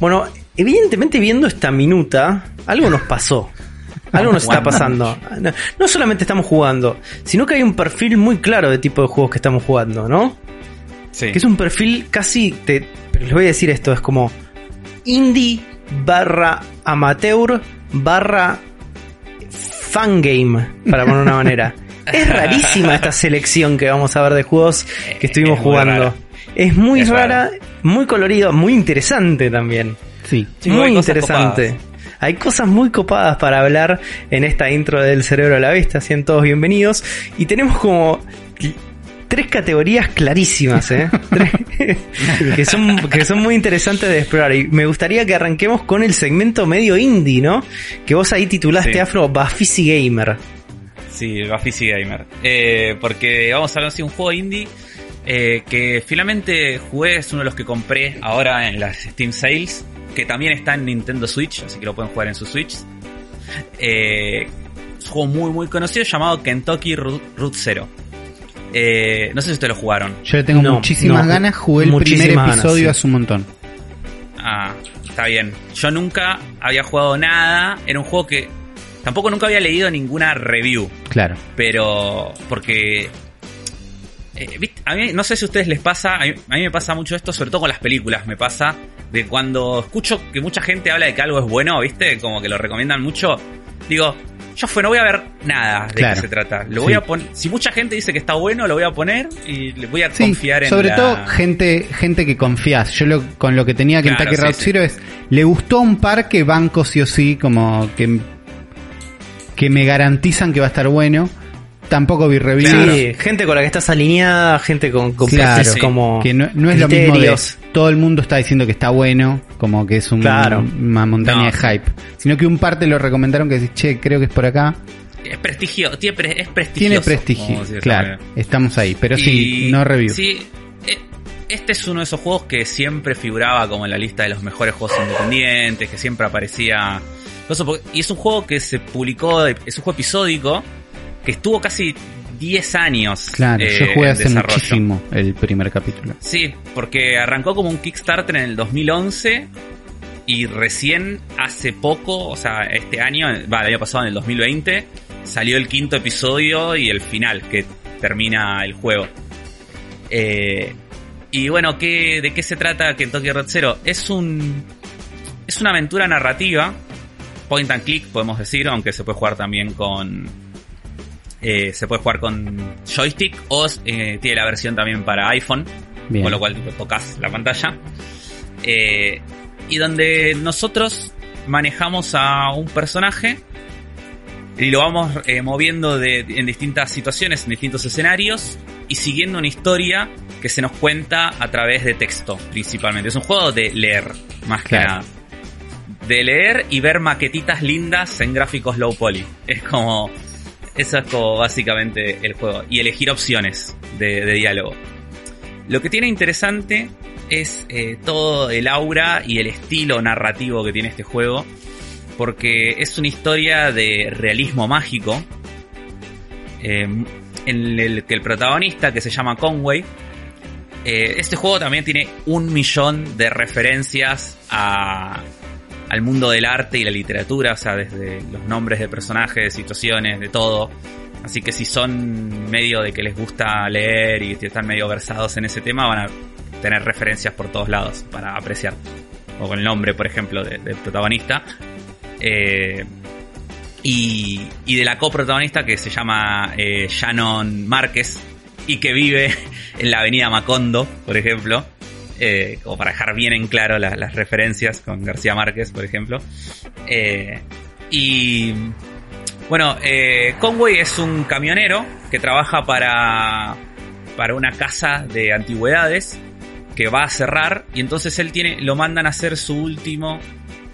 Bueno, evidentemente viendo esta minuta, algo nos pasó. Algo nos está pasando. No, no solamente estamos jugando, sino que hay un perfil muy claro de tipo de juegos que estamos jugando, ¿no? Sí. Que es un perfil casi, te, pero les voy a decir esto, es como indie barra amateur barra fangame, para poner una manera. Es rarísima esta selección que vamos a ver de juegos que estuvimos Es jugando. Es muy Es rara, rara. muy colorido, muy interesante también. Sí. Sí, muy interesante. copadas. Hay cosas muy copadas para hablar en esta intro del Cerebro a la Vista. Sean todos bienvenidos. Y tenemos como tres categorías clarísimas, ¿eh? Tres- que, son, que son muy interesantes de explorar. Y me gustaría que arranquemos con el segmento medio indie, ¿no? Que vos ahí titulaste Sí. Afro Bafisi Gamer. Sí, Bafisi Gamer. Eh, porque vamos a hablar de un juego indie eh, que finalmente jugué, es uno de los que compré ahora en las Steam Sales, que también está en Nintendo Switch, así que lo pueden jugar en su Switch. Eh, es un juego muy muy conocido llamado Kentucky Route Zero. Eh, no sé si ustedes lo jugaron. Yo le tengo No, muchísimas no, ganas, jugué el primer ganas, episodio sí. hace un montón. Ah, está bien. Yo nunca había jugado nada. Era un juego que tampoco nunca había leído ninguna review. Claro. pero porque eh, a mí no sé si a ustedes les pasa a mí, a mí me pasa mucho esto sobre todo con las películas me pasa de cuando escucho que mucha gente habla de que algo es bueno viste como que lo recomiendan mucho digo yo fue no voy a ver nada de Claro. qué se trata lo Sí. voy a poner si mucha gente dice que está bueno lo voy a poner y le voy a Sí, confiar en sobre la- todo gente gente que confías. Yo lo, con lo que tenía Claro, Kentucky sí, Route sí. Zero es, le gustó un par que banco sí o sí, como que, que me garantizan que va a estar bueno. Tampoco vi reviews. Sí, gente con la que estás alineada, gente con, con Claro, como que no, no es lo mismo de criterios. todo el mundo está diciendo que está bueno, como que es un- Claro. una montaña No, de hype, sino que un par te lo recomendaron que decís, che, creo que es por acá. es prestigio tiene pre- es prestigioso Tiene prestigio, claro, manera. estamos ahí, pero sí, no review. Sí, eh, este es uno de esos juegos que siempre figuraba como en la lista de los mejores juegos independientes, que siempre aparecía. Y es un juego que se publicó, es un juego episódico, que estuvo casi 10 años. Claro, eh, yo jugué en hace desarrollo. muchísimo el primer capítulo. Sí, porque arrancó como un Kickstarter en el 2011 y recién hace poco, o sea, este año, va, el año pasado en el 2020, salió el quinto episodio y el final que termina el juego. Eh, y bueno, ¿qué, ¿de qué se trata Kentucky Road Zero? Es un es una aventura narrativa, point and click podemos decir, aunque se puede jugar también con eh, se puede jugar con joystick o eh, tiene la versión también para iPhone, Bien. con lo cual tipo, tocas la pantalla. Eh, y donde nosotros manejamos a un personaje y lo vamos moviendo de- en distintas situaciones, en distintos escenarios y siguiendo una historia que se nos cuenta a través de texto principalmente. Es un juego de leer, más que nada. De leer y ver maquetitas lindas en gráficos low poly. Es como... Eso es como básicamente el juego. Y elegir opciones de, diálogo. Lo que tiene interesante es eh, todo el aura y el estilo narrativo que tiene este juego. Porque es una historia de realismo mágico. eh, en el que el protagonista, que se llama Conway, eh, este juego también tiene un millón de referencias a, al mundo del arte y la literatura, o sea, desde los nombres de personajes, situaciones, de todo. Así que si son medio de que les gusta leer y están medio versados en ese tema, van a tener referencias por todos lados para apreciar. O con el nombre, por ejemplo, de- del protagonista. Eh, y, y de la coprotagonista que se llama eh, Shannon Márquez y que vive en la avenida Macondo, por ejemplo. Eh, para dejar bien en claro la- las referencias con García Márquez, por ejemplo. Eh, y bueno, eh, Conway es un camionero que trabaja para, para una casa de antigüedades que va a cerrar y entonces él tiene, lo mandan a hacer su último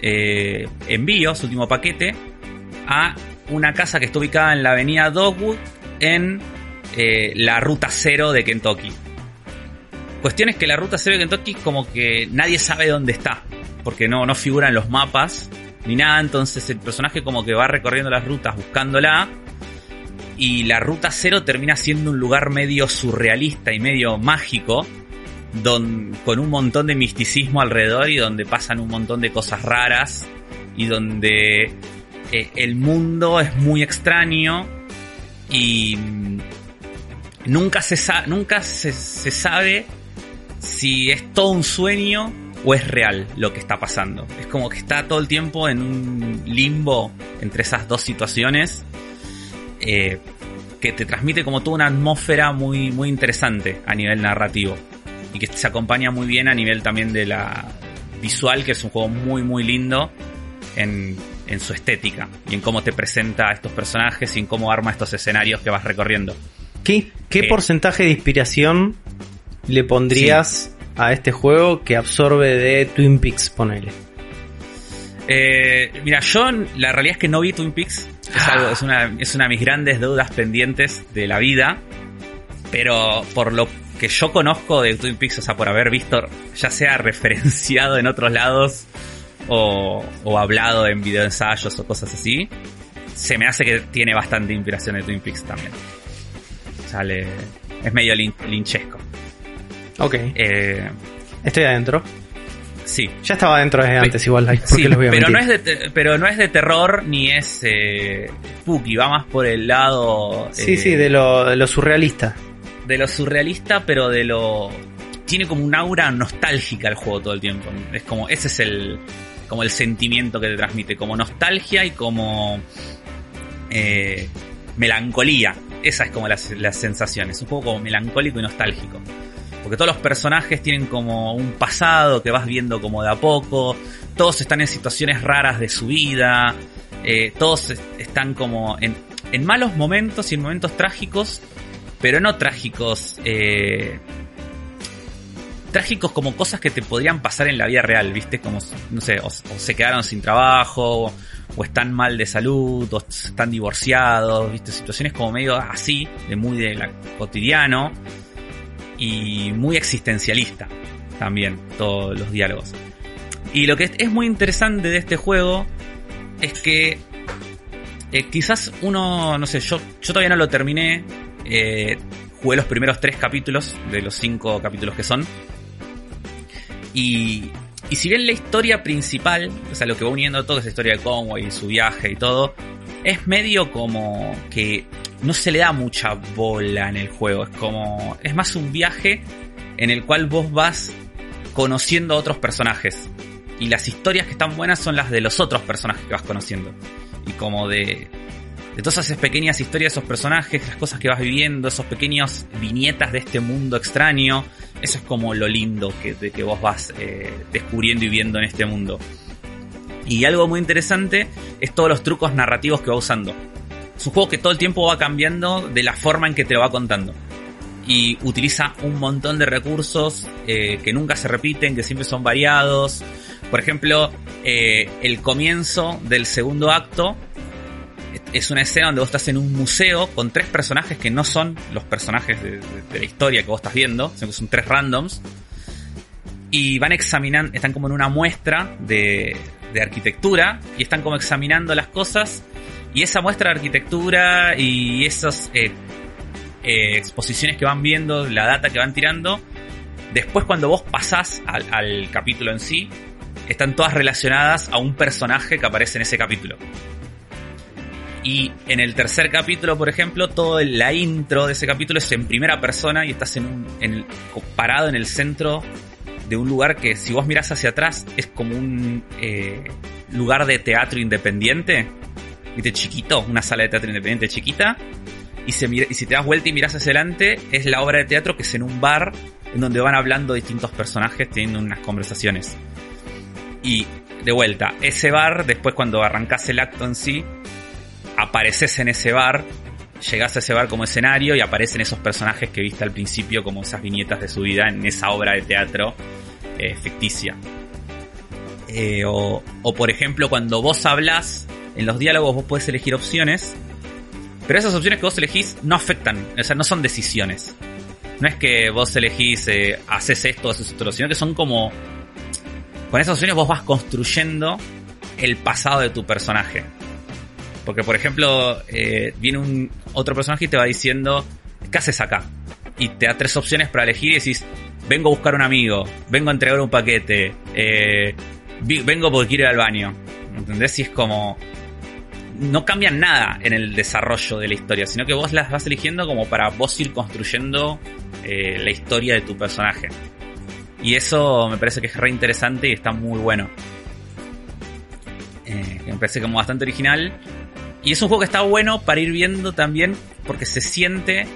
eh, envío, su último paquete a una casa que está ubicada en la avenida Dogwood en la ruta cero de Kentucky. Cuestión es que la ruta cero de Kentucky como que nadie sabe dónde está, porque no, no figura en los mapas ni nada, entonces el personaje como que va recorriendo las rutas buscándola y la ruta cero termina siendo un lugar medio surrealista y medio mágico, don- con un montón de misticismo alrededor y donde pasan un montón de cosas raras y donde eh, el mundo es muy extraño y mm, nunca se, nunca se sabe si es todo un sueño o es real lo que está pasando. Es como que está todo el tiempo en un limbo entre esas dos situaciones eh, que te transmite como toda una atmósfera muy, muy interesante a nivel narrativo y que se acompaña muy bien a nivel también de la visual, que es un juego muy, muy lindo en, en su estética y en cómo te presenta a estos personajes y en cómo arma estos escenarios que vas recorriendo. ¿Qué, qué Eh. porcentaje de inspiración le pondrías a este juego que absorbe de Twin Peaks, ponele? Eh, mira, yo la realidad es que no vi Twin Peaks. Es, algo, es, una, es una de mis grandes deudas pendientes de la vida. Pero por lo que yo conozco de Twin Peaks, o sea, por haber visto, ya sea referenciado en otros lados o, o hablado en videoensayos o cosas así, se me hace que tiene bastante inspiración de Twin Peaks también. O sea, le- es medio lin- linchesco. Ok, Eh, estoy adentro. sí, Ya estaba adentro desde Sí. antes, igual. ¿por Sí, los voy a pero no, es de pero no es de terror ni es eh, spooky, va más por el lado Sí, eh, sí, de lo, de lo surrealista. de lo surrealista, pero de lo tiene como un aura nostálgica el juego todo el tiempo. Es como ese es el como el sentimiento que te transmite, como nostalgia y como eh, melancolía. Esa es como la, la sensación, es un juego como melancólico y nostálgico. Porque todos los personajes tienen como un pasado que vas viendo como de a poco. Todos están en situaciones raras de su vida. eh, todos es- están como en, malos momentos y en momentos trágicos. Pero no trágicos. eh, trágicos como cosas que te podrían pasar en la vida real, ¿viste? Como, no sé, o, se quedaron sin trabajo, o están mal de salud, o están divorciados, ¿viste? Situaciones como medio así, de muy de cotidiano y muy existencialista también, todos los diálogos. Y lo que es- es muy interesante de este juego es que eh, quizás uno, no sé, yo, yo todavía no lo terminé, eh, jugué los primeros tres capítulos de los cinco capítulos que son. Y, y si bien la historia principal, o sea, lo que va uniendo todo, esa historia de Conway y su viaje y todo, es medio como que no se le da mucha bola en el juego. Es como, es más un viaje en el cual vos vas conociendo a otros personajes. Y las historias que están buenas son las de los otros personajes que vas conociendo. Y como de, de todas esas pequeñas historias de esos personajes, las cosas que vas viviendo, esos pequeños viñetas de este mundo extraño. Eso es como lo lindo que, de que vos vas eh, descubriendo y viendo en este mundo. Y algo muy interesante es todos los trucos narrativos que va usando. Es un juego que todo el tiempo va cambiando de la forma en que te lo va contando. Y utiliza un montón de recursos eh, que nunca se repiten, que siempre son variados. Por ejemplo, eh, el comienzo del segundo acto es una escena donde vos estás en un museo con tres personajes que no son los personajes de, de- de la historia que vos estás viendo, sino que son tres randoms. Y van examinando, están como en una muestra de, de arquitectura y están como examinando las cosas. Y esa muestra de arquitectura y esas eh, eh, exposiciones que van viendo, la data que van tirando, después cuando vos pasás al, capítulo en sí, están todas relacionadas a un personaje que aparece en ese capítulo. Y en el tercer capítulo, por ejemplo, todo el- la intro de ese capítulo es en primera persona y estás en un, parado en el centro de un lugar que si vos mirás hacia atrás es como un eh, lugar de teatro independiente, viste chiquito, una sala de teatro independiente chiquita, y, se y si te das vuelta y miras hacia adelante es la obra de teatro que es en un bar en donde van hablando distintos personajes teniendo unas conversaciones. Y de vuelta, ese bar, después cuando arrancas el acto en sí, apareces en ese bar, llegás a ese bar como escenario y aparecen esos personajes que viste al principio como esas viñetas de su vida en esa obra de teatro eh, ficticia. Eh, o, o por ejemplo cuando vos hablas, en los diálogos vos podés elegir opciones, pero esas opciones que vos elegís no afectan, o sea, no son decisiones. No es que vos elegís, eh, haces esto, haces otro, sino que son como... Con esas opciones vos vas construyendo el pasado de tu personaje. Porque, por ejemplo, eh, viene un otro personaje y te va diciendo, ¿qué haces acá? Y te da tres opciones para elegir y decís, vengo a buscar un amigo, vengo a entregar un paquete, eh, vengo porque quiero ir al baño. ¿Entendés? Y es como. No cambian nada en el desarrollo de la historia, sino que vos las vas eligiendo como para vos ir construyendo eh, la historia de tu personaje. Y eso me parece que es re interesante y está muy bueno. Me parece como bastante original. Y es un juego que está bueno para ir viendo también porque se siente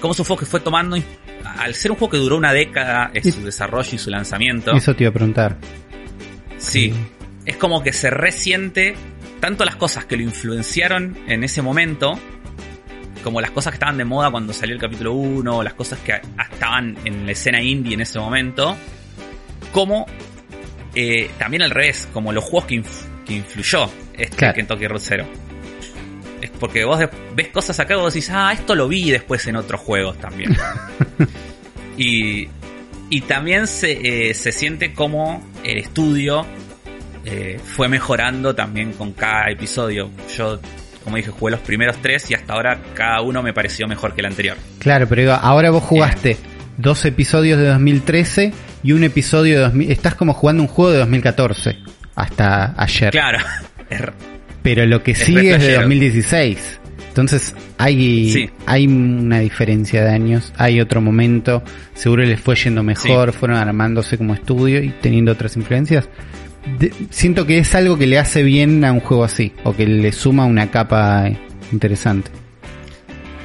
como es un juego que fue tomando, al ser un juego que duró una década en su desarrollo y su lanzamiento, Eso te iba a preguntar. sí, es como que se resiente tanto las cosas que lo influenciaron en ese momento, como las cosas que estaban de moda cuando salió el capítulo 1, las cosas que estaban en la escena indie en ese momento, como eh, también al revés, como los juegos que, que influyó este Claro. Kentucky Road Zero. Es porque vos ves cosas acá y vos decís, ah, esto lo vi después en otros juegos también. y, y también se, eh, se siente como el estudio eh, fue mejorando también con cada episodio. Yo, como dije, jugué los primeros tres y hasta ahora cada uno me pareció mejor que el anterior. Claro, pero digo, ahora vos jugaste dos episodios de 2013 y un episodio de 2000. Estás como jugando un juego de 2014 hasta ayer. Claro. Es- Pero lo que Es sigue re es de flashero. 2016. Entonces hay, Sí. hay una diferencia de años, hay otro momento, seguro les fue yendo mejor, fueron armándose como estudio y teniendo otras influencias. De- siento que es algo que le hace bien a un juego así, o que le suma una capa eh, interesante.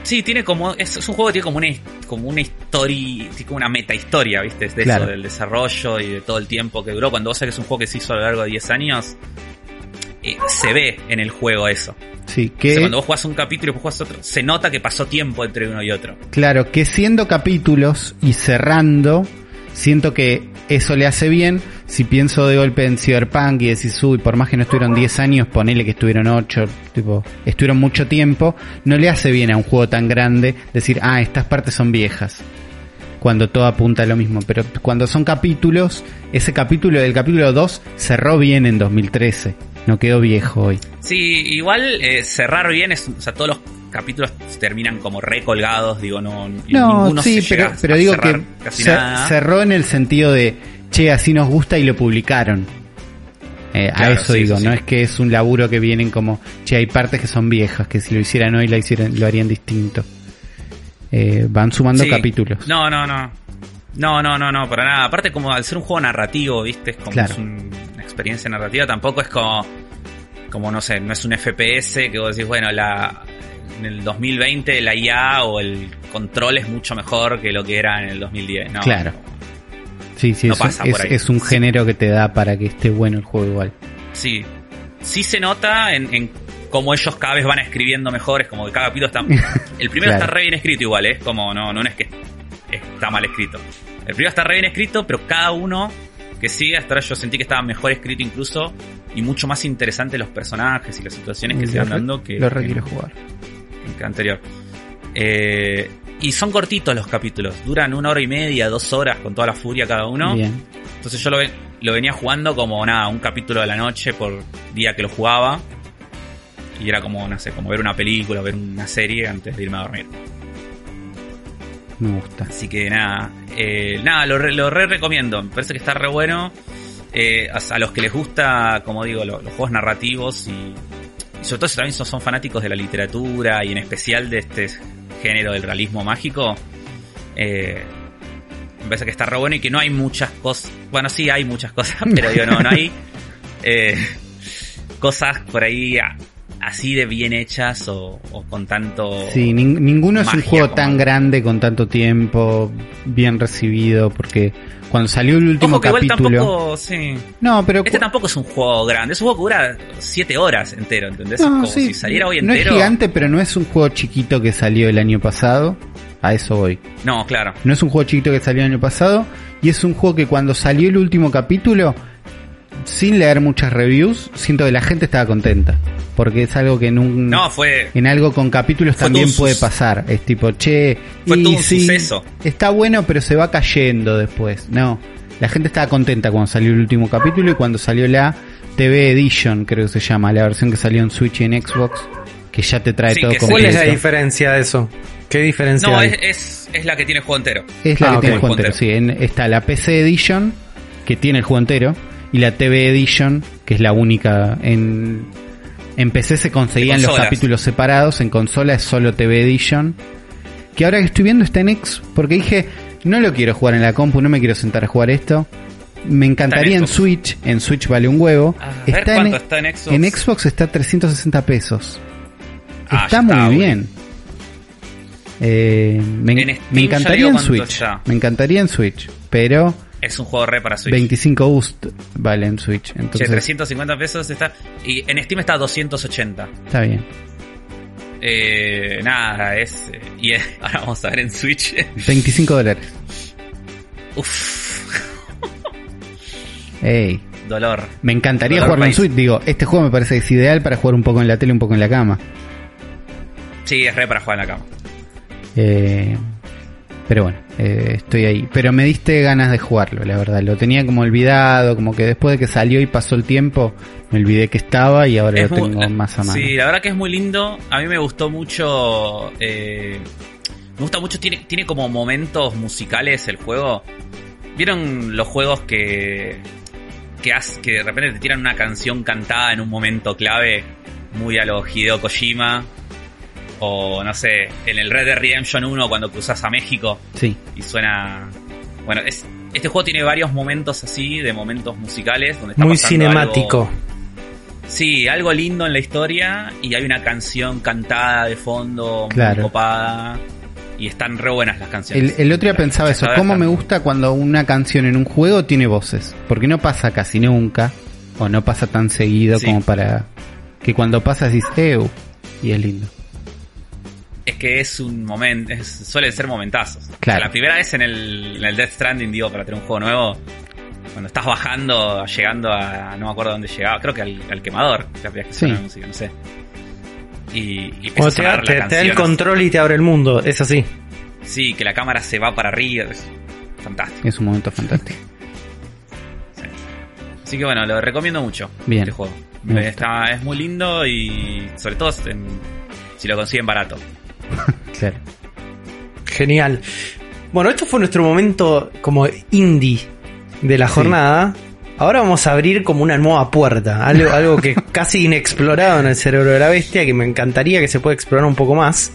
Sí, tiene como. Es, es un juego que tiene como una, como una historia. Tiene como una meta historia, ¿viste? De Claro. eso, del desarrollo y de todo el tiempo que duró. Cuando vos sabés que es un juego que se hizo a lo largo de 10 años, eh, se ve en el juego eso. Sí, O que sea, cuando vos jugás un capítulo y después jugás otro, se nota que pasó tiempo entre uno y otro. Claro, que siendo capítulos y cerrando, siento que eso le hace bien. Si pienso de golpe en Cyberpunk y decís, uy, por más que no estuvieron 10 años, ponele que estuvieron 8, tipo, estuvieron mucho tiempo, no le hace bien a un juego tan grande decir, ah, estas partes son viejas. Cuando todo apunta a lo mismo. Pero cuando son capítulos, ese capítulo del capítulo 2 cerró bien en 2013. No quedó viejo hoy. Sí, igual eh, cerrar bien es. O sea, todos los capítulos terminan como recolgados, digo, no. No, ninguno sí, se pero, pero digo que casi cer- nada. cerró en el sentido de, che, así nos gusta y lo publicaron. Eh, a eso sí, digo, sí, no sí. es que es un laburo que vienen como, che, hay partes que son viejas, que si lo hicieran hoy la hicieran, lo harían distinto. Eh, van sumando capítulos. No, no, no. No, no, no, no, para nada. Aparte, como al ser un juego narrativo, ¿viste? Es como Claro. es un- una experiencia narrativa, tampoco es como. Como no sé, no es un FPS que vos decís, bueno, la. En el 2020 la IA o el control es mucho mejor que lo que era en el 2010. No, Claro. Sí, sí, No es, pasa es- por ahí. es un género que te da para que esté bueno el juego igual. Sí. Sí se nota en, en cómo ellos cada vez van escribiendo mejor. Es como que cada capítulo está. El primero Claro. está re bien escrito igual, ¿eh? es como, no, no es que está mal escrito. El primero está re bien escrito, pero cada uno que sigue, hasta ahora yo sentí que estaba mejor escrito incluso. Y mucho más interesante los personajes y las situaciones que Lo se van dando que, lo re que- quiero jugar. Anterior. Eh, y son cortitos los capítulos, duran una hora y media, dos horas con toda la furia cada uno. Bien. Entonces yo lo, lo venía jugando como nada, un capítulo de la noche por día que lo jugaba. Y era como, no sé, como ver una película, ver una serie antes de irme a dormir. Me gusta. Así que nada, eh, nada, lo re, lo re recomiendo. Me parece que está re bueno. Eh, a, a los que les gusta, como digo, lo- los juegos narrativos y, y sobre todo si también son, son fanáticos de la literatura y en especial de este género del realismo mágico, eh, me parece que está re bueno y que no hay muchas cosas. Bueno, sí hay muchas cosas, pero digo, no, no hay eh, cosas por ahí así de bien hechas o, o con tanto. Sí, nin- ninguno es un juego tan grande con tanto tiempo, bien recibido, porque cuando salió el último Ojo que igual capítulo... tampoco, sí. No, pero... Este tampoco es un juego grande, es un juego que dura 7 horas entero, ¿entendés? No, como sí, si saliera hoy no entero. es gigante, pero no es un juego chiquito que salió el año pasado. A eso voy. No, claro. No es un juego chiquito que salió el año pasado. Y es un juego que cuando salió el último capítulo, sin leer muchas reviews, siento que la gente estaba contenta. Porque es algo que en un... No, fue. En algo con capítulos también puede pasar. Es tipo, che, Fue y todo un sí, suceso. está bueno, pero se va cayendo después. No, la gente estaba contenta cuando salió el último capítulo y cuando salió la TV Edition, creo que se llama, la versión que salió en Switch y en Xbox, que ya te trae Sí, todo como ¿Cuál es la diferencia de eso? ¿Qué diferencia No, hay? es, es, es la que tiene el juego entero. Es la Ah, que tiene el juego entero, sí. En- está la PC Edition, que tiene el juego entero, y la TV Edition, que es la única. En, en PC se conseguían los capítulos separados, en consola es solo TV Edition. Que ahora que estoy viendo está en X, porque dije, no lo quiero jugar en la compu, no me quiero sentar a jugar esto. Me encantaría en en. Switch, en Switch vale un huevo. A ver cuánto está en Xbox. En Xbox está a 360 pesos. Ah, está muy bien. Eh, me, En me encantaría en Switch. está. Me encantaría en Switch. Pero Es un juego re para Switch. 25 Ust vale en Switch. Che, Entonces 350 pesos está. Y en Steam está a 280. está bien. Eh, nada, es. Y ahora vamos a ver en Switch. 25 dólares. Uff, Ey. dolor. Me encantaría Dolor jugarlo en. Switch. Digo, este juego me parece que es ideal para jugar un poco en la tele, un poco en la cama. Sí, es re para jugar en la cama. Eh, pero bueno, eh, estoy ahí. Pero me diste ganas de jugarlo, la verdad. Lo tenía como olvidado, como que después de que salió y pasó el tiempo, me olvidé que estaba y ahora Es lo muy- tengo más a mano. Sí, la verdad que es muy lindo. A mí me gustó mucho. eh, me gusta mucho. Tiene, tiene como momentos musicales el juego. ¿Vieron los juegos que. Que, que de repente te tiran una canción cantada en un momento clave? Muy a lo Hideo Kojima. O no sé, en el Red Dead Redemption 1 cuando cruzas a México Sí, y suena. Bueno, es, este juego tiene varios momentos así, de momentos musicales. Donde está Muy cinemático. algo- Sí, algo lindo en la historia y hay una canción cantada de fondo Claro. muy copada y están re buenas las canciones. El, el otro día pensaba eso, ¿cómo está. me gusta cuando una canción en un juego tiene voces? Porque no pasa casi nunca, o no pasa tan seguido Sí. como para que cuando pasa dices, ¡Ew! Y es lindo. Es que es un momento, suelen ser momentazos. Claro. O sea, la primera vez en el, en el Death Stranding, digo, para tener un juego nuevo, cuando estás bajando, llegando a, no me acuerdo dónde llegaba, creo que al, al quemador, la primera que Sí. la música, no sé. Y, y empieza Cuando a te, te- da el control y te abre el mundo, es así. Sí, que la cámara se va para arriba, es fantástico. Es un momento fantástico. Sí. Así que bueno, lo recomiendo mucho. Bien. Este juego. Está, es muy lindo y sobre todo en- si lo consiguen barato. Claro. Genial. Bueno, esto fue nuestro momento como indie de la Sí. jornada. Ahora vamos a abrir como una nueva puerta, algo, algo que casi inexplorado en el cerebro de la bestia, que me encantaría que se pueda explorar un poco más.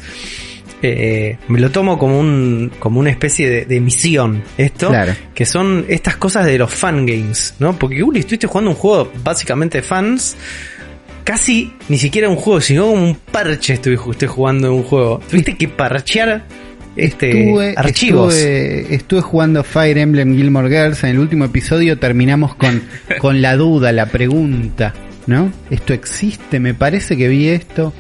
Eh, me lo tomo como un como una especie de, de misión esto, Claro. que son estas cosas de los fangames, ¿no? Porque Uli, estuviste jugando un juego básicamente de fans, casi ni siquiera un juego, sino como un parche estuve, estoy jugando en un juego. Tuviste que parchear este Estuve, archivos. estuve, estuve jugando Fire Emblem Gilmore Girls. En el último episodio terminamos con, con la duda, la pregunta, ¿no? ¿Esto existe? Me parece que vi esto.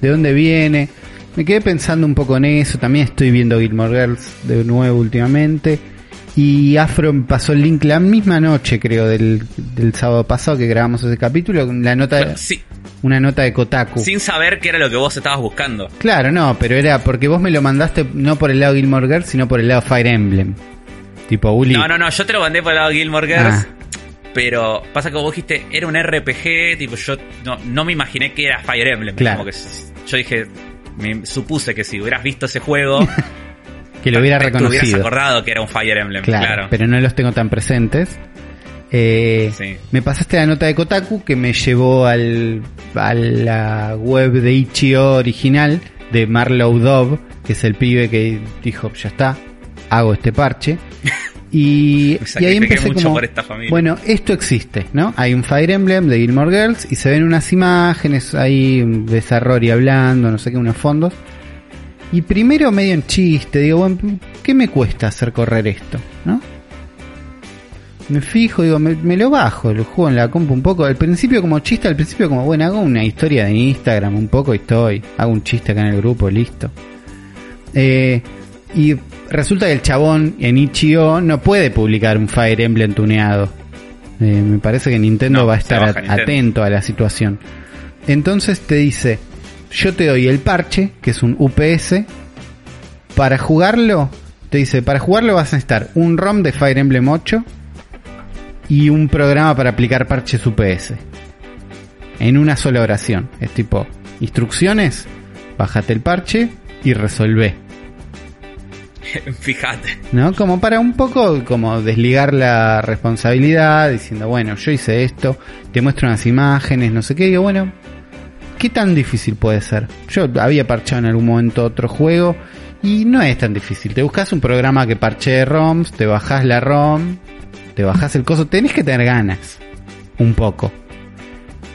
¿De dónde viene? Me quedé pensando un poco en eso. También estoy viendo Gilmore Girls de nuevo últimamente. Y Afro pasó el link la misma noche, creo, del, del sábado pasado que grabamos ese capítulo. La nota, Sí, una nota de Kotaku. sin saber qué era lo que vos estabas buscando. Claro, no, pero era porque vos me lo mandaste no por el lado Gilmore Girls, sino por el lado Fire Emblem. Tipo, Uli. No, no, no, yo te lo mandé por el lado de Gilmore Girls. Ah. Pero pasa que vos dijiste, era un RPG, tipo, yo no, no me imaginé que era Fire Emblem. Claro. Como que yo dije, me supuse que si hubieras visto ese juego, que lo hubiera te hubieras reconocido. acordado que era un Fire Emblem. Claro, Claro. pero no los tengo tan presentes. Eh, Sí. Me pasaste la nota de Kotaku que me llevó al, a la web de Ichio original de Marlow Dove, que es el pibe que dijo, ya está, hago este parche. Y, y ahí empecé como, esta bueno, esto existe, ¿no? Hay un Fire Emblem de Gilmore Girls y se ven unas imágenes ahí de Sarrori hablando, no sé qué, unos fondos. Y primero medio en chiste, digo, bueno, ¿qué me cuesta hacer correr esto? ¿No? Me fijo, digo, me, me lo bajo, lo juego en la compu un poco. Al principio como chiste, al principio como, bueno, hago una historia de Instagram un poco y estoy. Hago un chiste acá en el grupo, listo. Eh, y resulta que el chabón en Ichio no puede publicar un Fire Emblem tuneado. Eh, me parece que Nintendo No, va a estar Nintendo. atento a la situación. Entonces te dice, yo te doy el parche, que es un UPS, para jugarlo, te dice, para jugarlo vas a necesitar un ROM de Fire Emblem 8 y un programa para aplicar parches UPS. En una sola oración. Es tipo, instrucciones, bájate el parche y resolvé. Fíjate. ¿No? Como para un poco como desligar la responsabilidad, diciendo, bueno, yo hice esto, te muestro unas imágenes, no sé qué, digo, bueno, ¿qué tan difícil puede ser? Yo había parchado en algún momento otro juego y no es tan difícil. Te buscas un programa que parche ROMs, te bajas la ROM, te bajas el coso, tenés que tener ganas, un poco.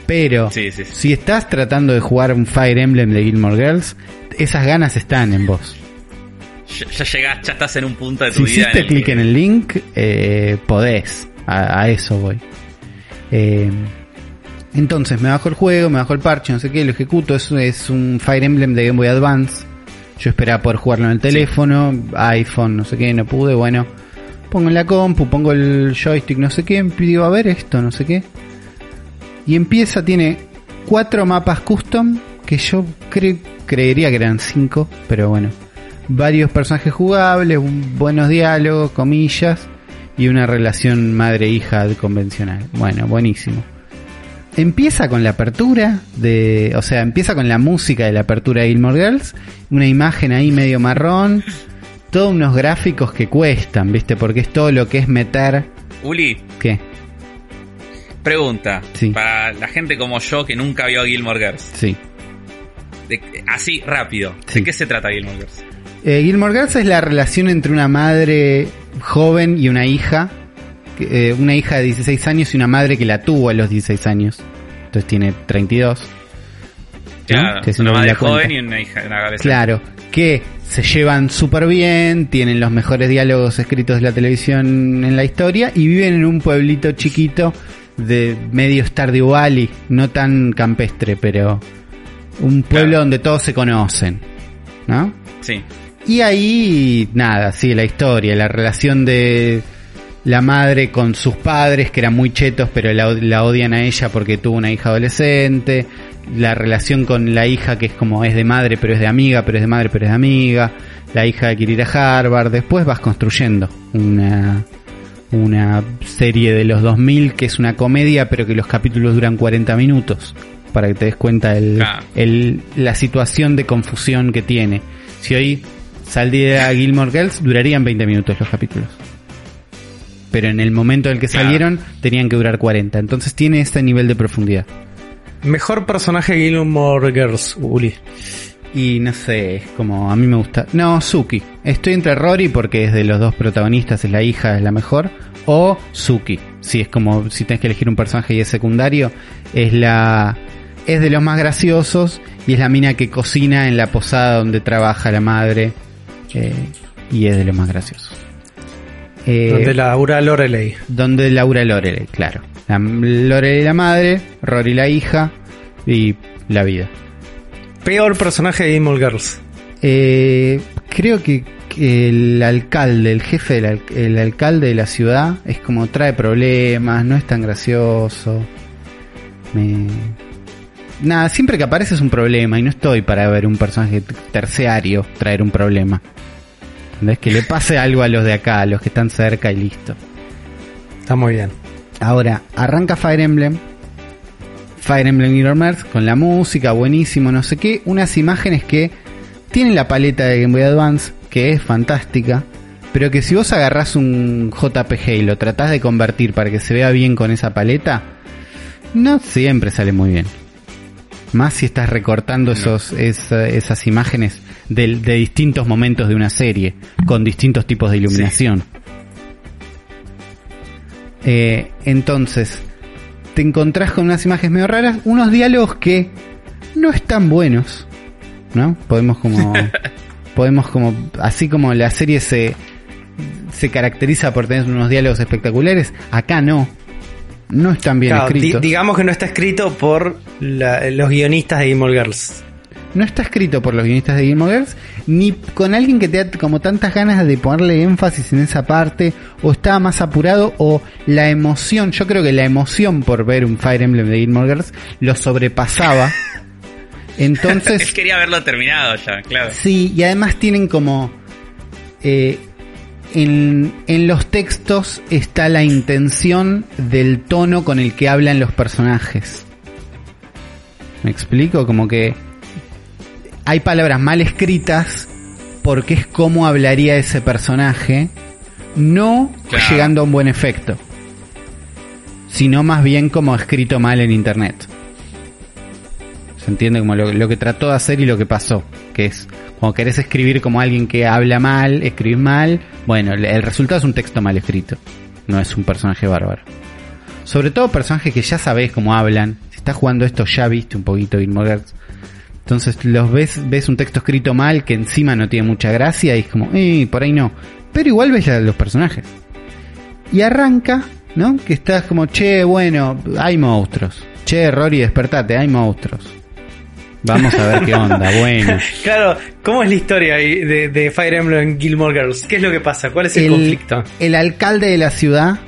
Pero Sí, sí, sí. si estás tratando de jugar un Fire Emblem de Gilmore Girls, esas ganas están en vos. Ya, ya llegás, ya estás en un punto de Si tu vida. hiciste el clic en el link, eh, podés. A, a eso voy. Eh, entonces me bajo el juego, me bajo el parche, no sé qué, lo ejecuto. Es, es un Fire Emblem de Game Boy Advance. Yo esperaba poder jugarlo en el teléfono, iPhone, no sé qué, no pude. Bueno, pongo en la compu, pongo el joystick, no sé qué, digo, a ver esto, no sé qué. Y empieza, tiene cuatro mapas custom, que yo cre- creería que eran cinco, pero bueno. Varios personajes jugables, buenos diálogos, comillas, y una relación madre-hija convencional. Bueno, buenísimo. Empieza con la apertura de, o sea, empieza con la música de la apertura de Gilmore Girls, una imagen ahí medio marrón, todos unos gráficos que cuestan, ¿viste? Porque es todo lo que es meter, Uli, ¿qué? pregunta. Sí. Para la gente como yo que nunca vio a Gilmore Girls. Sí. De- así, rápido. Sí. ¿De qué se trata Gilmore Girls? Eh, Gilmore Girls es la relación entre una madre joven y una hija. Que- eh, una hija de 16 años y una madre que la tuvo a los 16 años. Entonces tiene 32. Claro, Que si una no madre joven y una hija, una adolescente. Claro, que se llevan súper bien, tienen los mejores diálogos escritos de la televisión en la historia y viven en un pueblito chiquito de medio Stardew Valley, no tan campestre, pero un pueblo Claro. donde todos se conocen, ¿no? Sí. Y ahí, nada, sí, la historia, la relación de la madre con sus padres, que eran muy chetos, pero la, la odian a ella porque tuvo una hija adolescente. La relación con la hija, que es como es de madre, pero es de amiga, pero es de madre, pero es de amiga. La hija quiere ir a Harvard. Después vas construyendo una, una serie de los 2000 que es una comedia, pero que los capítulos duran 40 minutos. Para que te des cuenta el, Claro. el- la situación de confusión que tiene. Si hoy saldría Gilmore Girls, durarían 20 minutos los capítulos. Pero en el momento en el que Claro. salieron, tenían que durar 40. Entonces tiene este nivel de profundidad. Mejor personaje Gilmore Girls, Uli. Y no sé, es como a mí me gusta. No, Suki. Estoy entre Rory porque es de los dos protagonistas, es la hija, es la mejor. O Suki. Si es como si tenés que elegir un personaje y es secundario, es la. Es de los más graciosos y es la mina que cocina en la posada donde trabaja la madre. eh, y es de los más graciosos. Eh, Donde Laura Loreley. donde Laura Loreley, claro. La, Loreley la madre, Rory la hija y la vida. Peor personaje de Gilmore Girls. Eh, creo que, que el alcalde, el jefe del al- el alcalde de la ciudad es como trae problemas, no es tan gracioso. Me... Nada, siempre que aparece es un problema y no estoy para ver un personaje terciario traer un problema. ¿Entendés? Que le pase algo a los de acá, a los que están cerca y listo. Está muy bien. Ahora, arranca Fire Emblem. Fire Emblem Mirror Merge con la música, buenísimo, no sé qué. Unas imágenes que tienen la paleta de Game Boy Advance, que es fantástica. Pero que si vos agarrás un JPG y lo tratás de convertir para que se vea bien con esa paleta, no siempre sale muy bien. Más si estás recortando esos, esa- esas imágenes de, distintos momentos de una serie, con distintos tipos de iluminación. Eh, entonces, te encontrás con unas imágenes medio raras, unos diálogos que no están buenos, ¿no? Podemos como, podemos como, así como la serie se, se caracteriza por tener unos diálogos espectaculares, acá no, no están bien Claro, di- escritos. digamos que no está escrito por la- los guionistas de Gilmore Girls. no está escrito por los guionistas de Gilmore Girls, ni con alguien que te da como tantas ganas de ponerle énfasis en esa parte, o estaba más apurado, o la emoción, yo creo que la emoción por ver un Fire Emblem de Gilmore Girls lo sobrepasaba. Él Entonces, quería haberlo terminado ya, claro. sí, y además tienen como... eh, en, en los textos está la intención del tono con el que hablan los personajes. ¿Me explico? Como que hay palabras mal escritas porque es como hablaría ese personaje, no Claro. llegando a un buen efecto, sino más bien como escrito mal en internet. Entiende como lo, que trató de hacer y lo que pasó, que es cuando querés escribir como alguien que habla mal, escribir mal, bueno, el, resultado es un texto mal escrito, no es un personaje bárbaro. Sobre todo personajes que ya sabés cómo hablan, si estás jugando esto ya viste un poquito Gilmore entonces los ves, ves un texto escrito mal que encima no tiene mucha gracia y es como, eh, por ahí no. Pero igual ves los personajes. Y arranca, ¿no? Que estás como, che, bueno, hay monstruos. Che, Rory, despertate, hay monstruos. Vamos a ver qué onda, bueno. Claro, ¿cómo es la historia de, de Fire Emblem Gilmore Girls? ¿Qué es lo que pasa? ¿Cuál es el, conflicto? el alcalde de la ciudad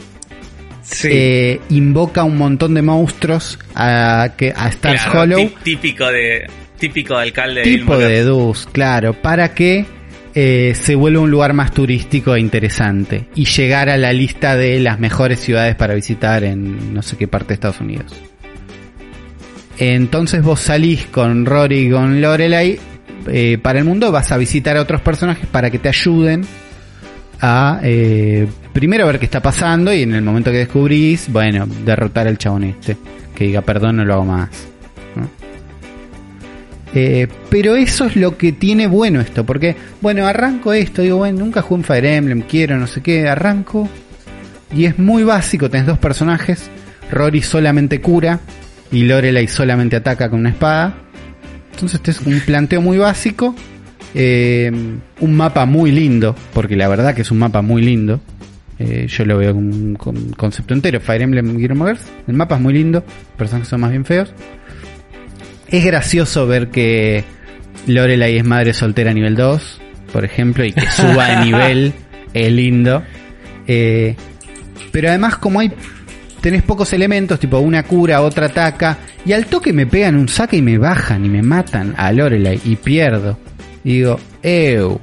Sí. eh, invoca un montón de monstruos a, que, a Stars Claro, Hollow. tí- típico de típico de alcalde de tipo Gilmore de. Dus, claro, para que eh, se vuelva un lugar más turístico e interesante y llegar a la lista de las mejores ciudades para visitar en no sé qué parte de Estados Unidos. Entonces vos salís con Rory y con Lorelai eh, para el mundo, vas a visitar a otros personajes para que te ayuden a eh, primero ver qué está pasando y en el momento que descubrís, bueno, derrotar al chabón este, que diga perdón, no lo hago más. Eh, pero eso es lo que tiene bueno esto, porque, bueno, arranco esto, digo, bueno, nunca jugué un Fire Emblem, quiero, no sé qué, arranco. Y es muy básico, tenés dos personajes, Rory solamente cura y Lorelai solamente ataca con una espada. Entonces este es un planteo muy básico, eh, un mapa muy lindo, porque la verdad que es un mapa muy lindo. Eh, yo lo veo como un con- concepto entero, Fire Emblem Girls. El mapa es muy lindo, los personajes son más bien feos. Es gracioso ver que Lorelai es madre soltera a nivel 2, por ejemplo, y que suba de nivel es lindo. Eh, pero además como hay tenés pocos elementos, tipo una cura, otra ataca, y al toque me pegan un saque y me bajan y me matan a Lorelai y pierdo. Y digo, ew.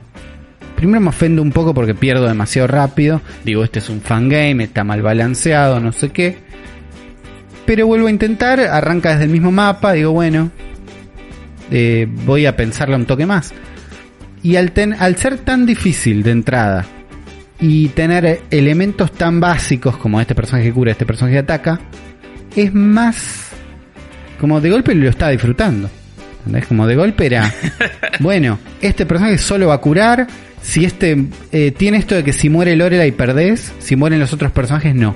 Primero me ofendo un poco porque pierdo demasiado rápido. Digo, este es un fangame, está mal balanceado, no sé qué. Pero vuelvo a intentar, arranca desde el mismo mapa, digo, bueno, eh, voy a pensarlo un toque más. Y al, al ser tan difícil de entrada y tener elementos tan básicos como este personaje cura, este personaje ataca, es más como de golpe lo estaba disfrutando. ¿Entendés? Como de golpe era, bueno, este personaje solo va a curar, si este eh, tiene esto de que si muere Lorelai perdés, si mueren los otros personajes no.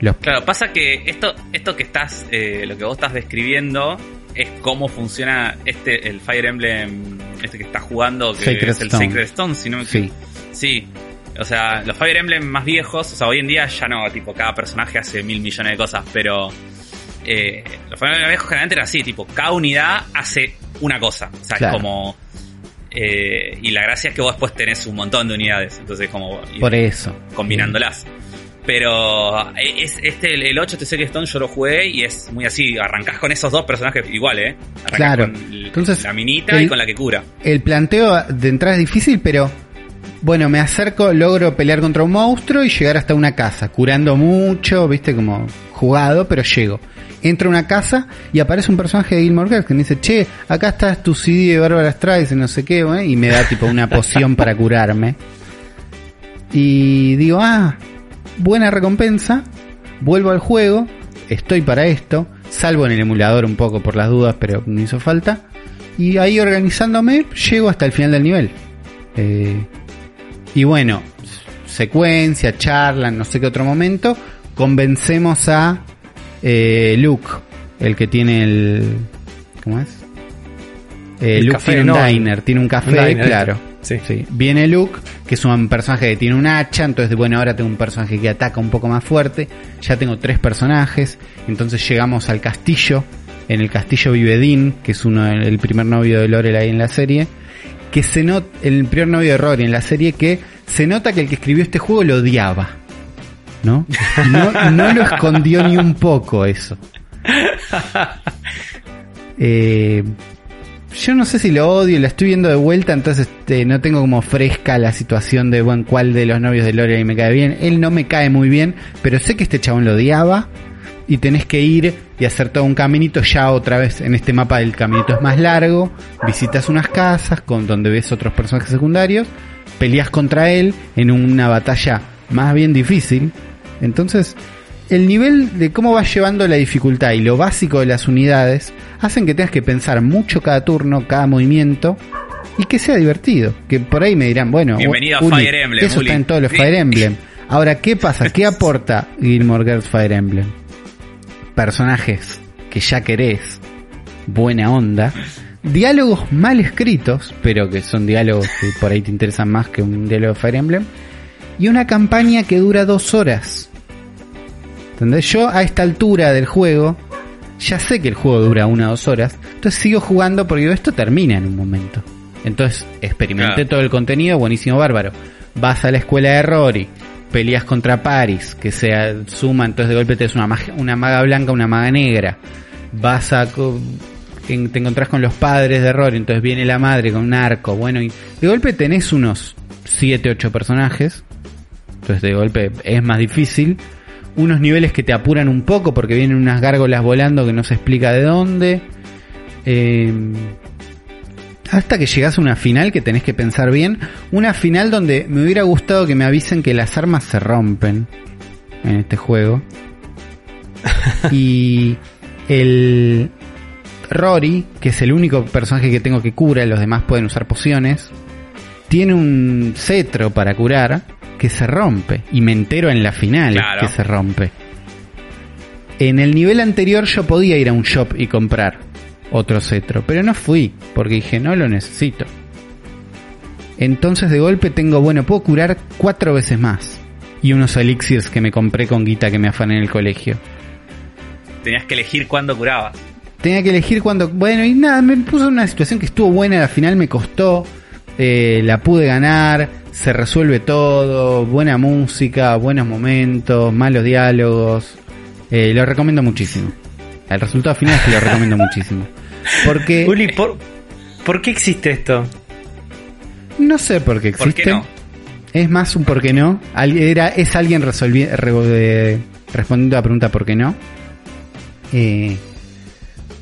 Los Claro, pasa que esto, esto que estás, eh, lo que vos estás describiendo es cómo funciona este, el Fire Emblem, este que estás jugando, que Sacred es el Stone. Sacred Stone, si no me Sí. Sí. O sea, los Fire Emblem más viejos, o sea, hoy en día ya no, tipo, cada personaje hace mil millones de cosas, pero eh, los Fire Emblem viejos generalmente era así, tipo, cada unidad hace una cosa. O sea, Claro. es como... eh, y la gracia es que vos después tenés un montón de unidades, entonces como... por eso. combinándolas. Pero eh, es, este, el, el 8 TC Stone yo lo jugué y es muy así, arrancás con esos dos personajes igual, ¿eh? Arrancás Claro. con el- Entonces, la minita y con la que cura. El planteo de entrada es difícil, pero bueno, me acerco, logro pelear contra un monstruo y llegar hasta una casa, curando mucho, viste, como jugado, pero llego. Entro a una casa y aparece un personaje de Gilmore Girls que me dice, che, acá está tu CD de Barbara Streisand, no sé qué, y me da tipo una poción para curarme. Y digo, ah, buena recompensa, vuelvo al juego, estoy para esto, salvo en el emulador un poco por las dudas, pero no hizo falta. Y ahí organizándome, llego hasta el final del nivel. Eh, y bueno, secuencia, charla, no sé qué otro momento, convencemos a eh, Luke, el que tiene el... ¿Cómo es? Eh, Luke café, tiene un no, diner, tiene un café, un diner, claro. Sí. Sí. Viene Luke, que es un personaje que tiene un hacha, entonces bueno, ahora tengo un personaje que ataca un poco más fuerte, ya tengo tres personajes, entonces llegamos al castillo, en el castillo vive Dean, que es uno el primer novio de Lorelai en la serie, que se nota, el primer novio de Rory en la serie, que se nota que el que escribió este juego lo odiaba. ¿No? No, no lo escondió ni un poco eso. Eh, yo no sé si lo odio, la estoy viendo de vuelta, entonces este, no tengo como fresca la situación de bueno, cuál de los novios de Lorelai me cae bien. Él no me cae muy bien, pero sé que este chabón lo odiaba. Y tenés que ir y hacer todo un caminito ya otra vez en este mapa el caminito es más largo, visitas unas casas con donde ves otros personajes secundarios, peleas contra él en una batalla más bien difícil. Entonces, el nivel de cómo vas llevando la dificultad y lo básico de las unidades hacen que tengas que pensar mucho cada turno, cada movimiento y que sea divertido. Que por ahí me dirán, bueno, Bienvenido a Uli, Fire Emblem, eso Uli. está en todos los. Fire Emblem. Ahora, ¿qué pasa? ¿Qué aporta Gilmore Girls Fire Emblem? Personajes que ya querés, buena onda, diálogos mal escritos, pero que son diálogos que por ahí te interesan más que un diálogo de Fire Emblem, y una campaña que dura dos horas. ¿Entendés? Yo a esta altura del juego, ya sé que el juego dura una o dos horas, entonces sigo jugando porque esto termina en un momento. Entonces experimenté Claro. todo el contenido, buenísimo, bárbaro. Vas a la escuela de Rory, peleas contra Paris, que se suma, entonces de golpe te es una, una maga blanca, una maga negra. Vas a... te encontrás con los padres de Rory, entonces viene la madre con un arco, bueno, y de golpe tenés unos 7, 8 personajes, entonces de golpe es más difícil. Unos niveles que te apuran un poco porque vienen unas gárgolas volando que no se explica de dónde. Eh, hasta que llegas a una final que tenés que pensar bien. Una final donde me hubiera gustado que me avisen que las armas se rompen en este juego. y el Rory, que es el único personaje que tengo que cura, los demás pueden usar pociones, tiene un cetro para curar que se rompe. Y me entero en la final Claro. que se rompe. En el nivel anterior yo podía ir a un shop y comprar otro cetro, pero no fui, porque dije, no lo necesito. Entonces de golpe tengo, bueno, puedo curar cuatro veces más. Y unos elixirs que me compré con guita que me afané en el colegio. Tenías que elegir cuándo curabas. Tenía que elegir cuando... Bueno, y nada, me puso en una situación que estuvo buena, al final me costó, eh, la pude ganar, se resuelve todo, buena música, buenos momentos, malos diálogos. Eh, lo recomiendo muchísimo. El resultado final es que lo recomiendo muchísimo. Porque... Uli, ¿por, ¿por qué existe esto? No sé por qué ¿Por existe. qué no? Es más un por qué no. Era, es alguien resolvi- re- respondiendo a la pregunta por qué no. Eh,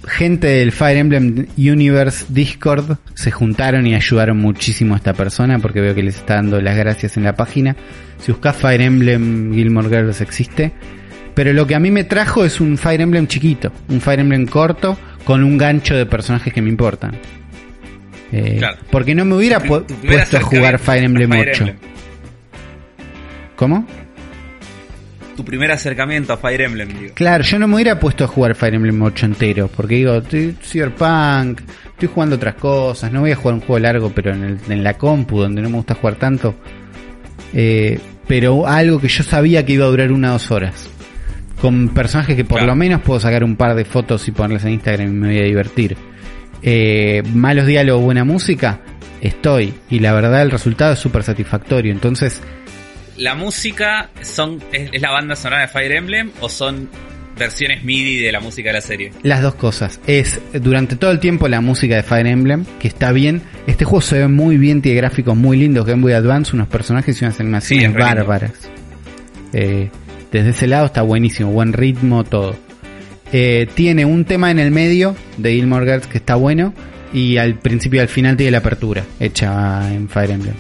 gente del Fire Emblem Universe Discord se juntaron y ayudaron muchísimo a esta persona porque veo que les está dando las gracias en la página. Si buscas Fire Emblem Gilmore Girls existe. Pero lo que a mí me trajo es un Fire Emblem chiquito, un Fire Emblem corto con un gancho de personajes que me importan. Eh, Claro. Porque no me hubiera pu- puesto a jugar Fire Emblem a 8. ¿Cómo? Tu primer acercamiento a Fire Emblem, digo. Claro, yo no me hubiera puesto a jugar Fire Emblem 8 entero, porque digo, estoy Cyberpunk, estoy jugando otras cosas, no voy a jugar un juego largo, pero en, el- en la compu, donde no me gusta jugar tanto. Eh, pero algo que yo sabía que iba a durar una o dos horas. Con personajes que por Claro. lo menos puedo sacar un par de fotos y ponerlas en Instagram y me voy a divertir. Eh, malos diálogos, buena música, estoy. Y la verdad el resultado es súper satisfactorio. Entonces, ¿La música son es, es la banda sonora de Fire Emblem o son versiones MIDI de la música de la serie? Las dos cosas. Es durante todo el tiempo la música de Fire Emblem, que está bien. Este juego se ve muy bien, tiene gráficos muy lindos, Game Boy Advance, unos personajes y unas animaciones Sí, bárbaras. Eh, desde ese lado está buenísimo, buen ritmo, todo. Eh, tiene un tema en el medio de Gilmore Girls que está bueno y al principio y al final tiene la apertura hecha en Fire Emblem.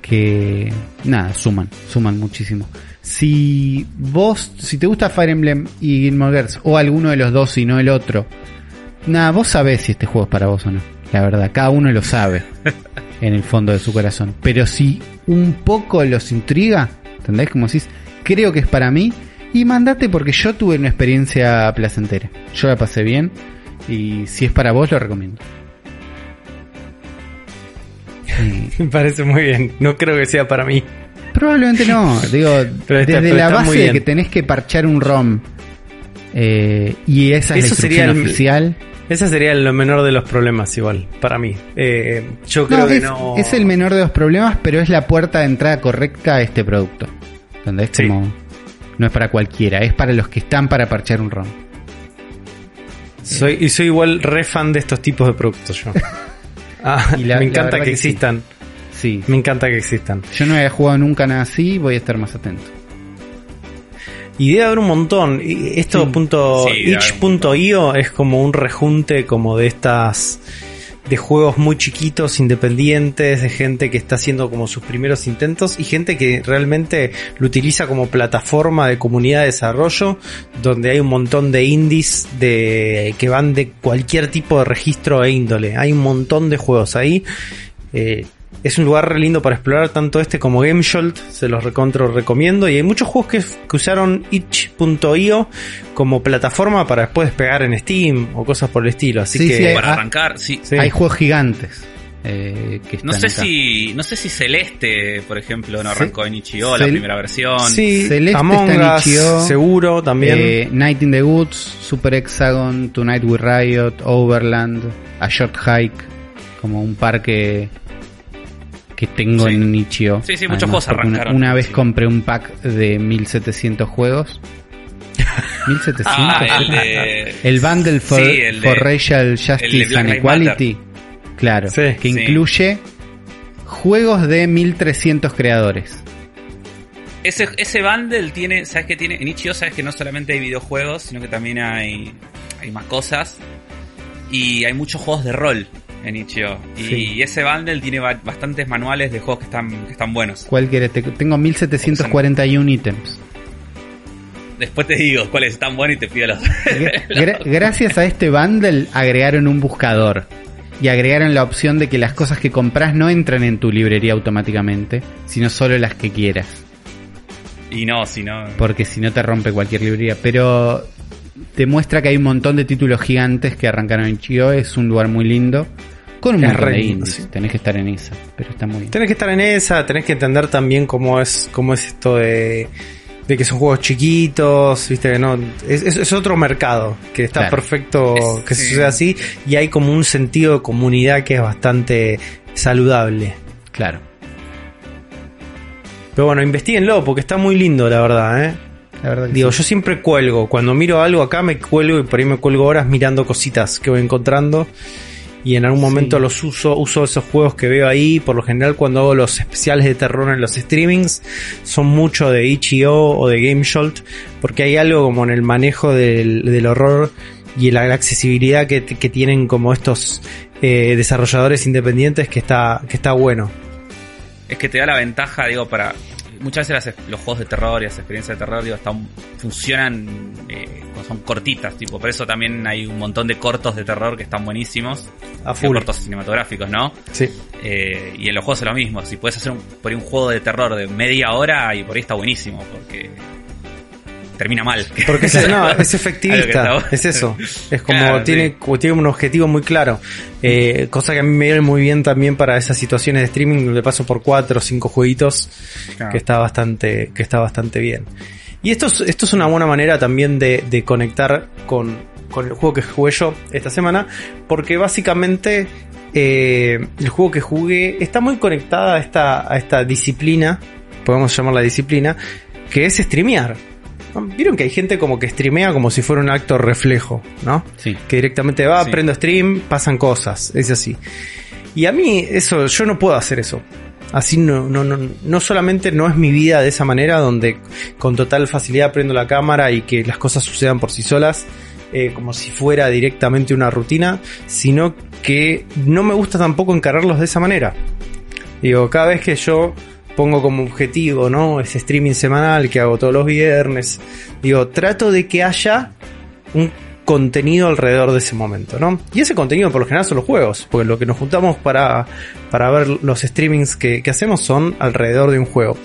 Que nada, suman, suman muchísimo. Si vos, si te gusta Fire Emblem y Gilmore Girls o alguno de los dos y no el otro, nada, vos sabés si este juego es para vos o no. La verdad, cada uno lo sabe en el fondo de su corazón. Pero si un poco los intriga, ¿entendés? Como decís, creo que es para mí. Y mandate porque yo tuve una experiencia placentera. Yo la pasé bien. Y si es para vos, lo recomiendo. Me parece muy bien. No creo que sea para mí. Probablemente no. Digo, Pero está- desde pero la base de que tenés que parchar un ROM. eh, y esa es Eso la sería el- oficial. Ese sería lo menor de los problemas, igual, para mí. Eh, yo creo No, que es, no. es el menor de los problemas, pero es la puerta de entrada correcta a este producto. Sí. como. No es para cualquiera, es para los que están para parchar un ROM. Soy, y soy igual re fan de estos tipos de productos yo. Ah, Y la- me encanta que existan. Sí. Me encanta que existan. Yo no había jugado nunca nada así, voy a estar más atento. Y debe haber un montón. Esto punto Sí, itch.io es como un rejunte como de estas de juegos muy chiquitos, independientes, de gente que está haciendo como sus primeros intentos y gente que realmente lo utiliza como plataforma de comunidad de desarrollo, donde hay un montón de indies de que van de cualquier tipo de registro e índole. Hay un montón de juegos ahí. Eh, es un lugar re lindo para explorar tanto este como GameJolt, se los recontro recomiendo. Y hay muchos juegos que, que usaron itch.io como plataforma para después despegar en Steam o cosas por el estilo. Así Sí, que sí, hay- Para ah, arrancar, sí. Sí. Hay juegos gigantes. eh, que No están sé acá. si, no sé si Celeste, por ejemplo, no arrancó en Ichio la primera versión. sí, Celeste Among está en Us, itch.io, seguro también. Eh, Night in the Woods, Super Hexagon, Tonight with Riot, Overland, A Short Hike, como un parque que tengo Sí. en Nichio. Sí, sí, muchos juegos Una, arrancaron, una vez sí. compré un pack de 1700 juegos. 1700. Ah, el era? de... El bundle for, Sí, el de- for Racial Justice and Equality. Claro, que incluye juegos de 1300 creadores. Ese, ese bundle tiene, ¿sabes qué tiene? En Ichio sabes que no solamente hay videojuegos, sino que también hay, hay más cosas. Y hay muchos juegos de rol en Ichio. Y Sí. ese bundle tiene ba- bastantes manuales de juegos que están, que están buenos. ¿Cuál quieres? Te- Tengo 1741 ítems. Después te digo cuáles están buenos y te pido los... Gra- gracias a este bundle agregaron un buscador. Y agregaron la opción de que las cosas que compras no entran en tu librería automáticamente, sino solo las que quieras. y no, si no... Porque si no te rompe cualquier librería. Pero te muestra que hay un montón de títulos gigantes que arrancaron en Chio. Es un lugar muy lindo. Con un Es montón re de lindo, indies. sí. Tenés que estar en esa. Pero está muy bien. Tenés que estar en esa, tenés que entender también cómo es, cómo es esto de, de que son juegos chiquitos, viste que no, es, es- es otro mercado, que está Claro. perfecto que sí. suceda así, y hay como un sentido de comunidad que es bastante saludable. Claro. Pero bueno, investiguenlo, porque está muy lindo, la verdad, eh. La verdad que Digo, sí. yo siempre cuelgo. Cuando miro algo acá me cuelgo y por ahí me cuelgo horas mirando cositas que voy encontrando. Y en algún momento Sí. los uso, uso esos juegos que veo ahí. Por lo general cuando hago los especiales de terror en los streamings, son mucho de Itch.io o de GameJolt. Porque hay algo como en el manejo del, del horror y la, la accesibilidad que, que tienen como estos eh, desarrolladores independientes que está, que está bueno. Es que te da la ventaja, digo, para... Muchas veces las- los juegos de terror y las experiencias de terror, digo, están, funcionan eh, son cortitas, tipo, por eso también hay un montón de cortos de terror que están buenísimos, A full. cortos cinematográficos, ¿no? Sí. Eh, y en los juegos es lo mismo, si puedes hacer un, por ahí un juego de terror de media hora y por ahí está buenísimo, porque termina mal. Porque es, no, es efectivista, es eso. Es como Claro, tiene, sí. tiene un objetivo muy claro. Eh, cosa que a mí me viene muy bien también para esas situaciones de streaming donde paso por cuatro o cinco jueguitos Claro. que está bastante, que está bastante bien. Y esto es, esto es una buena manera también de, de conectar con, con el juego que jugué yo esta semana, porque básicamente eh, el juego que jugué está muy conectada a esta, a esta disciplina, podemos llamarla disciplina, que es streamear. Vieron que hay gente como que streamea como si fuera un acto reflejo, ¿no? Sí. Que directamente va, Sí. prendo stream, pasan cosas, es así. Y a mí eso, yo no puedo hacer eso. Así no, no, no, no solamente no es mi vida de esa manera, donde con total facilidad prendo la cámara y que las cosas sucedan por sí solas, eh, como si fuera directamente una rutina, sino que no me gusta tampoco encararlos de esa manera. Digo, cada vez que yo pongo como objetivo, ¿no? Ese streaming semanal que hago todos los viernes, digo, trato de que haya un contenido alrededor de ese momento, ¿no? Y ese contenido por lo general son los juegos, porque lo que nos juntamos para, para ver los streamings que, que hacemos son alrededor de un juego.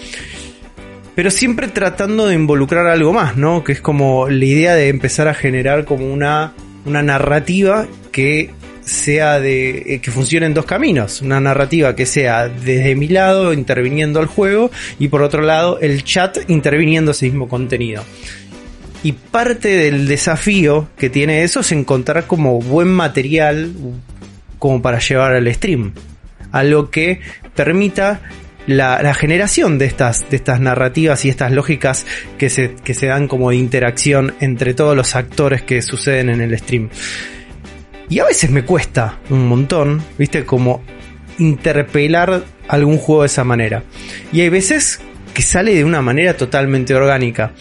Pero siempre tratando de involucrar algo más, ¿no? Que es como la idea de empezar a generar como una, una narrativa que sea de eh, que funcione en dos caminos, una narrativa que sea desde mi lado interviniendo al juego y por otro lado el chat interviniendo ese mismo contenido. Y parte del desafío que tiene eso es encontrar como buen material como para llevar al stream. Algo que permita la, la generación de estas, de estas narrativas y estas lógicas que se, que se dan como de interacción entre todos los actores que suceden en el stream. Y a veces me cuesta un montón, viste, como interpelar algún juego de esa manera. Y hay veces que sale de una manera totalmente orgánica.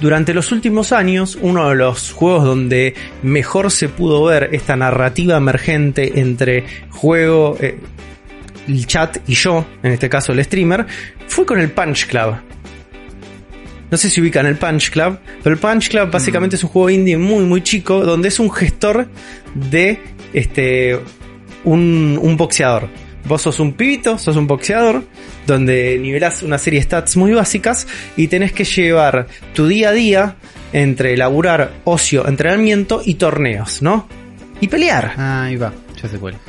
durante los últimos años, uno de los juegos donde mejor se pudo ver esta narrativa emergente entre juego, eh, el chat y yo, en este caso el streamer, fue con el Punch Club. No sé si ubican el Punch Club, pero el Punch Club básicamente es un juego indie muy muy chico donde es un gestor de este un, un boxeador. Vos sos un pibito, sos un boxeador, donde nivelás una serie de stats muy básicas y tenés que llevar tu día a día entre laburar, ocio, entrenamiento y torneos, ¿no? Y pelear. Ah, ahí va, ya sé cuál es.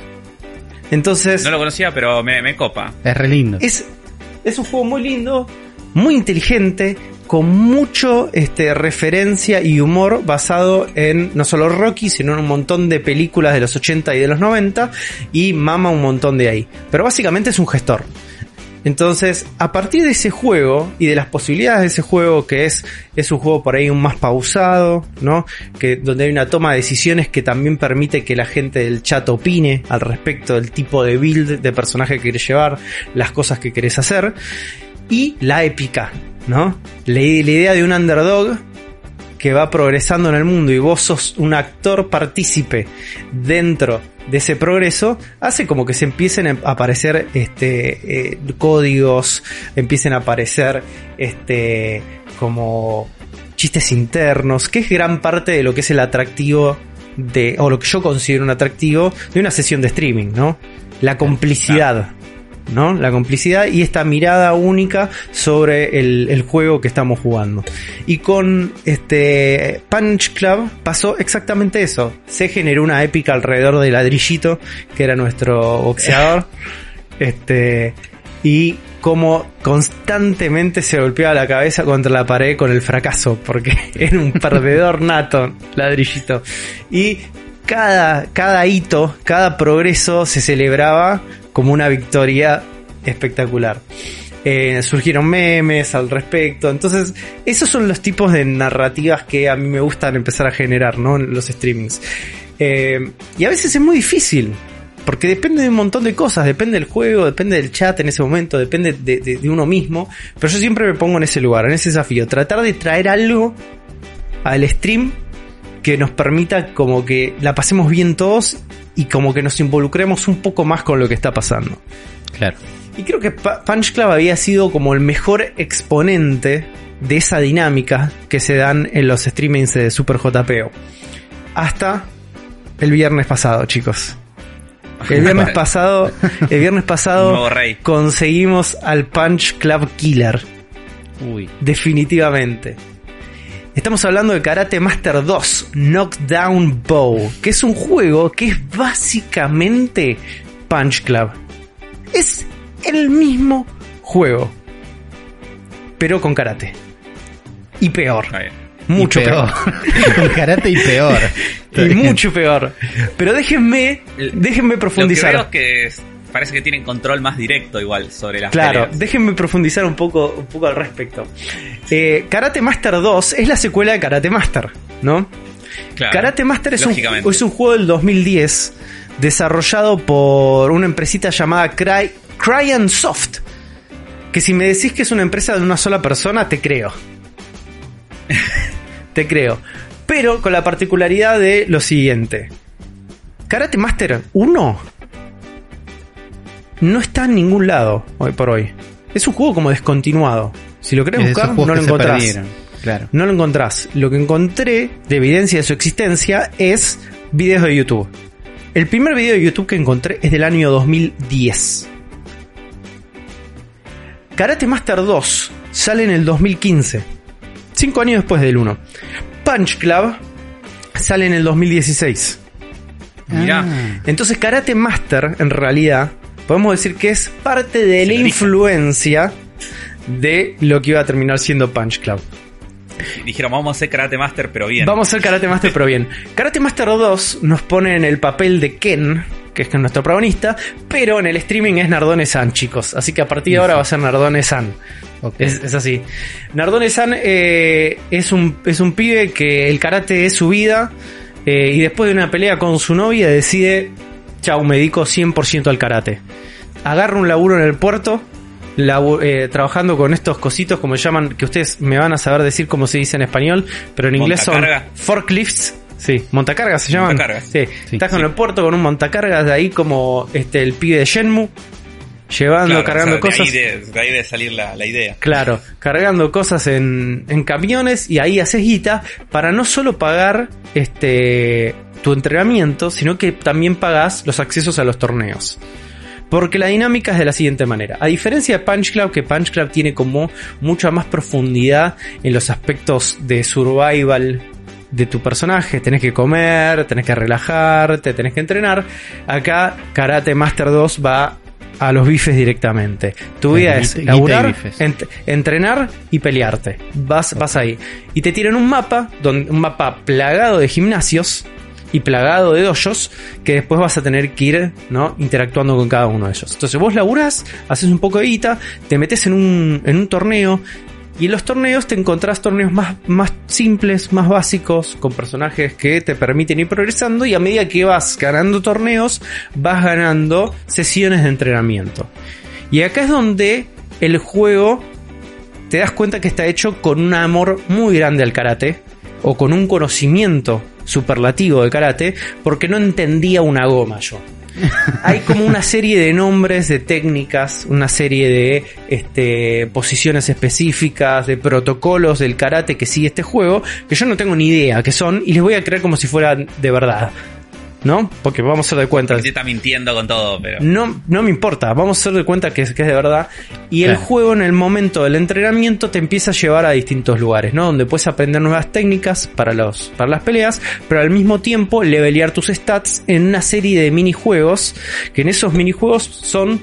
Entonces, No lo conocía, pero me, me copa. Es re lindo. es, es un juego muy lindo, muy inteligente, con mucho este, referencia y humor basado en no solo Rocky, sino en un montón de películas de los 80 y de los 90 y mama un montón de ahí. Pero básicamente es un gestor. Entonces, a partir de ese juego y de las posibilidades de ese juego, que es, es un juego por ahí un más pausado, ¿no? Que, donde hay una toma de decisiones que también permite que la gente del chat opine al respecto del tipo de build de personaje que querés llevar, las cosas que querés hacer. Y la épica, ¿no? La, la idea de un underdog que va progresando en el mundo y vos sos un actor partícipe dentro de ese progreso, hace como que se empiecen a aparecer este, eh, códigos, empiecen a aparecer este, como chistes internos, que es gran parte de lo que es el atractivo de, o lo que yo considero un atractivo de una sesión de streaming, ¿no? La complicidad. ¿No? La complicidad y esta mirada única sobre el, el juego que estamos jugando. Y con este Punch Club pasó exactamente eso. Se generó una épica alrededor de ladrillito, que era nuestro boxeador. este, y como constantemente se golpeaba la cabeza contra la pared con el fracaso, porque era un perdedor nato, ladrillito. Y cada, cada hito, cada progreso se celebraba como una victoria espectacular. Eh, surgieron memes al respecto. Entonces, esos son los tipos de narrativas que a mí me gustan empezar a generar, ¿no? En los streamings. Eh, y a veces es muy difícil. Porque depende de un montón de cosas, depende del juego, depende del chat en ese momento, depende de, de, de uno mismo. Pero yo siempre me pongo en ese lugar, en ese desafío. Tratar de traer algo al stream que nos permita como que la pasemos bien todos y como que nos involucremos un poco más con lo que está pasando. Claro. Y creo que Punch Club había sido como el mejor exponente de esa dinámica que se dan en los streamings de Super JPO. Hasta el viernes pasado, chicos. El viernes pasado, el viernes pasado conseguimos al Punch Club Killer. Uy. Definitivamente. Estamos hablando de Karate Master 2, Knockdown Bow, que es un juego que es básicamente Punch Club. Es el mismo juego, pero con karate. Y peor, mucho Y peor. Con karate y peor. Y mucho peor. Pero déjenme, déjenme profundizar. Lo que veo es que es- parece que tienen control más directo igual sobre las Claro, peleas. déjenme profundizar un poco, un poco al respecto. Eh, Karate Master 2 es la secuela de Karate Master, ¿no? Claro, Karate Master es un, es un juego del 2010 desarrollado por una empresita llamada Cry, Cryan Soft. Que si me decís que es una empresa de una sola persona, te creo. te creo. Pero con la particularidad de lo siguiente. Karate Master 1 no está en ningún lado hoy por hoy. Es un juego como descontinuado. Si lo querés Es buscar, no lo encontrás. Claro. No lo encontrás. Lo que encontré de evidencia de su existencia es videos de YouTube. El primer video de YouTube que encontré es del año 2010. Karate Master 2 sale en el 2015. Cinco años después del 1. Punch Club sale en el 2016. Mirá. Ah, Entonces Karate Master, en realidad, podemos decir que es parte de la influencia de lo que iba a terminar siendo Punch Club. Dijeron, vamos a hacer Karate Master, pero bien. Vamos a hacer Karate Master, pero bien. Karate Master 2 nos pone en el papel de Ken, que es nuestro protagonista, pero en el streaming es Nardone-san, chicos. Así que a partir de ahora va a ser Nardone-san. ok. Es, es así. Nardone-san eh, es, un, es un pibe que el karate es su vida eh, y después de una pelea con su novia decide, chau, me dedico 100% al karate. Agarra un laburo en el puerto eh, trabajando con estos cositos como se llaman, que ustedes me van a saber decir cómo se dice en español, pero en inglés son forklifts. Sí, montacargas se llaman. Montacargas. Sí. Sí, Estás sí. el puerto con un montacargas de ahí como este el pibe de Shenmue, llevando, Claro, cargando o sea, cosas. De ahí, de, de ahí debe salir la, la idea. Claro, cargando cosas en, en camiones y ahí haces guita para no solo pagar este tu entrenamiento, sino que también pagas los accesos a los torneos. Porque la dinámica es de la siguiente manera. A diferencia de Punch Club, que Punch Club tiene como mucha más profundidad en los aspectos de survival de tu personaje. Tenés que comer, tenés que relajarte, tenés que entrenar. Acá Karate Master 2 va a los bifes directamente. Tu vida es y laburar, ent- entrenar y pelearte. Vas, vas ahí. Y te tiran un mapa, donde, un mapa plagado de gimnasios y plagado de dojos que después vas a tener que ir ¿no? interactuando con cada uno de ellos. Entonces vos laburás, haces un poco de guita, te metes en un, en un torneo y en los torneos te encontrás torneos más, más simples, más básicos, con personajes que te permiten ir progresando y a medida que vas ganando torneos, vas ganando sesiones de entrenamiento. Y acá es donde el juego te das cuenta que está hecho con un amor muy grande al karate o con un conocimiento superlativo de karate porque no entendía una goma yo. Hay como una serie de nombres, de técnicas, una serie de este, posiciones específicas, de protocolos del karate que sigue este juego, que yo no tengo ni idea qué son y les voy a creer como si fueran de verdad. ¿No? Porque vamos a hacer de cuenta. Te está mintiendo con todo, pero. No, no me importa, vamos a hacer de cuenta que es, que es de verdad. Y el juego en el momento del entrenamiento te empieza a llevar a distintos lugares, ¿no? Donde puedes aprender nuevas técnicas para, los, para las peleas, pero al mismo tiempo levelear tus stats en una serie de minijuegos, que en esos minijuegos son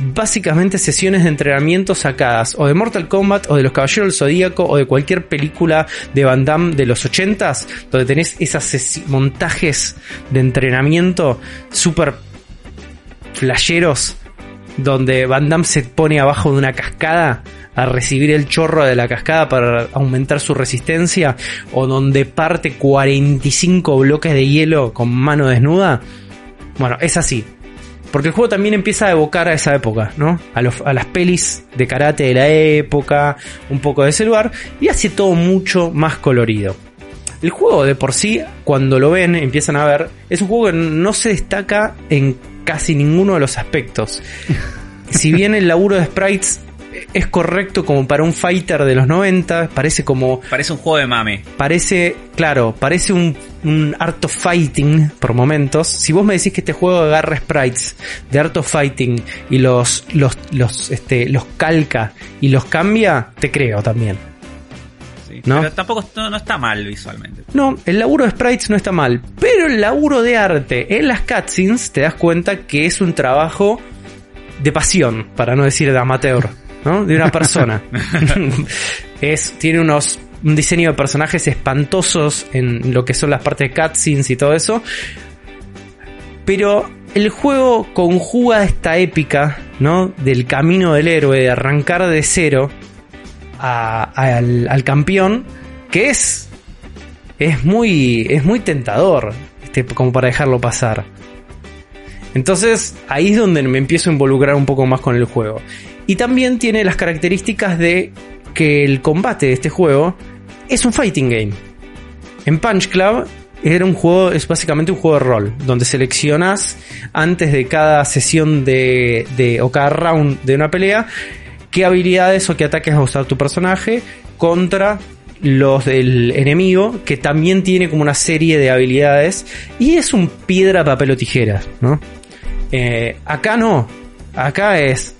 básicamente sesiones de entrenamiento sacadas o de Mortal Kombat o de los Caballeros del Zodíaco o de cualquier película de Van Damme de los 80s donde tenés sesi- montajes de entrenamiento súper flasheros donde Van Damme se pone abajo de una cascada a recibir el chorro de la cascada para aumentar su resistencia o donde parte 45 bloques de hielo con mano desnuda. Bueno, es así. Porque el juego también empieza a evocar a esa época, ¿no? A, los- a las pelis de karate de la época, un poco de ese lugar, y hace todo mucho más colorido. El juego de por sí, cuando lo ven, empiezan a ver, es un juego que no se destaca en casi ninguno de los aspectos. Si bien el laburo de sprites es correcto como para un fighter de los 90, parece como Parece un juego de mame. parece, claro, parece un, un Art of Fighting por momentos. Si vos me decís que este juego agarra sprites de Art of Fighting y los, los, los, este, los calca y los cambia, te creo también. Sí. ¿No? Pero tampoco no, no está mal visualmente. No, el laburo de sprites no está mal, pero el laburo de arte en las cutscenes te das cuenta que es un trabajo de pasión, para no decir de amateur, ¿no? De una persona. es, tiene unos un diseño de personajes espantosos en lo que son las partes de cutscenes y todo eso. Pero el juego conjuga esta épica, ¿no? Del camino del héroe, de arrancar de cero a- al, al campeón, que es es muy es muy tentador este, como para dejarlo pasar entonces ahí es donde me empiezo a involucrar un poco más con el juego y también tiene las características de que el combate de este juego es un fighting game en Punch Club era un juego, es básicamente un juego de rol, donde seleccionas antes de cada sesión de, de- o cada round de una pelea qué habilidades o qué ataques va a usar tu personaje contra los del enemigo, que también tiene como una serie de habilidades, y es un piedra, papel o tijeras, ¿no? Eh, acá no, acá es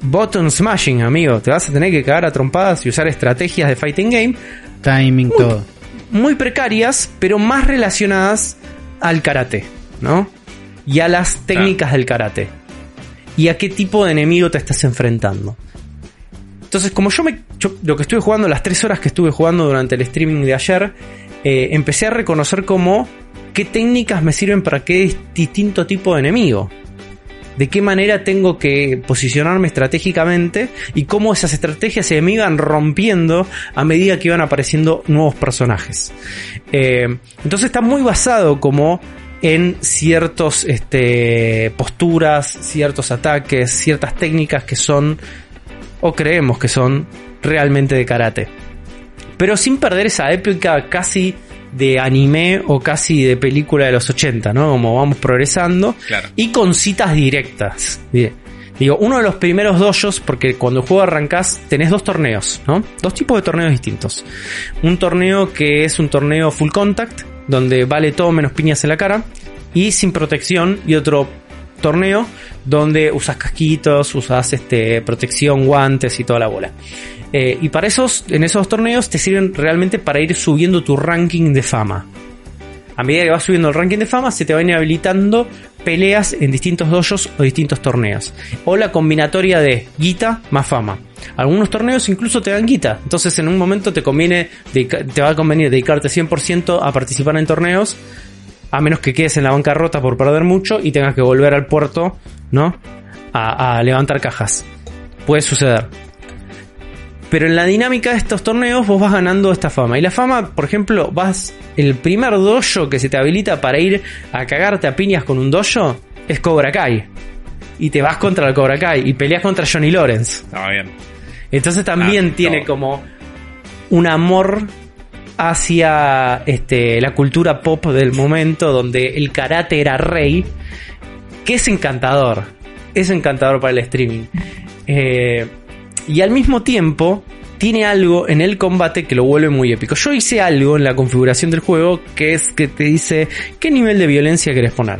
button smashing, amigo, te vas a tener que cagar a trompadas y usar estrategias de fighting game Timing, todo. muy precarias, pero más relacionadas al karate, ¿no? Y a las técnicas del karate. Y a qué tipo de enemigo te estás enfrentando. Entonces, como yo me. yo lo que estuve jugando, las tres horas que estuve jugando durante el streaming de ayer, eh, empecé a reconocer como qué técnicas me sirven para qué distinto tipo de enemigo. De qué manera tengo que posicionarme estratégicamente y cómo esas estrategias se me iban rompiendo a medida que iban apareciendo nuevos personajes. Eh, entonces está muy basado como en ciertos este, posturas, ciertos ataques, ciertas técnicas que son, o creemos que son, realmente de karate. Pero sin perder esa época casi de anime o casi de película de los 80, ¿no? Como vamos progresando. Claro. Y con citas directas. Digo, uno de los primeros dojos, porque cuando el juego arrancás tenés dos torneos, ¿no? Dos tipos de torneos distintos. Un torneo que es un torneo full contact, donde vale todo menos piñas en la cara, y sin protección, y otro torneo donde usas casquitos, usas este, protección, guantes y toda la bola. Eh, y para esos, en esos torneos te sirven realmente para ir subiendo tu ranking de fama. A medida que vas subiendo el ranking de fama, se te van habilitando peleas en distintos dojos o distintos torneos. O la combinatoria de guita más fama. Algunos torneos incluso te dan guita. Entonces en un momento te conviene, te va a convenir dedicarte 100% a participar en torneos. A menos que quedes en la bancarrota por perder mucho y tengas que volver al puerto, ¿no? A, a levantar cajas. Puede suceder. Pero en la dinámica de estos torneos vos vas ganando esta fama. Y la fama, por ejemplo, vas. El primer dojo que se te habilita para ir a cagarte a piñas con un dojo es Cobra Kai. Y te vas contra el Cobra Kai y peleas contra Johnny Lawrence. Estaba bien. Entonces también Ah, tiene no. como un amor hacia este, la cultura pop del momento donde el karate era rey, que es encantador, es encantador para el streaming. Eh, y al mismo tiempo tiene algo en el combate que lo vuelve muy épico. Yo hice algo en la configuración del juego que es que te dice qué nivel de violencia querés poner.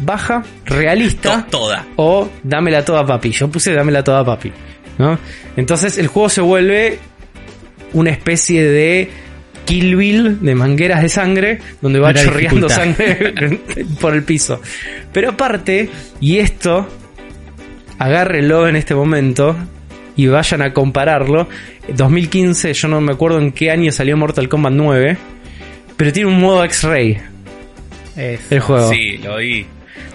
Baja, realista To- toda. o dámela toda papi. Yo puse dámela toda papi. ¿no? Entonces el juego se vuelve una especie de Kill Bill de mangueras de sangre donde va chorreando dificultad. sangre por el piso. Pero aparte, y esto, agárrenlo en este momento y vayan a compararlo. 2015, yo no me acuerdo en qué año salió Mortal Kombat 9, pero tiene un modo X-Ray el juego. Sí, lo vi.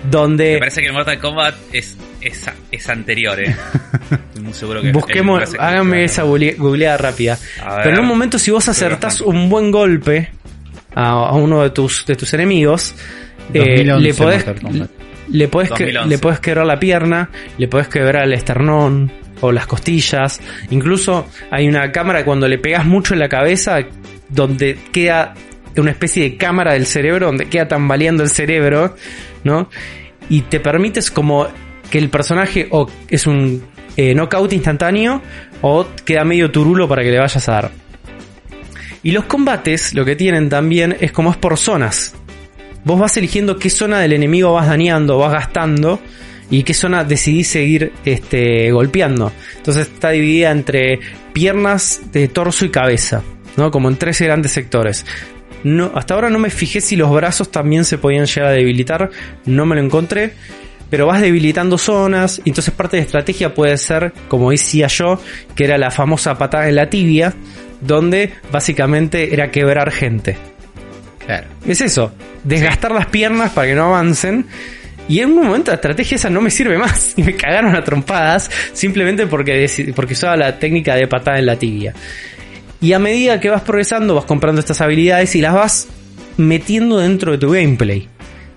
Donde Me parece que Mortal Kombat es, es, es anterior, eh. Estoy muy seguro que. Busquemos, háganme esa google- googleada rápida. Ver. Pero en un momento, si vos acertás un buen golpe a, a uno de tus, de tus enemigos, eh, 2011 le podés, le podés, que- 2011. le podés quebrar la pierna, le podés quebrar el esternón o las costillas. Incluso hay una cámara cuando le pegas mucho en la cabeza, donde queda una especie de cámara del cerebro, donde queda tambaleando el cerebro, ¿no? Y te permites como que el personaje o es un eh, knockout instantáneo o queda medio turulo para que le vayas a dar. Y los combates lo que tienen también es como es por zonas. Vos vas eligiendo qué zona del enemigo vas dañando, vas gastando y qué zona decidís seguir este, golpeando. Entonces está dividida entre piernas, de torso y cabeza, ¿no? Como en tres grandes sectores. No, hasta ahora no me fijé si los brazos también se podían llegar a debilitar, no me lo encontré. Pero vas debilitando zonas, y entonces parte de estrategia puede ser, como decía yo, que era la famosa patada en la tibia, donde básicamente era quebrar gente. Claro. Es eso, desgastar las piernas para que no avancen. Y en un momento la estrategia esa no me sirve más. Y me cagaron a trompadas simplemente porque, porque usaba la técnica de patada en la tibia. Y a medida que vas progresando, vas comprando estas habilidades y las vas metiendo dentro de tu gameplay.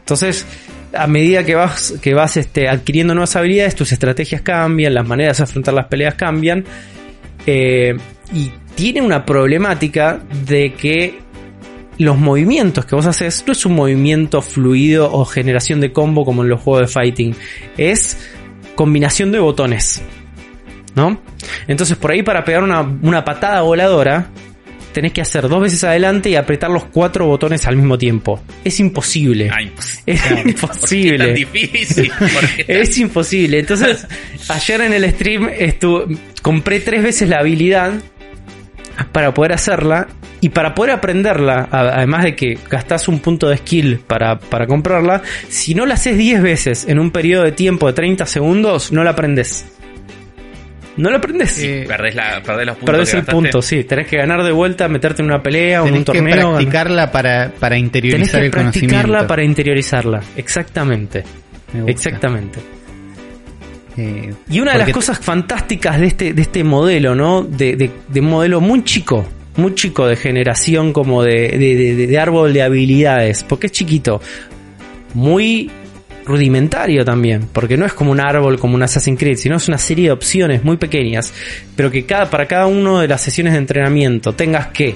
Entonces, a medida que vas, que vas este, adquiriendo nuevas habilidades, tus estrategias cambian, las maneras de afrontar las peleas cambian. Eh, y tiene una problemática de que los movimientos que vos haces no es un movimiento fluido o generación de combo como en los juegos de fighting, es combinación de botones. ¿No? Entonces por ahí para pegar una, una patada voladora tenés que hacer dos veces adelante y apretar los cuatro botones al mismo tiempo. Es imposible. Es ¿por qué es tan imposible. difícil? ¿Por qué tan- Es imposible. Entonces, ayer en el stream compré tres veces la habilidad para poder hacerla y para poder aprenderla, además de que gastás un punto de skill para, para comprarla, si no la haces 10 veces en un periodo de tiempo de 30 segundos, no la aprendes. No la aprendes. Eh, Perdés, la, perdés los puntos. Perdés el gastaste. punto, sí. Tenés que ganar de vuelta, meterte en una pelea o en un Tenés que torneo. ganar- practicarla para, para Tenés interiorizar que el practicarla conocimiento. para interiorizarla. Exactamente. Exactamente. Eh, Y una de las cosas fantásticas de este, de este modelo, ¿no? De, de, de un modelo muy chico, muy chico de generación como de, de, de- de árbol de habilidades, porque es chiquito. muy rudimentario también, porque no es como un árbol como un Assassin's Creed, sino es una serie de opciones muy pequeñas, pero que cada, para cada una de las sesiones de entrenamiento tengas que,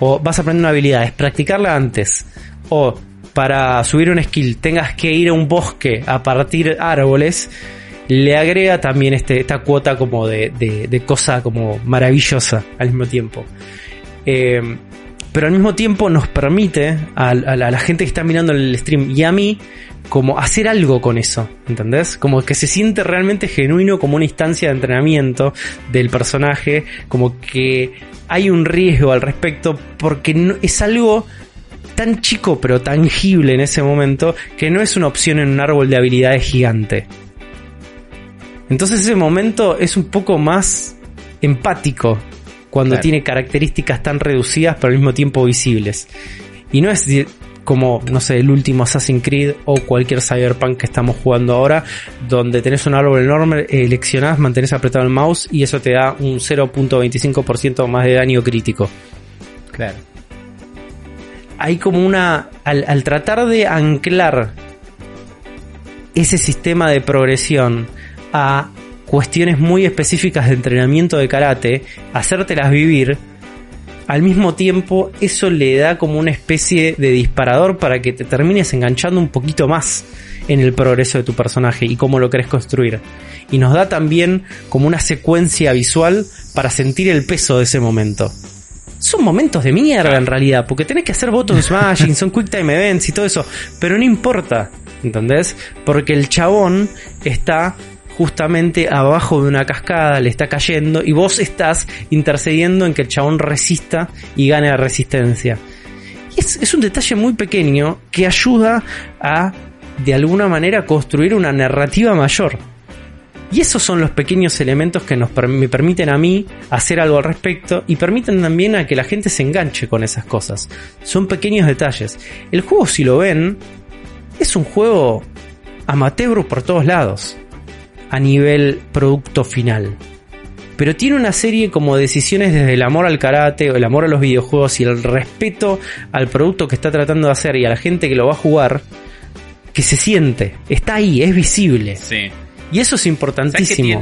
o vas a aprender una habilidad, es practicarla antes, o para subir un skill tengas que ir a un bosque a partir árboles, le agrega también este, esta cuota como de, de, de cosa como maravillosa al mismo tiempo. Eh, pero al mismo tiempo nos permite a, la gente que está mirando el stream y a mí como hacer algo con eso, ¿entendés? Como que se siente realmente genuino como una instancia de entrenamiento del personaje, como que hay un riesgo al respecto porque no, es algo tan chico pero tangible en ese momento que no es una opción en un árbol de habilidades gigante. Entonces ese momento es un poco más empático cuando Claro. tiene características tan reducidas pero al mismo tiempo visibles. Y no es como, no sé, el último Assassin's Creed o cualquier Cyberpunk que estamos jugando ahora, donde tenés un árbol enorme, eleccionás, mantenés apretado el mouse y eso te da un 0.25% más de daño crítico. Claro. Hay como una... Al, al tratar de anclar ese sistema de progresión a cuestiones muy específicas de entrenamiento de karate, hacértelas vivir, al mismo tiempo eso le da como una especie de disparador para que te termines enganchando un poquito más en el progreso de tu personaje y cómo lo querés construir. Y nos da también como una secuencia visual para sentir el peso de ese momento. Son momentos de mierda en realidad, porque tenés que hacer button smashing, son quick time events y todo eso, pero no importa, ¿entendés? Porque el chabón está justamente abajo de una cascada, le está cayendo y vos estás intercediendo en que el chabón resista y gane la resistencia. Y es, un detalle muy pequeño que ayuda a, de alguna manera, construir una narrativa mayor. Y esos son los pequeños elementos que nos me permiten a mí hacer algo al respecto y permiten también a que la gente se enganche con esas cosas. Son pequeños detalles. El juego, si lo ven, es un juego amateur por todos lados a nivel producto final. Pero tiene una serie como de decisiones desde el amor al karate o el amor a los videojuegos y el respeto al producto que está tratando de hacer y a la gente que lo va a jugar que se siente, está ahí, es visible. Sí. Y eso es ¿Sabes que importantísimo.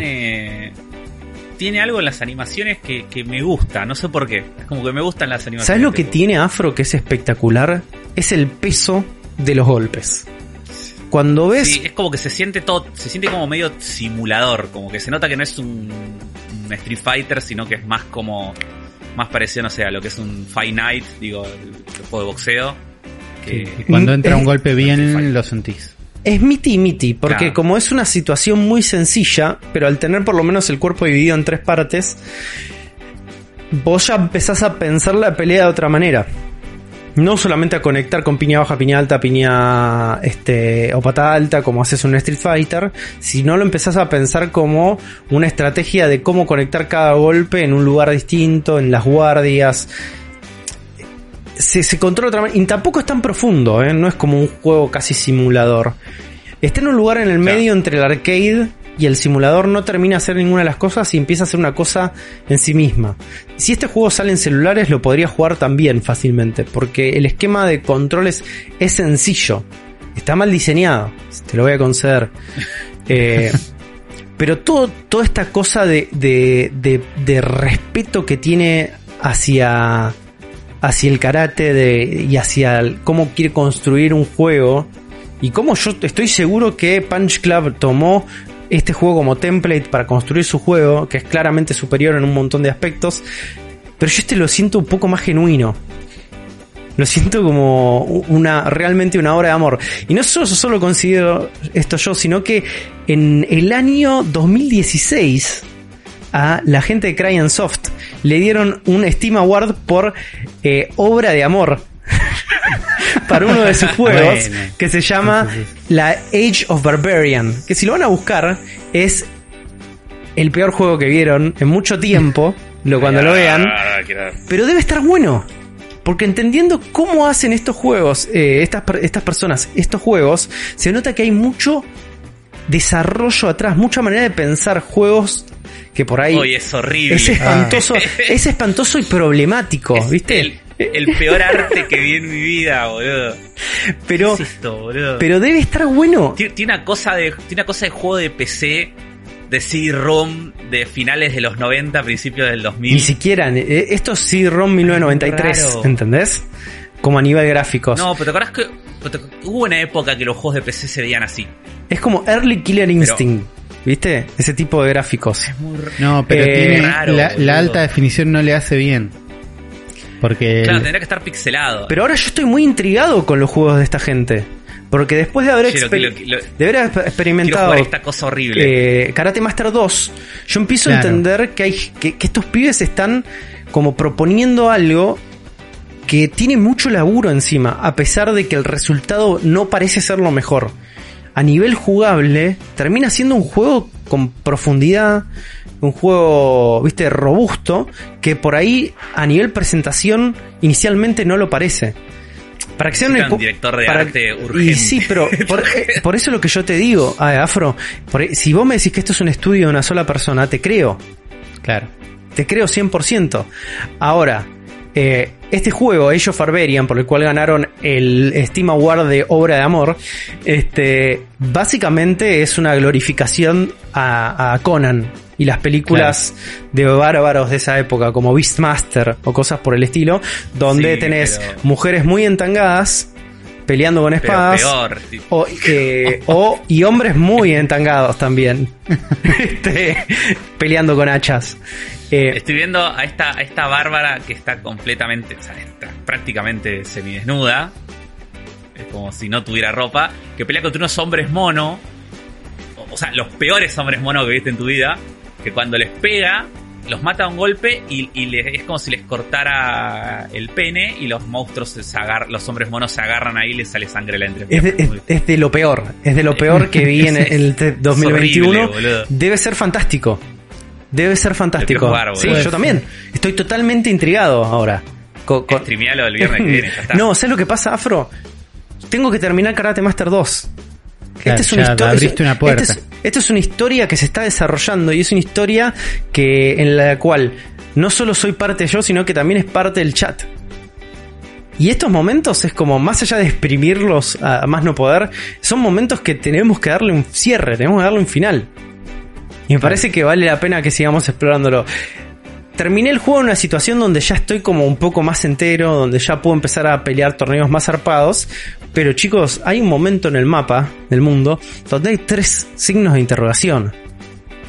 tiene, algo en las animaciones que, que me gusta? No sé por qué. Es como que me gustan las animaciones. ¿Sabes lo que tiene Afro que es espectacular? Es el peso de los golpes. Cuando ves Sí, es como que se siente todo, se siente como medio simulador, como que se nota que no es un, un Street Fighter, sino que es más como, más parecido, no sé, a lo que es un Fight Night, digo, el, el juego de boxeo. Que, Y cuando Mm, entra un es- golpe bien, lo sentís. es miti miti, porque Claro. como es una situación muy sencilla, pero al tener por lo menos el cuerpo dividido en tres partes, vos ya empezás a pensar la pelea de otra manera. No solamente a conectar con piña baja, piña alta, piña este o patada alta como haces en un Street Fighter, sino lo empezás a pensar como una estrategia de cómo conectar cada golpe en un lugar distinto, en las guardias. Se, se controla otra manera. Y tampoco es tan profundo, ¿eh? no es como un juego casi simulador. Está en un lugar en el Claro. medio entre el arcade y el simulador, no termina de hacer ninguna de las cosas y empieza a hacer una cosa en sí misma. Si este juego sale en celulares, lo podría jugar también fácilmente, porque el esquema de controles es sencillo. Está mal diseñado, te lo voy a conceder. Eh, pero todo, toda esta cosa de, de, de, de respeto que tiene hacia, hacia el karate y hacia el- cómo quiere construir un juego, y cómo yo estoy seguro que Punch Club tomó este juego como template para construir su juego, que es claramente superior en un montón de aspectos, pero yo este lo siento un poco más genuino. Lo siento como una realmente una obra de amor. Y no solo, solo considero esto yo, sino que en el año 2016 a la gente de Cry Soft le dieron un Steam Award por eh, obra de amor para uno de sus juegos Bueno. que se llama la Age of Barbarian. Que si lo van a buscar es el peor juego que vieron en mucho tiempo. Lo cuando lo vean. Pero debe estar bueno. Porque entendiendo cómo hacen estos juegos, eh, estas, estas personas, estos juegos, se nota que hay mucho desarrollo atrás, mucha manera de pensar juegos que por ahí es horrible. es espantoso, es espantoso y problemático, Es ¿viste? el- el peor arte que vi en mi vida, boludo. Pero, ¿Qué es esto, boludo? pero debe estar bueno. Tiene, tiene una cosa de, tiene una cosa de juego de PC, de CD-ROM de finales de los 90, principios del 2000. Ni siquiera. eh, Esto es CD-ROM 1993, Raro. ¿entendés? Como a nivel gráficos. No, pero te acordás que hubo una época que los juegos de PC se veían así. Es como Early Killer Instinct. ¿Viste? Ese tipo de gráficos. Muy r- No, pero Eh, tiene raro, la alta definición no le hace bien. Porque Claro, el- tendría que estar pixelado. Pero ahora yo estoy muy intrigado con los juegos de esta gente. Porque después de haber, exper- de experimentado esta cosa horrible. eh, Karate Master 2, yo empiezo Claro. a entender que, hay, que, que estos pibes están como proponiendo algo que tiene mucho laburo encima, a pesar de que el resultado no parece ser lo mejor. A nivel jugable, termina siendo un juego con profundidad, un juego, viste, robusto, que por ahí a nivel presentación inicialmente no lo parece. Para que sea un director de para- arte Y urgente. sí, pero por, por eso es lo que yo te digo, ah, Afro, por- si vos me decís que esto es un estudio de una sola persona, te creo. claro. Te creo 100%. Ahora, eh, este juego, Age of Barbarian, por el cual ganaron el Steam Award de Obra de Amor, este, básicamente es una glorificación a, a Conan y las películas de bárbaros de esa época, como Beastmaster o cosas por el estilo, donde Sí, tenés pero- mujeres muy entangadas peleando con espadas. peor. tipo, O, eh, o- y hombres muy entangados también. Este, peleando con hachas. Eh, Estoy viendo a esta, a esta bárbara que está completamente, o sea, está prácticamente semidesnuda. Es como si no tuviera ropa. Que pelea contra unos hombres mono. O, o sea, los peores hombres mono que viste en tu vida. Que cuando les pega, los mata a un golpe y, y les- es como si les cortara el pene y los monstruos, se agar- los hombres monos se agarran ahí y les sale sangre la es, entrepierna. de, es- de lo peor. Es de lo peor que vi en el te- 2021. horrible, boludo. Debe ser fantástico. Debe ser fantástico. jugar, sí, yo también. Estoy totalmente intrigado ahora. Co- con- Streamealo el viernes que viene, está. No, ¿sabes lo que pasa, Afro? Tengo que terminar Karate Master 2. Claro, Esta es una ya historia. abriste una puerta. Esta es, esta es una historia que se está desarrollando y es una historia que en la cual no solo soy parte yo, sino que también es parte del chat. Y estos momentos es como, más allá de exprimirlos a a más no poder, son momentos que tenemos que darle un cierre, tenemos que darle un final. Y me parece que vale la pena que sigamos explorándolo. Terminé el juego en una situación donde ya estoy como un poco más entero, donde ya puedo empezar a pelear torneos más zarpados. Pero chicos, hay un momento en el mapa del mundo donde hay tres signos de interrogación.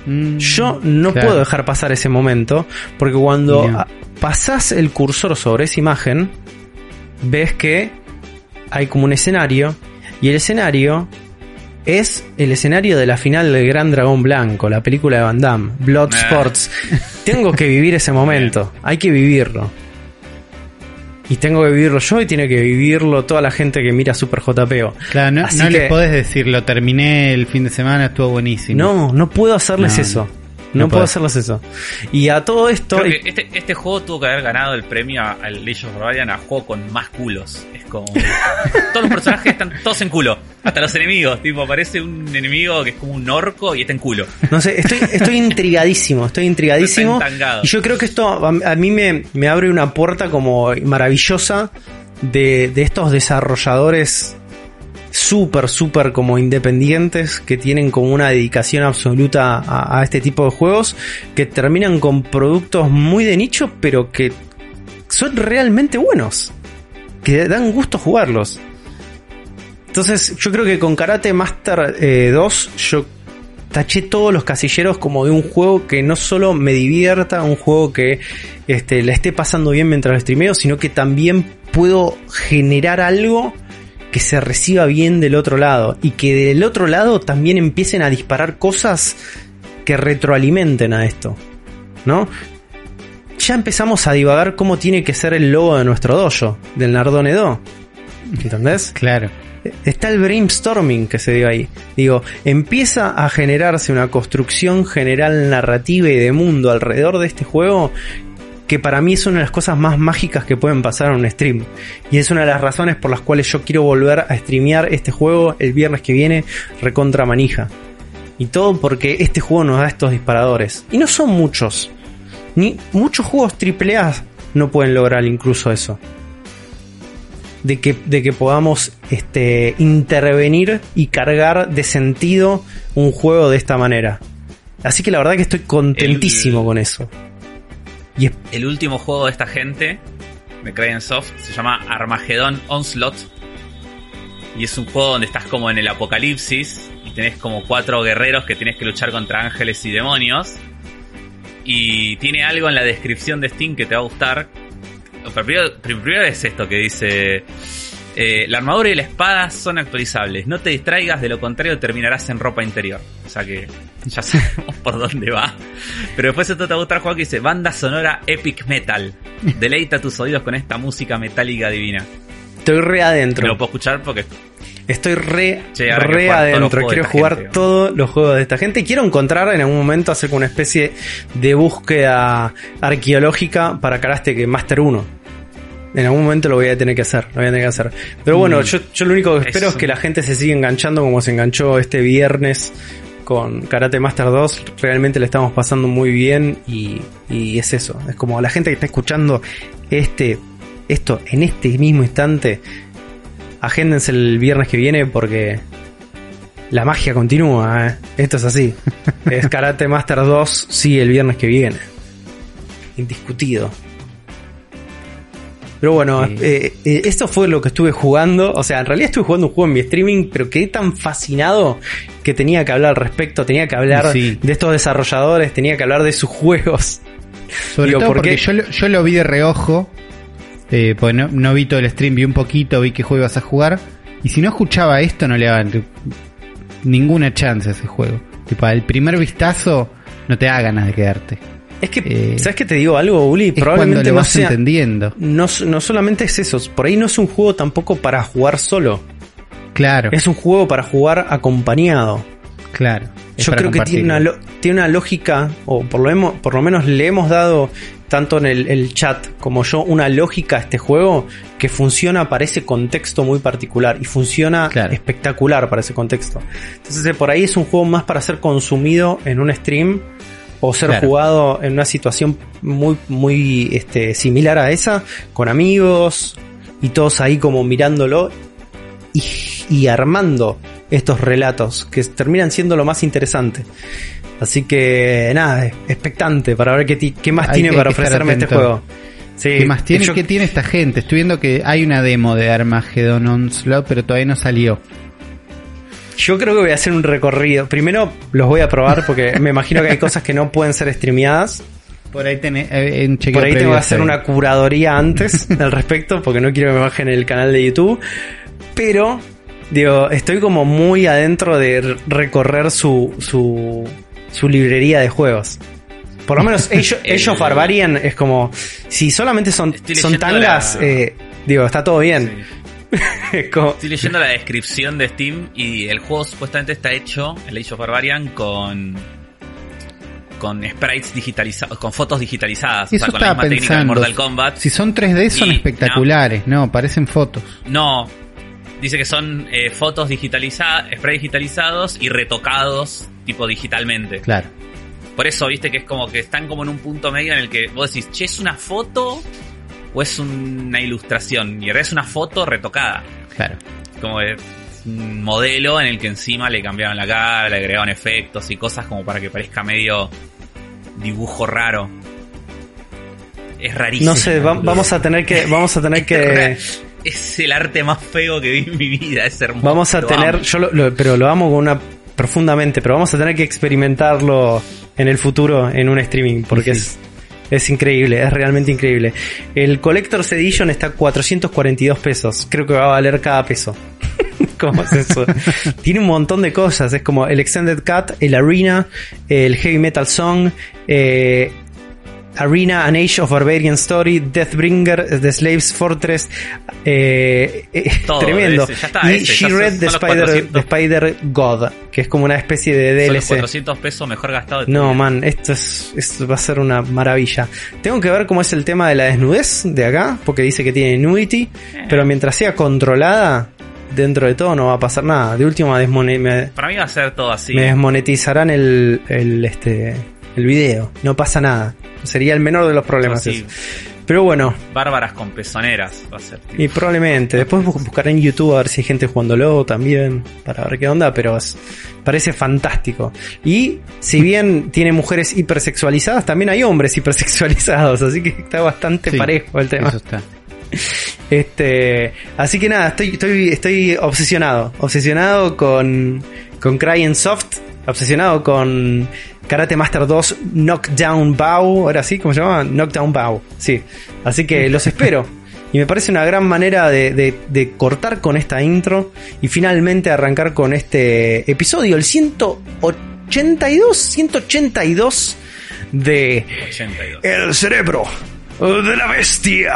Mm, Yo no claro. puedo dejar pasar ese momento, porque cuando No. pasás el cursor sobre esa imagen, ves que hay como un escenario, y el escenario es el escenario de la final del Gran Dragón Blanco, la película de Van Damme, Blood Ah. Sports. Tengo que vivir ese momento, hay que vivirlo. Y tengo que vivirlo yo y tiene que vivirlo toda la gente que mira Super JPO. Claro, no, Así no que- les podés decir, lo terminé el fin de semana, estuvo buenísimo. No, no puedo hacerles No, eso. no. No, No puedo hacerles eso. Y a todo esto, Creo que este, este juego tuvo que haber ganado el premio al Age of Barbarian a juego con más culos. Es como. todos los personajes están todos en culo. Hasta los enemigos. Tipo, aparece un enemigo que es como un orco y está en culo. No sé, estoy, estoy intrigadísimo, estoy intrigadísimo. Y yo creo que esto a, a mí me, me abre una puerta como maravillosa de, de estos desarrolladores súper, súper como independientes que tienen como una dedicación absoluta a, este tipo de juegos que terminan con productos muy de nicho pero que son realmente buenos. Que dan gusto jugarlos. Entonces yo creo que con Karate Master eh, 2 yo taché todos los casilleros como de un juego que no solo me divierta, un juego que este, esté pasando bien mientras lo streameo, sino que también puedo generar algo que se reciba bien del otro lado y que del otro lado también empiecen a disparar cosas que retroalimenten a esto, ¿no? Ya empezamos a divagar cómo tiene que ser el logo de nuestro dojo, del Nardone Do. ¿Entendés? Claro. está el brainstorming que se dio ahí. Digo, empieza a generarse una construcción general narrativa y de mundo alrededor de este juego que para mí es una de las cosas más mágicas que pueden pasar en un stream. Y es una de las razones por las cuales yo quiero volver a streamear este juego el viernes que viene recontra manija. Y todo porque este juego nos da estos disparadores. Y no son muchos. Ni muchos juegos AAA no pueden lograr incluso eso. de que, de que podamos este, intervenir y cargar de sentido un juego de esta manera. Así que la verdad que estoy contentísimo El- con eso. Y es- El último juego de esta gente, de Crayon Soft, se llama Armageddon Onslaught. Y es un juego donde estás como en el apocalipsis y tenés como cuatro guerreros que tienes que luchar contra ángeles y demonios. Y tiene algo en la descripción de Steam que te va a gustar. Primero, primero es esto que dice... eh, la armadura y la espada son actualizables. No te distraigas, de lo contrario terminarás en ropa interior. O sea que ya sabemos por dónde va. Pero después esto te va a gustar, Juan, que dice banda sonora epic metal. Deleita tus oídos con esta música metálica divina. estoy re Me adentro. lo puedo escuchar porque Estoy re, Che, re adentro. Quiero esta jugar gente. todos los juegos de esta gente. Quiero encontrar en algún momento hacer como una especie de búsqueda arqueológica para Karate Master 1. En algún momento lo voy a tener que hacer. Lo voy a tener que hacer. Pero bueno, yo, yo lo único que espero Mm. Es que la gente se siga enganchando como se enganchó este viernes con Karate Master 2. Realmente le estamos pasando muy bien y, y es eso. Es como la gente que está escuchando este, esto en este mismo instante agéndense el viernes que viene porque la magia continúa, ¿eh? Esto es así. es Karate Master 2, sí, el viernes que viene. Indiscutido. Pero bueno, Sí. eh, eh, esto fue lo que estuve jugando. O sea, en realidad estuve jugando un juego en mi streaming, pero quedé tan fascinado que tenía que hablar al respecto, tenía que hablar Sí. de estos desarrolladores, tenía que hablar de sus juegos. Sobre Digo, todo ¿por porque yo, lo- yo lo vi de reojo. Eh, pues no, no vi todo el stream, vi un poquito, vi qué juego ibas a jugar. Y si no escuchaba esto, no le daban ninguna chance a ese juego. Tipo, al primer vistazo, no te da ganas de quedarte. Es que, Eh, ¿sabes que te digo algo, Uli? Es cuando Probablemente lo no vas sea, entendiendo. no, no solamente es eso, por ahí no es un juego tampoco para jugar solo. Claro, Es un juego para jugar acompañado. claro. Yo creo que tiene una, tiene una lógica, o por lo, hemo- por lo menos le hemos dado tanto en el, el chat como yo una lógica a este juego que funciona para ese contexto muy particular y funciona Claro. espectacular para ese contexto. Entonces por ahí es un juego más para ser consumido en un stream o ser Claro. jugado en una situación muy, muy este, similar a esa, con amigos y todos ahí como mirándolo y, y armando estos relatos que terminan siendo lo más interesante. Así que nada, expectante para ver qué, más Hay tiene que- para ofrecerme este juego. Sí, ¿Qué más tiene? yo- ¿Qué tiene esta gente? Estoy viendo que hay una demo de Armageddon Onslaught, pero todavía no salió. Yo creo que voy a hacer un recorrido. Primero los voy a probar porque me imagino que hay cosas que no pueden ser streameadas. Por ahí tenés, eh, chequeo Por ahí tengo previo que hacer una curadoría antes al respecto porque no quiero que me bajen el canal de YouTube. Pero, digo, estoy como muy adentro de recorrer su, su, su librería de juegos. Por lo menos Age, Age of El- Barbarian es como, si solamente son, son tangas, la- eh, digo, está todo bien. Sí. Como- Estoy leyendo la descripción de Steam y el juego supuestamente está hecho, el Age of Barbarian, con con sprites digitalizados, con fotos digitalizadas, Eso o sea, con la estaba misma técnica de pensando. Mortal Kombat. Si son 3D son Y- espectaculares, no. parecen fotos. No, dice que son eh, fotos digitalizadas, sprites digitalizados y retocados tipo digitalmente. Claro. Por eso, viste que es como que están como en un punto medio en el que vos decís, che, ¿es una foto o es una ilustración? Y en realidad es una foto retocada. Claro. como de un modelo en el que encima le cambiaban la cara, le agregaban efectos y cosas como para que parezca medio dibujo raro. Es rarísimo. no sé, va- vamos a tener que, vamos a tener que, Es el arte más feo que vi en mi vida, es hermoso. vamos a lo tener, amo. yo lo, lo- pero lo amo con una profundamente, pero vamos a tener que experimentarlo en el futuro en un streaming porque Sí. es es increíble, es realmente increíble. El Collector's Edition está a 442 pesos. Creo que va a valer cada peso. ¿Cómo es eso? Tiene un montón de cosas. Es como el Extended Cut, el Arena, el Heavy Metal Song, eh, Arena, An Age of Barbarian Story, Deathbringer, The Slaves Fortress, eh, eh, Todo tremendo. ese, ya está, y ese, She Read the Spider, 400. the Spider God, que es como una especie de Son los DLC. 400 pesos mejor gastado de No, vida. man, esto es, esto va a ser una maravilla. Tengo que ver cómo es el tema de la desnudez de acá, porque dice que tiene nudity, Eh. pero mientras sea controlada, dentro de todo no va a pasar nada. De última me, Para mí va a ser todo así. me desmonetizarán el, el, este, el video. No pasa nada. Sería el menor de los problemas. Eso. Pero bueno, Bárbaras con pezoneras va a ser. tipo. y probablemente. Después bu- buscaré en YouTube a ver si hay gente jugándolo también, para ver qué onda, pero es- parece fantástico. Y si bien tiene mujeres hipersexualizadas, también hay hombres hipersexualizados, así que está bastante Sí, parejo el tema. Eso está. Este, así que nada, estoy, estoy, estoy obsesionado. Obsesionado con, con Crying Soft. Obsesionado con Karate Master 2 Knockdown Bow. Ahora sí, ¿cómo se llama? Knockdown Bow. Sí. Así que los espero. Y me parece una gran manera de, de- de cortar con esta intro y finalmente arrancar con este episodio, el 182, 182 de 82. El cerebro de la bestia.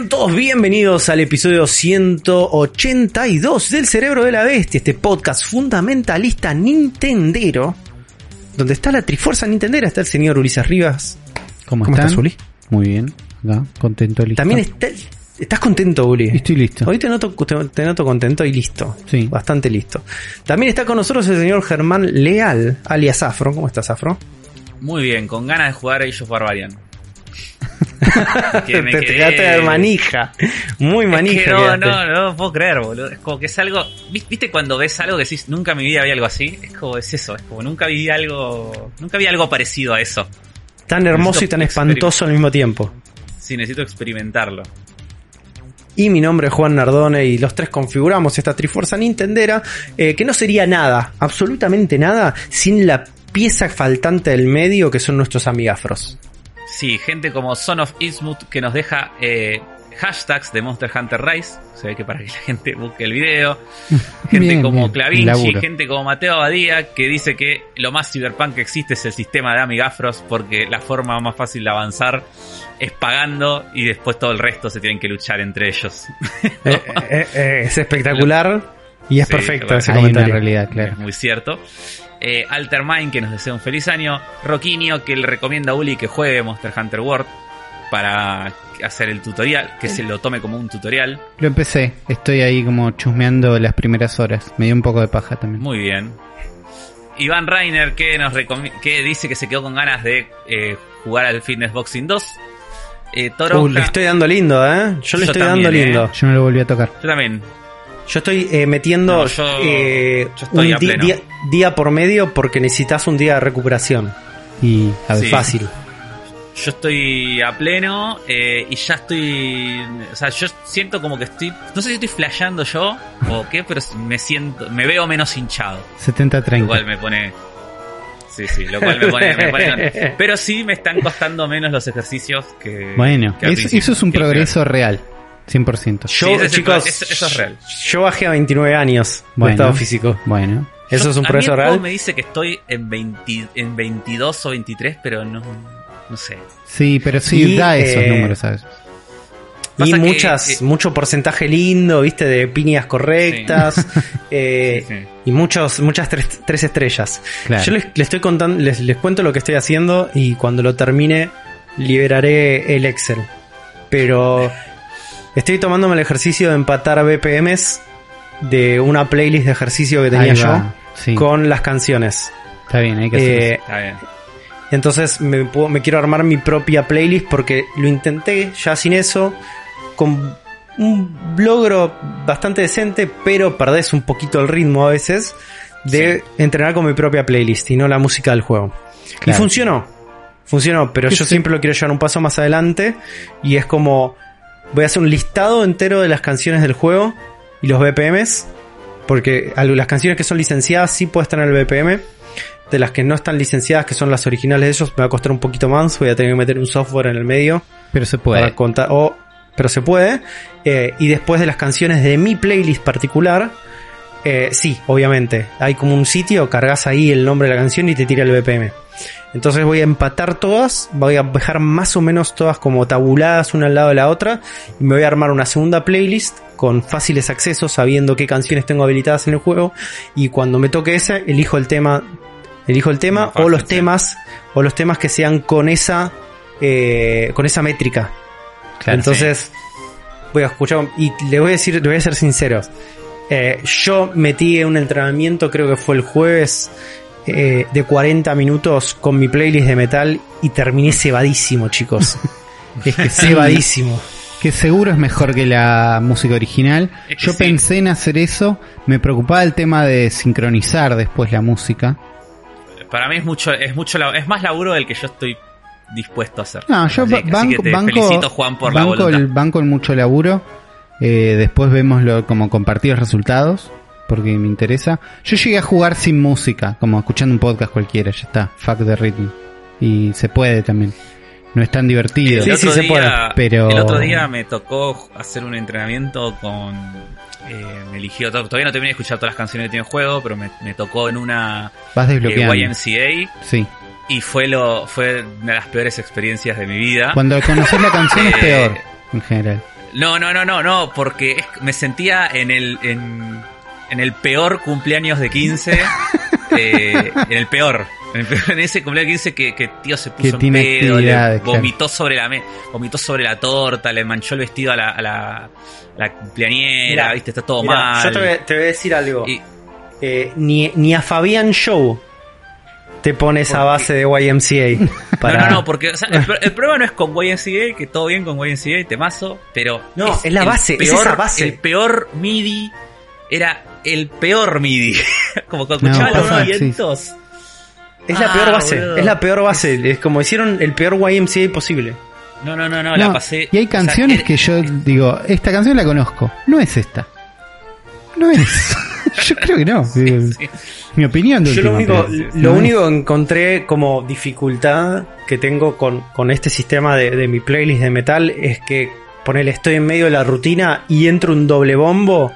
Sean todos bienvenidos al episodio 182 del Cerebro de la Bestia, este podcast fundamentalista nintendero, donde está la Trifuerza Nintendera, está el señor Ulises Rivas. ¿Cómo, estás, Uli? Muy bien. Acá, contento, listo. También está, estás contento, Uli. Estoy listo. Hoy te noto, te, te noto contento y listo. Sí. Bastante listo. También está con nosotros el señor Germán Leal, alias Afro. ¿Cómo estás, Afro? Muy bien, con ganas de jugar Age of Barbarian. Que me te, te quedé- quedaste de manija. Muy manija. Es que no, no, no puedo creer, boludo. Es como que es algo. ¿vis- ¿Viste cuando ves algo que decís, nunca en mi vida vi algo así? Es como, es eso, es como nunca vi algo. Nunca vi algo parecido a eso. Tan hermoso y tan espantoso al mismo tiempo. Sí, necesito experimentarlo. Y mi nombre es Juan Nardone y los tres configuramos esta Trifuerza Nintendera, eh, que no sería nada, absolutamente nada, sin la pieza faltante del medio que son nuestros amigafros. Sí, gente como Son of Ismuth que nos deja eh, hashtags de Monster Hunter Rise. Se ve que para que la gente busque el video. Gente Bien, como bien. Clavinci, gente como Mateo Abadía, que dice que lo más cyberpunk que existe es el sistema de amigafros, porque la forma más fácil de avanzar es pagando y después todo el resto se tienen que luchar entre ellos. Eh, eh, eh, es espectacular y es Sí, perfecto ese comentario. realidad, claro. Es muy cierto. Eh, Altermind que nos desea un feliz año. Roquinio que le recomienda a Uli que juegue Monster Hunter World para hacer el tutorial, que se lo tome como un tutorial. Lo empecé. Estoy ahí como chusmeando las primeras horas. Me dio un poco de paja también. Muy bien. Iván Reiner que nos que dice que se quedó con ganas de eh, jugar al Fitness Boxing 2. Eh, Toronja, Uh, le estoy dando lindo, ¿eh? Yo le Yo estoy también, dando ¿eh? lindo. Yo no lo volví a tocar. yo también. Yo estoy eh, metiendo No, yo- eh, yo estoy un a di- pleno. día, día por medio porque necesitas un día de recuperación. Y a ver, Sí. Fácil. Yo estoy a pleno eh, y ya estoy. O sea, yo siento como que estoy. No sé si estoy flasheando yo o qué, pero me siento. Me veo menos hinchado. Lo 70-30. cual me pone. Sí, sí, lo cual me pone. me pone- pero sí me están costando menos los ejercicios que. Bueno, que eso, es un progreso real. 100%. Yo, Sí, ese chicos, eso- es real. yo bajé a 29 años de Bueno. estado físico. Bueno. Eso Yo- es un juego real. me dice que estoy en, 20 en 22 o 23, pero no. No sé. Sí, pero sí, Y, da esos eh, números, ¿sabes? Y que, muchas, eh, mucho porcentaje lindo, viste, de piñas correctas. eh, Sí, sí. Y muchos, muchas tres, tres estrellas. Claro. Yo les, les estoy contando, les, les cuento lo que estoy haciendo y cuando lo termine liberaré el Excel. Pero estoy tomándome el ejercicio de empatar BPMs de una playlist de ejercicio que tenía yo. Sí, con las canciones. está bien, hay que hacer Eh, Está bien. entonces me, puedo- me quiero armar mi propia playlist porque lo intenté ya sin eso, con un logro bastante decente, pero perdés un poquito el ritmo a veces de entrenar con mi propia playlist y no la música del juego. Y funcionó, funcionó, pero Sí, yo sí. siempre lo quiero llevar un paso más adelante y es como voy a hacer un listado entero de las canciones del juego y los BPMs, porque las canciones que son licenciadas sí puedes tener el BPM, de las que no están licenciadas, que son las originales de ellos, me va a costar un poquito más. Voy a tener que meter un software en el medio Pero se puede. para contar. Pero se puede. Eh, y después de las canciones de mi playlist particular, eh, sí, obviamente. Hay como un sitio, cargas ahí el nombre de la canción y te tira el BPM. Entonces voy a empatar todas, voy a dejar más o menos todas como tabuladas una al lado de la otra y me voy a armar una segunda playlist con fáciles accesos sabiendo qué canciones tengo habilitadas en el juego y cuando me toque esa elijo el tema elijo el tema fácil, o los sí. temas o los temas que sean con esa eh, con esa métrica Claro, entonces voy a escuchar y le voy a decir le voy a ser sincero Eh, yo metí un entrenamiento creo que fue el jueves eh, de 40 minutos con mi playlist de metal y terminé cebadísimo chicos es que cebadísimo Que seguro es mejor que la música original. Es que Yo sí. pensé en hacer eso. Me preocupaba el tema de sincronizar después la música. Para mí es mucho, es mucho, es más laburo del que yo estoy dispuesto a hacer. No, yo banco, que te banco, felicito Juan por la banco, voluntad. el, banco el mucho laburo. Eh, después vemos lo, como compartir resultados. Porque me interesa. Yo llegué a jugar sin música. Como escuchando un podcast cualquiera. Ya está. Fuck the rhythm. Y se puede también. No es tan divertido. Sí, el, sí, otro se puede, día, pero- el otro día me tocó hacer un entrenamiento con. eh, me eligió. to- Todavía no terminé de escuchar todas las canciones que tiene el juego, pero me, me tocó en una Vas eh, desbloqueando. YMCA Sí. y fue lo fue una de las peores experiencias de mi vida. Cuando conoces la canción es Eh, peor. En general. No, no, no, no, no, porque es- me sentía en el en, en el peor cumpleaños de 15, eh, en el peor. En, el peor- en ese cumpleaños de 15 que, que tío se puso en pedo, le claro. vomitó sobre la me- vomitó sobre la torta, le manchó el vestido a la, a la, a la cumpleañera, Mirá, viste, está todo Mirá, mal. yo te voy, a- te voy a decir algo Y- Eh, ni, ni a Fabián Show te pone esa ¿Por base de YMCA para No, no, no, porque o sea, el, el problema no es con YMCA, que todo bien con YMCA, temazo, pero. No, es la base, es esa base. El peor MIDI era el peor MIDI. Como cuando No, escuchaba pasa, los sí. vientos. Es la Ah, peor base, boludo. es la peor base. Es como hicieron el peor YMCA posible. No, no, no, no, No, la pasé. y hay o sea, canciones que yo digo, esta canción la conozco. No es esta. No es. Yo creo que no. Sí. Mi opinión de Yo lo único, pero- lo no único que encontré como dificultad que tengo con, con este sistema de, de mi playlist de metal es que ponele, estoy en medio de la rutina y entro un doble bombo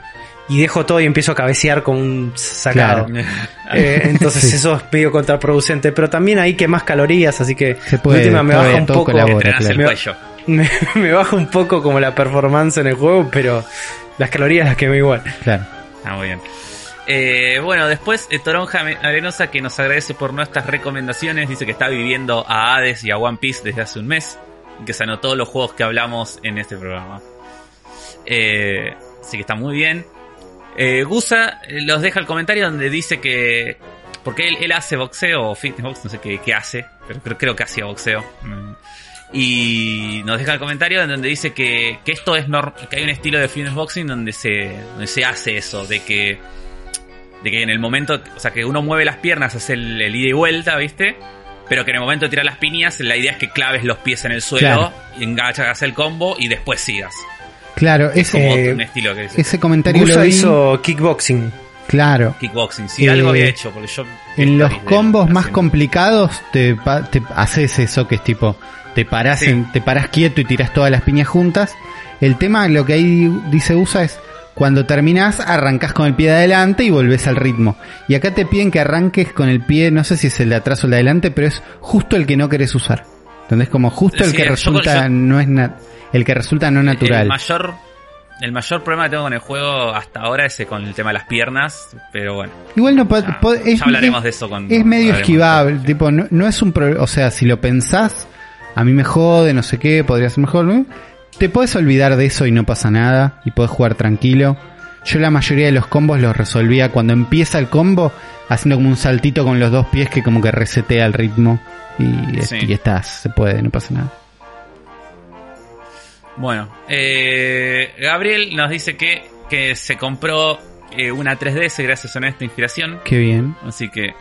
y dejo todo y empiezo a cabecear con un sacado. Claro. Eh, entonces Sí. eso es medio contraproducente, pero también hay que más calorías, así que Se puede, última me baja un poco, colabora, me, me baja un poco como la performance en el juego, pero las calorías las quemo igual. Claro. Ah, muy bien. Eh, bueno, después eh, Toronja Arenosa que nos agradece por nuestras recomendaciones. Dice que está viviendo a Hades y a One Piece desde hace un mes. Y que se anotó los juegos que hablamos en este programa. Eh, así que está muy bien. Eh, Gusa eh, los deja el comentario donde dice que. Porque él, hace boxeo o fitness box, no sé qué, hace, pero creo, que hacía boxeo. Mm. Y nos deja el comentario en donde dice que, que esto es norm- que hay un estilo de fitness boxing donde se, donde se hace eso, de que, de que en el momento, o sea, que uno mueve las piernas, hace el, el ida y vuelta, ¿viste? Pero que en el momento de tirar las piñas, la idea es que claves los pies en el suelo Claro. y enganchas el combo y después sigas. Claro, Es ese, Eh, un estilo que dice. ese comentario lo vi. hizo kickboxing. Claro. Kickboxing, sí, Eh, algo había hecho, porque yo... En los combos más haciendo. complicados te, te haces eso que es tipo, te parás, Sí. en- te parás quieto y tiras todas las piñas juntas. El tema, lo que ahí dice USA es, cuando terminás arrancás con el pie de adelante y volvés al ritmo. Y acá te piden que arranques con el pie, no sé si es el de atrás o el de adelante, pero es justo el que no querés usar. Entonces como justo el que yo- resulta yo- no es na- el que resulta no natural. El mayor, el mayor problema que tengo con el juego hasta ahora es con el tema de las piernas, pero bueno. Igual no Ya, es, ya hablaremos es- de eso con- es medio esquivable, tipo, no, no es un problema, o sea, si lo pensás, a mí me jode, no sé qué, podría ser mejor, ¿no? Te puedes olvidar de eso y no pasa nada, y puedes jugar tranquilo. Yo la mayoría de los combos los resolvía cuando empieza el combo, haciendo como un saltito con los dos pies que como que resetea el ritmo, y, Sí. y estás, se puede, no pasa nada. Bueno, eh, Gabriel nos dice que, que se compró eh, una 3DS gracias a esta inspiración. Qué bien. Así que,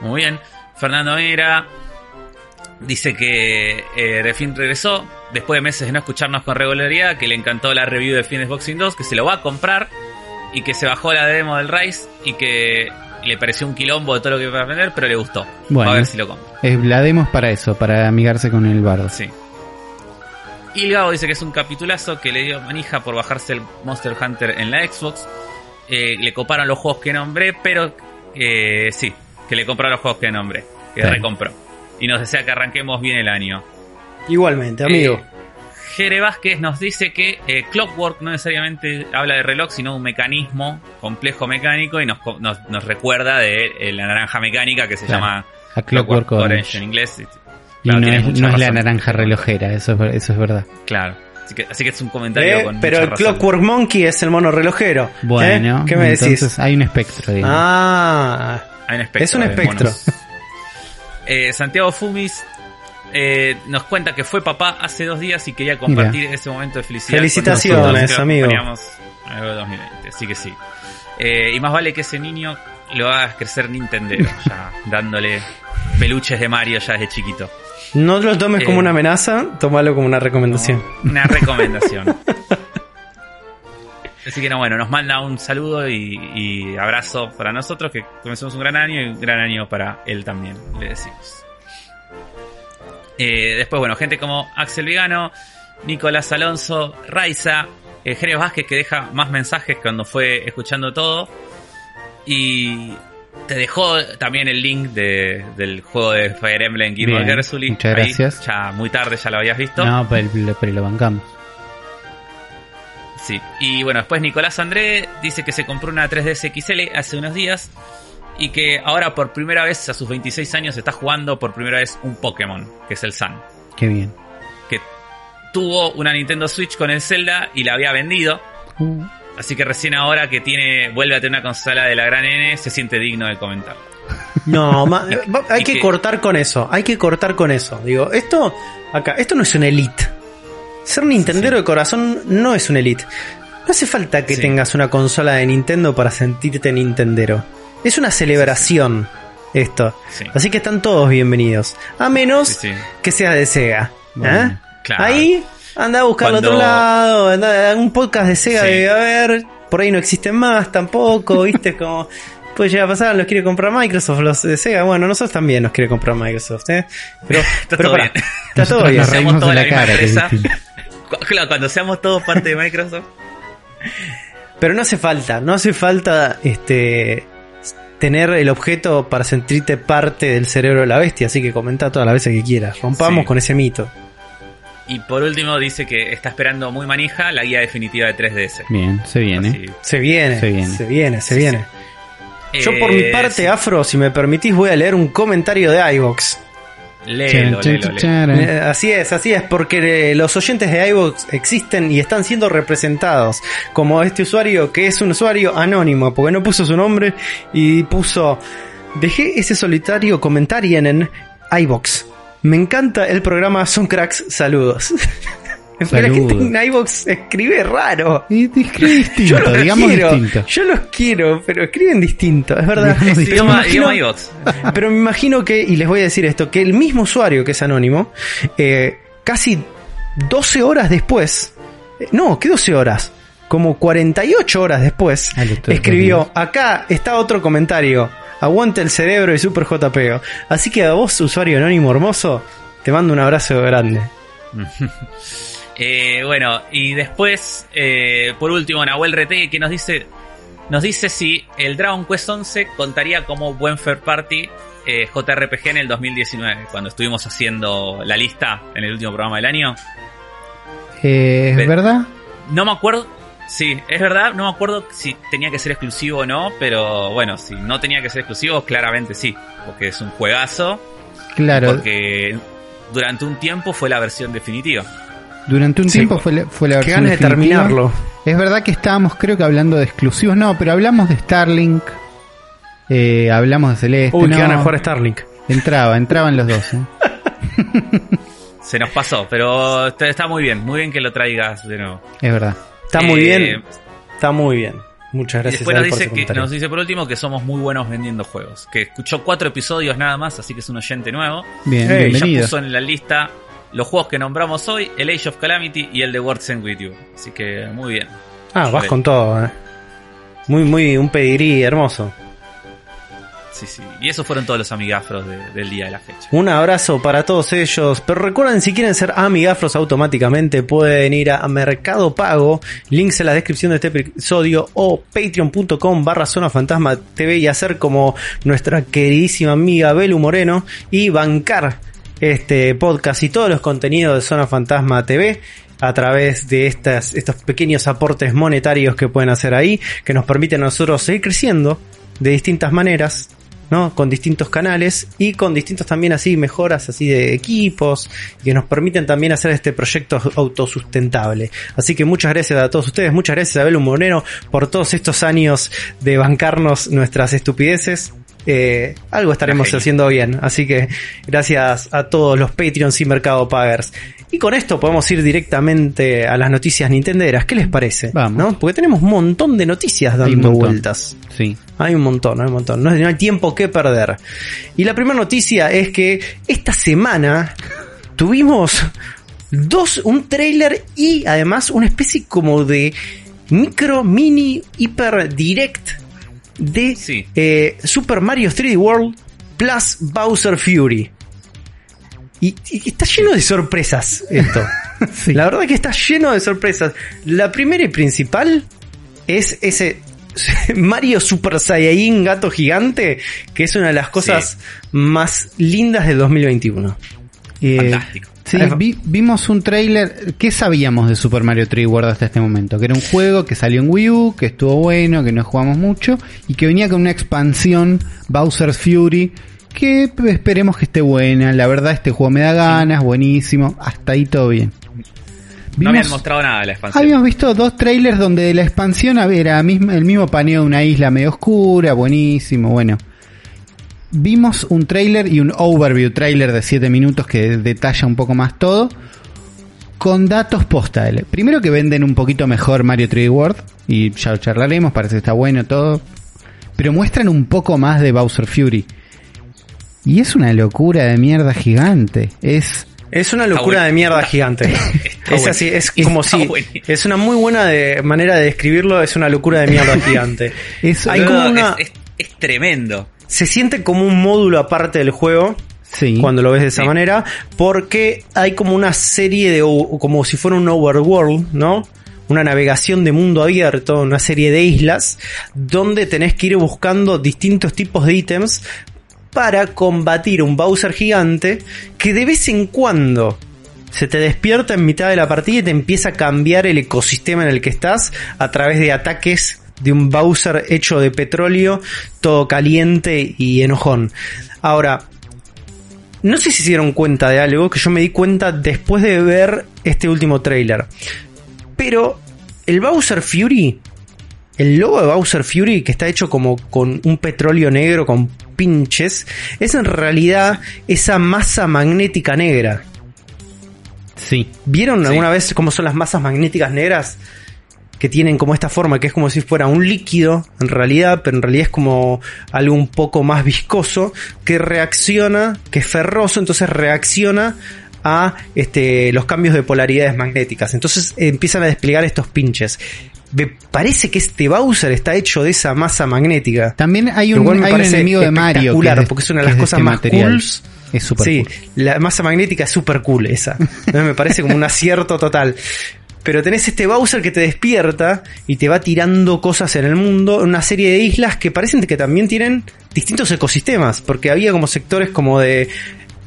muy bien. Fernando Mera dice que eh, de fin regresó después de meses de no escucharnos con regularidad, que le encantó la review de Fitness Boxing 2, que se lo va a comprar y que se bajó la demo del Rise y que le pareció un quilombo de todo lo que iba a aprender, pero le gustó. Bueno. A ver si lo compra. Es, la demos para eso, para amigarse con el bardo. Sí. Y el Gabo dice que es un capitulazo que le dio manija por bajarse el Monster Hunter en la Xbox. Eh, le coparon los juegos que nombré, pero eh, sí, que le compraron los juegos que nombré, que Sí. recompró. Y nos desea que arranquemos bien el año. Igualmente, amigo. Eh, Jere Vázquez nos dice que eh, Clockwork no necesariamente habla de reloj, sino de un mecanismo complejo mecánico y nos, nos, nos recuerda de eh, la naranja mecánica que se Claro. llama A Clockwork Orange. en inglés. Y no es, mucha no es la naranja relojera, eso es, eso es verdad. Claro. Así que, así que es un comentario Eh, con pero el razón. Clockwork Monkey es el mono relojero. Bueno. ¿qué me entonces decís? hay un espectro, digamos. Ah, Hay un espectro Es un espectro. Eh, Santiago Fumis eh, nos cuenta que fue papá hace dos días y quería compartir ese momento de felicidad. Felicitaciones, con amigo. a Evo 2020, así que sí. Eh, y más vale que ese niño lo haga crecer Nintendero, ya dándole peluches de Mario ya desde chiquito. no lo tomes como una amenaza, tómalo como una recomendación. Una recomendación. Así que no, bueno, nos manda un saludo y, y abrazo para nosotros, que comencemos un gran año y un gran año para él también, le decimos. Eh, después, bueno, gente como Axel Vigano, Nicolás Alonso, Raiza, eh, Jerez Vázquez que deja más mensajes cuando fue escuchando todo. Y te dejó también el link de- del juego de Fire Emblem Guild muchas Ahí, gracias. Ya muy tarde ya lo habías visto. No, pero, pero lo bancamos. Sí, y bueno, después Nicolás André dice que se compró una 3DS XL hace unos días y que ahora por primera vez a sus 26 años está jugando por primera vez un Pokémon, que es el Sun. Qué bien. Que tuvo una Nintendo Switch con el Zelda y la había vendido, Uh, así que recién ahora que tiene vuelve a tener una consola de la gran N se siente digno de comentar. No, ma- hay que- cortar con eso. Hay que cortar con eso. Digo, esto acá, esto no es un elite. Ser Nintendero Sí. de corazón no es un elite. No hace falta que Sí. tengas una consola de Nintendo para sentirte Nintendero. Es una celebración esto. Sí. Así que están todos bienvenidos. A menos Sí, sí. que sea de Sega. Bueno, ¿eh? claro. Ahí anda a buscarlo a otro Cuando- lado. anda- un podcast de Sega Sí. debe haber. Por ahí no existen más tampoco. ¿Viste? Como. Puede llegar a pasar, los quiere comprar Microsoft, los de Sega. Bueno, nosotros también nos quiere comprar Microsoft, ¿eh? Pero, Está pero todo pará, bien. Está todo nosotros bien. nos Seamos reímos de toda la la misma cara, Claro, cuando seamos todos parte de Microsoft. Pero no hace falta, no hace falta este tener el objeto para sentirte parte del cerebro de la bestia, así que comenta todas las veces que quieras. Rompamos Sí. con ese mito. Y por último dice que está esperando muy manija la guía definitiva de 3DS. Bien, se viene. Así, Se viene, Se viene. se viene, se Sí, viene. Yo por mi Eh, parte, sí. Afro, si me permitís, voy a leer un comentario de iVox. Léelo, Eh, así es, así es, porque eh, los oyentes de iVox existen y están siendo representados. Como este usuario que es un usuario anónimo, porque no puso su nombre y puso. Dejé ese solitario comentario en iVox. Me encanta el programa Son Cracks, saludos. Pero la gente en iVox escribe raro. Y escribe distinto, Yo los digamos quiero, distinto. yo los quiero, pero escriben distinto, es verdad. Es distinto. idioma, Pero me imagino- idioma iVox. pero me imagino que, y les voy a decir esto, que el mismo usuario que es anónimo, eh, casi 12 horas después, eh, no, ¿qué 12 horas? Como 48 horas después, Ah, escribió, acá está otro comentario, aguante el cerebro y super JPO. Así que a vos, usuario anónimo hermoso, te mando un abrazo grande. Eh, bueno, y después, eh, por último, Nahuel Retegue que nos dice, nos dice si el Dragon Quest 11 contaría como buen third party eh, JRPG en el 2019, cuando estuvimos haciendo la lista en el último programa del año. Eh, ¿Es Ve- verdad? No me acuerdo, sí, es verdad, no me acuerdo si tenía que ser exclusivo o no, pero bueno, si no tenía que ser exclusivo, claramente sí, porque es un juegazo, Claro, porque durante un tiempo fue la versión definitiva. Durante un Sí, tiempo fue la, fue la Qué versión ganas de terminarlo. Es verdad que estábamos, creo que hablando de exclusivos, no, pero hablamos de Starlink, eh, hablamos de Celeste, Uy, no, qué ganas de jugar a Starlink. entraba, entraban los dos. ¿eh? Se nos pasó, pero está- está muy bien, muy bien que lo traigas de nuevo. Es verdad. Está muy Eh, bien, está muy bien. Muchas Y gracias después nos dice, que, nos dice por último que somos muy buenos vendiendo juegos. Que escuchó cuatro episodios nada más, así que es un oyente nuevo. Bien, Hey, Y ya bienvenido. puso en la lista los juegos que nombramos hoy, el Age of Calamity y el de Words End With You. Así que muy bien. Ah, vas con todo, eh. Muy, muy, un pedigrí hermoso. Sí, sí. Y esos fueron todos los amigafros de- del día de la fecha. Un abrazo para todos ellos. Pero recuerden, si quieren ser amigafros automáticamente, pueden ir a Mercado Pago, links en la descripción de este episodio, o patreon.com barra Zona Fantasma TV y hacer como nuestra queridísima amiga Belu Moreno y bancar este podcast y todos los contenidos de Zona Fantasma TV a través de estas, estos pequeños aportes monetarios que pueden hacer ahí, que nos permiten a nosotros seguir creciendo de distintas maneras, ¿no? Con distintos canales y con distintos también así mejoras así de equipos que nos permiten también hacer este proyecto autosustentable. Así que muchas gracias a todos ustedes, muchas gracias a Belu Moreno por todos estos años de bancarnos nuestras estupideces. Eh, algo estaremos haciendo bien. Así que gracias a todos los Patreons y Mercado Pagers. Y con esto podemos ir directamente a las noticias nintenderas. ¿Qué les parece? Vamos. ¿No? Porque tenemos un montón de noticias dando vueltas. Sí. Hay un montón, hay un montón. No, no hay tiempo que perder. Y la primera noticia es que esta semana tuvimos dos, un trailer y además una especie como de micro, mini, hiper direct de Sí. eh, Super Mario 3D World plus Bowser Fury. Y, y está lleno de sorpresas esto. Sí. La verdad que está lleno de sorpresas. La primera y principal es ese Mario Super Saiyajin gato gigante, que es una de las cosas más lindas del 2021. Eh, Fantástico. Sí, vi- vimos un tráiler. ¿Qué sabíamos de Super Mario 3D World hasta este momento? Que era un juego que salió en Wii U, que estuvo bueno, que no jugamos mucho y que venía con una expansión Bowser's Fury que esperemos que esté buena. La verdad este juego me da ganas, buenísimo. Hasta ahí todo bien. No habían Vimos- mostrado nada de la expansión. Habíamos visto dos trailers donde la expansión era el mismo paneo de una isla medio oscura, buenísimo, bueno. Vimos un trailer y un overview trailer de 7 minutos que detalla un poco más todo. Con datos postales. Primero que venden un poquito mejor Mario 3D World. Y ya lo charlaremos, parece que está bueno todo. Pero muestran un poco más de Bowser Fury. Y es una locura de mierda gigante. Es Es una locura de mierda gigante. es así, es Está como si. Es una muy buena de- manera de describirlo, es una locura de mierda gigante. Es- Hay como una. es, es- es tremendo. Se siente como un módulo aparte del juego. sí. cuando lo ves de esa Sí. manera, porque hay como una serie de, como si fuera un overworld, ¿no? Una navegación de mundo abierto, una serie de islas, donde tenés que ir buscando distintos tipos de ítems para combatir un Bowser gigante que de vez en cuando se te despierta en mitad de la partida y te empieza a cambiar el ecosistema en el que estás a través de ataques de un Bowser hecho de petróleo, todo caliente y enojón. Ahora, no sé si se dieron cuenta de algo que yo me di cuenta después de ver este último trailer. Pero el Bowser Fury, el logo de Bowser Fury, que está hecho como con un petróleo negro con pinches, es en realidad esa masa magnética negra. Sí. ¿Vieron Sí. alguna vez cómo son las masas magnéticas negras? Que tienen como esta forma, que es como si fuera un líquido, en realidad, pero en realidad es como algo un poco más viscoso, que reacciona, que es ferroso, entonces reacciona a este, los cambios de polaridades magnéticas. Entonces eh, empiezan a desplegar estos pinches. Me parece que este Bowser está hecho de esa masa magnética. También hay un, hay un enemigo de Mario. que espectacular, es porque es una de las cosas este más material. cools. Es super Sí, cool. la masa magnética es super cool esa. Me parece como un acierto total. Pero tenés este Bowser que te despierta y te va tirando cosas en el mundo, en una serie de islas que parecen que también tienen distintos ecosistemas, porque había como sectores como de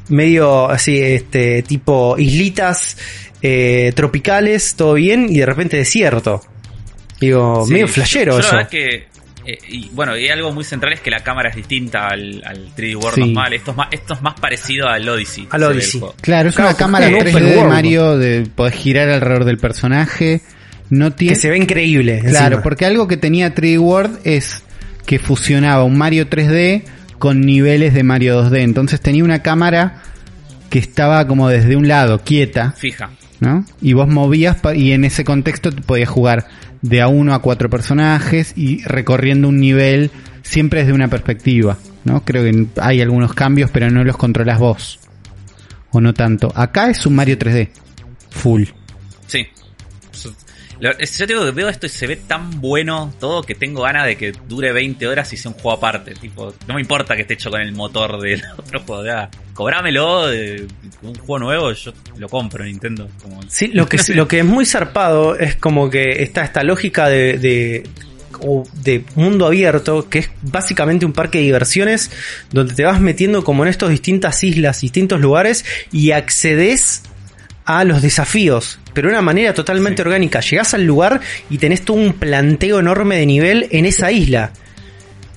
medio así, este, tipo islitas eh, tropicales, todo bien, y de repente desierto. Digo, Sí, medio flashero yo, yo eso. La verdad que, eh, y bueno, y algo muy central es que la cámara es distinta al, al 3D World Sí. normal. Esto es, más, esto es más parecido al Odyssey. Al Odyssey. Claro, es Claro, una cámara porque es 3D open de. Mario, de podés girar alrededor del personaje. No tiene... Que se ve increíble. Claro, encima. porque algo que tenía 3D World es que fusionaba un Mario 3D con niveles de Mario 2D. Entonces tenía una cámara que estaba como desde un lado, quieta, Fija. ¿no? Y vos movías y en ese contexto te podías jugar de a uno a cuatro personajes y recorriendo un nivel siempre desde una perspectiva, ¿no? Creo que hay algunos cambios, pero no los controlas vos. O no tanto. Acá es un Mario 3D. Full. Sí. Yo digo veo esto y se ve tan bueno todo que tengo ganas de que dure 20 horas y sea un juego aparte. Tipo, no me importa que esté hecho con el motor del otro juego. Ya, cobrámelo un juego nuevo, yo lo compro en Nintendo. Sí, lo que, lo que es muy zarpado es como que está esta lógica de, de mundo abierto, que es básicamente un parque de diversiones, donde te vas metiendo como en estas distintas islas, distintos lugares, y accedes a los desafíos, pero de una manera totalmente Sí. orgánica. Llegás al lugar y tenés todo un planteo enorme de nivel en esa isla.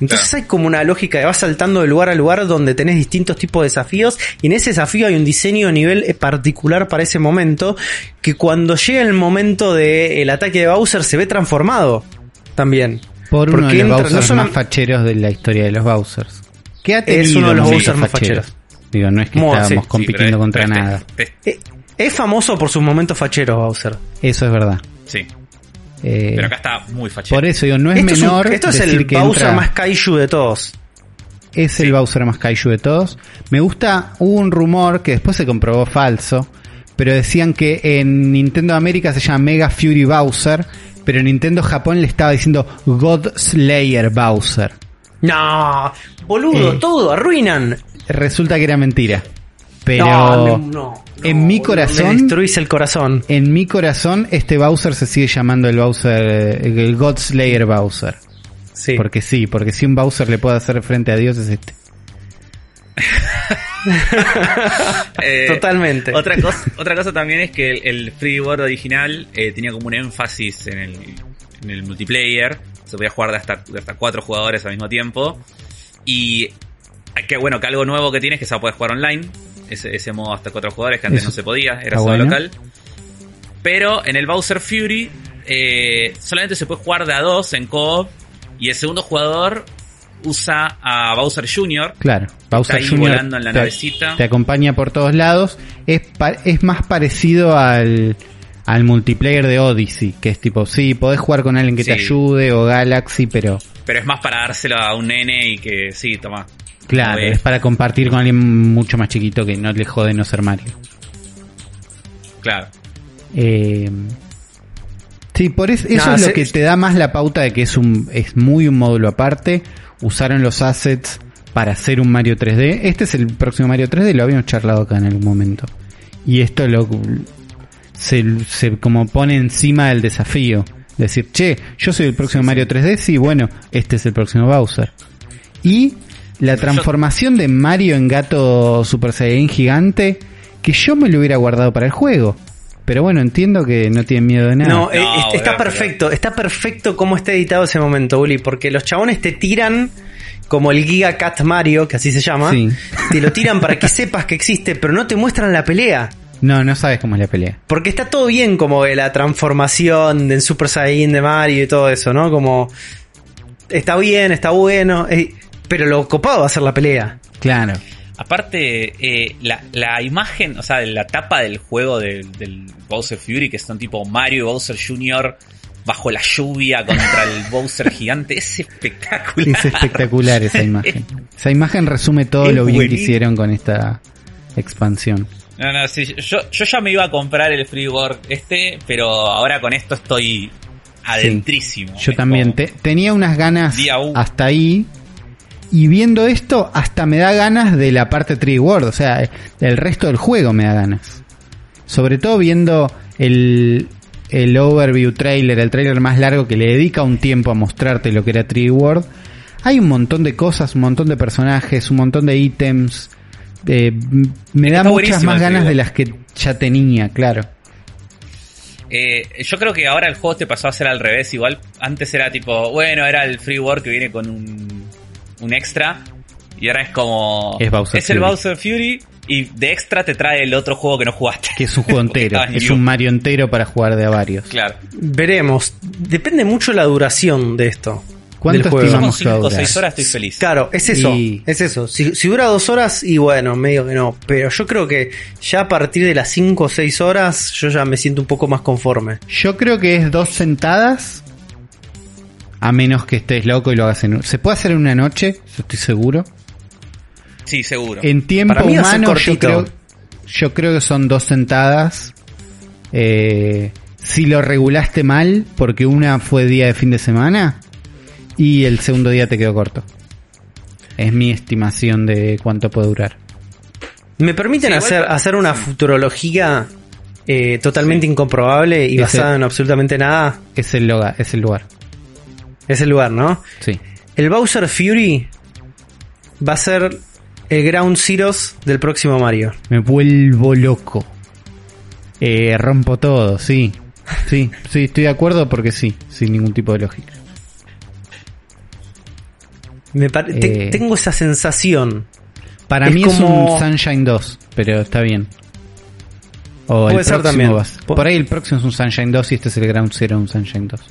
Entonces Claro. hay como una lógica que vas saltando de lugar a lugar donde tenés distintos tipos de desafíos y en ese desafío hay un diseño a nivel eh, particular para ese momento que cuando llega el momento del ataque de Bowser se ve transformado también. Por uno Porque de los no más facheros de la historia de los Bowsers. ¿Qué ha Es uno de los Bowsers más facheros. Digo, no es que Mo- estábamos sí, compitiendo Sí, contra este- nada. este- Eh, Es famoso por sus momentos facheros Bowser. Eso es verdad. sí, Eh, pero acá está muy fachero. por eso digo, no es esto menor es, un- esto es el que Bowser entra- más kaiju de todos. Es el Bowser más kaiju de todos. Me gusta, hubo un rumor que después se comprobó falso, pero decían que en Nintendo América se llama Mega Fury Bowser, pero en Nintendo Japón le estaba diciendo God Slayer Bowser. No, boludo, Eh. todo, arruinan. Resulta que era mentira. Pero no, no, no, en mi corazón- Me destruís el corazón. en mi corazón este Bowser se sigue llamando el Bowser, el God Slayer Bowser. Sí. Porque sí, porque si un Bowser le puede hacer frente a Dios es este. Eh, Totalmente. Otra cosa, otra cosa también es que el, el Free World original eh, tenía como un énfasis en el, en el multiplayer. Se podía jugar de hasta, de hasta cuatro jugadores al mismo tiempo. Y que bueno, que algo nuevo que tiene es que se va a poder jugar online. Ese, ese modo hasta cuatro jugadores que antes Eso no se podía, era solo bueno. local. Pero en el Bowser Fury eh, solamente se puede jugar de a dos en co-op. Y el segundo jugador usa a Bowser Jr. Claro, Bowser ahí Jr. volando en la te- navecita. Te acompaña por todos lados. Es, pa- es más parecido al, al multiplayer de Odyssey, que es tipo, sí, podés jugar con alguien que te ayude o Galaxy, pero Pero es más para dárselo a un nene y que sí, toma. Claro, es para compartir con alguien mucho más chiquito que no le jode no ser Mario. Claro. Eh, sí, por eso, eso Nada, es lo se- que te da más la pauta de que es un es muy un módulo aparte. Usaron los assets para hacer un Mario 3D. Este es el próximo Mario 3D, lo habíamos charlado acá en algún momento. Y esto lo se, se como pone encima del desafío. Decir, che, yo soy el próximo Mario 3D, sí, bueno, este es el próximo Bowser. Y la transformación de Mario en gato Super Saiyan gigante, que yo me lo hubiera guardado para el juego. Pero bueno, entiendo que no tienen miedo de nada. No, eh, No, está perfecto, está perfecto cómo está editado ese momento, Uli, porque los chabones te tiran como el Giga Cat Mario, que así se llama, Sí. te lo tiran para que sepas que existe, pero no te muestran la pelea. No, no sabes cómo es la pelea. Porque está todo bien como de la transformación del Super Saiyan de Mario y todo eso, ¿no? Como está bien, está bueno, eh, pero lo copado va a ser la pelea. Claro. Aparte, eh, la, la imagen, o sea, la tapa del juego del, del Bowser Fury, que son tipo Mario y Bowser Jr. bajo la lluvia contra el Bowser gigante, es espectacular. Es espectacular esa imagen. Esa imagen resume todo Es lo bien que hicieron con esta expansión. No, no, sí, yo, yo ya me iba a comprar el Free World este, pero ahora con esto estoy adentrísimo. Yo Es también te- tenía unas ganas hasta ahí. Y viendo esto, hasta me da ganas de la parte 3 World. O sea, el resto del juego me da ganas. Sobre todo viendo el, el overview trailer, el trailer más largo que le dedica un tiempo a mostrarte lo que era 3 World. Hay un montón de cosas, un montón de personajes, un montón de ítems. Eh, me da Está muchas más ganas 3D. de las que ya tenía, claro. Eh, yo creo que ahora el juego te pasó a ser al revés. Igual antes era tipo, bueno, era el free work que viene con un, un extra. Y ahora es como. Es Bowser el Fury. Bowser Fury. Y de extra te trae el otro juego que no jugaste. Que es un juego entero. Es un Mario entero para jugar de a varios. Claro. Veremos. Depende mucho la duración de esto. ¿Cuánto estimamos que 5 o durar? 6 horas estoy feliz. Claro, es eso. Y- Es eso. Si, si dura dos horas, y bueno, medio que no. Pero yo creo que ya a partir de las cinco o seis horas, yo ya me siento un poco más conforme. Yo creo que es dos sentadas. A menos que estés loco y lo hagas en... un- Se puede hacer en una noche, yo estoy seguro. Sí, seguro. En tiempo Para mí humano yo creo, yo creo que son dos sentadas. Eh, si lo regulaste mal, porque una fue día de fin de semana y el segundo día te quedó corto. Es mi estimación de cuánto puede durar. ¿Me permiten Sí, hacer, hacer una sí. futurología eh, totalmente Sí. incomprobable y basada en absolutamente nada? Es el, lugar, es el lugar. Es el lugar, ¿no? Sí. El Bowser Fury va a ser el Ground Zeroes del próximo Mario. Me vuelvo loco. Eh, rompo todo, sí. Sí, sí, estoy de acuerdo porque sí, sin ningún tipo de lógica. Me te- Eh. tengo esa sensación. Para Es mí como- es un Sunshine 2, pero está bien. O Puede el ser próximo también. va a ser- Po- Por ahí el próximo es un Sunshine 2 y este es el Ground Zero un Sunshine 2.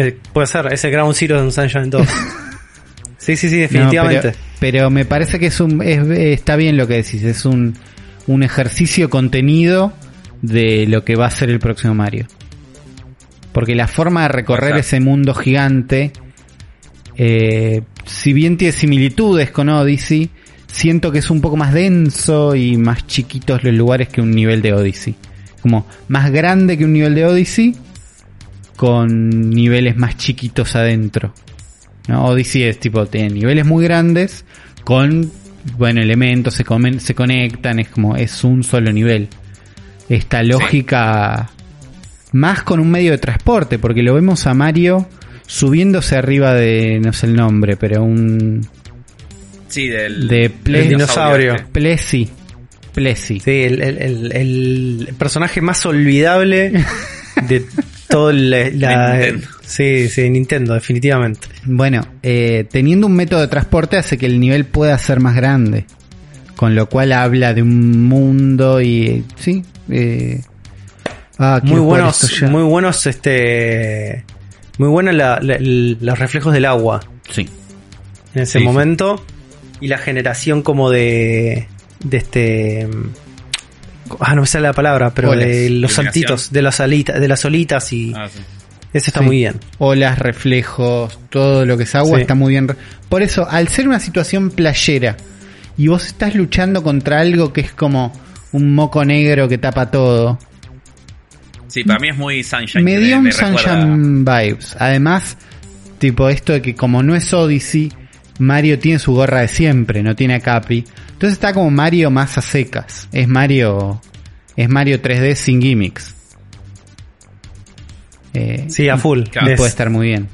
Eh, puede ser, es el Ground Zero de un Sunshine 2. sí, sí, sí, No, definitivamente. pero, pero me parece que es un es- está bien lo que decís, es un, un ejercicio contenido de lo que va a ser el próximo Mario. Porque la forma de recorrer ese mundo gigante, eh, si bien tiene similitudes con Odyssey, siento que es un poco más denso y más chiquitos los lugares que un nivel de Odyssey. Como más grande que un nivel de Odyssey, con niveles más chiquitos adentro. ¿no? Odyssey es tipo, tiene niveles muy grandes con, bueno, elementos, se, comen, se conectan, es como, es un solo nivel. Esta lógica, más con un medio de transporte, porque lo vemos a Mario subiéndose arriba de, no sé el nombre, pero un Sí, del, De Play- dinosaurio. este. Plessy. Plessy. Sí, el, el- el- el personaje más olvidable de todo la, la- De Nintendo. Sí, sí, Nintendo, definitivamente. Bueno, eh, teniendo un método de transporte hace que el nivel pueda ser más grande. Con lo cual habla de un mundo y... Sí. eh, ah, Muy buenos, muy buenos, este, muy buenos la- la- el- los reflejos del agua Sí. en ese Sí, sí. momento y la generación como de, de este, ah, no me sale la palabra, pero Olas. de los saltitos, de las alitas, de las olitas y Ah, sí. eso está Sí. muy bien. Olas, reflejos, todo lo que es agua Sí. está muy bien. Por eso, al ser una situación playera y vos estás luchando contra algo que es como un moco negro que tapa todo, Sí, para mí es muy Sunshine. me dio un recuerda- Sunshine vibes. Además, tipo esto de que como no es Odyssey, Mario tiene su gorra de siempre, no tiene a Capi. Entonces está como Mario más a secas. Es Mario, es Mario 3D sin gimmicks. Eh, Sí, a full. Y puede estar muy bien.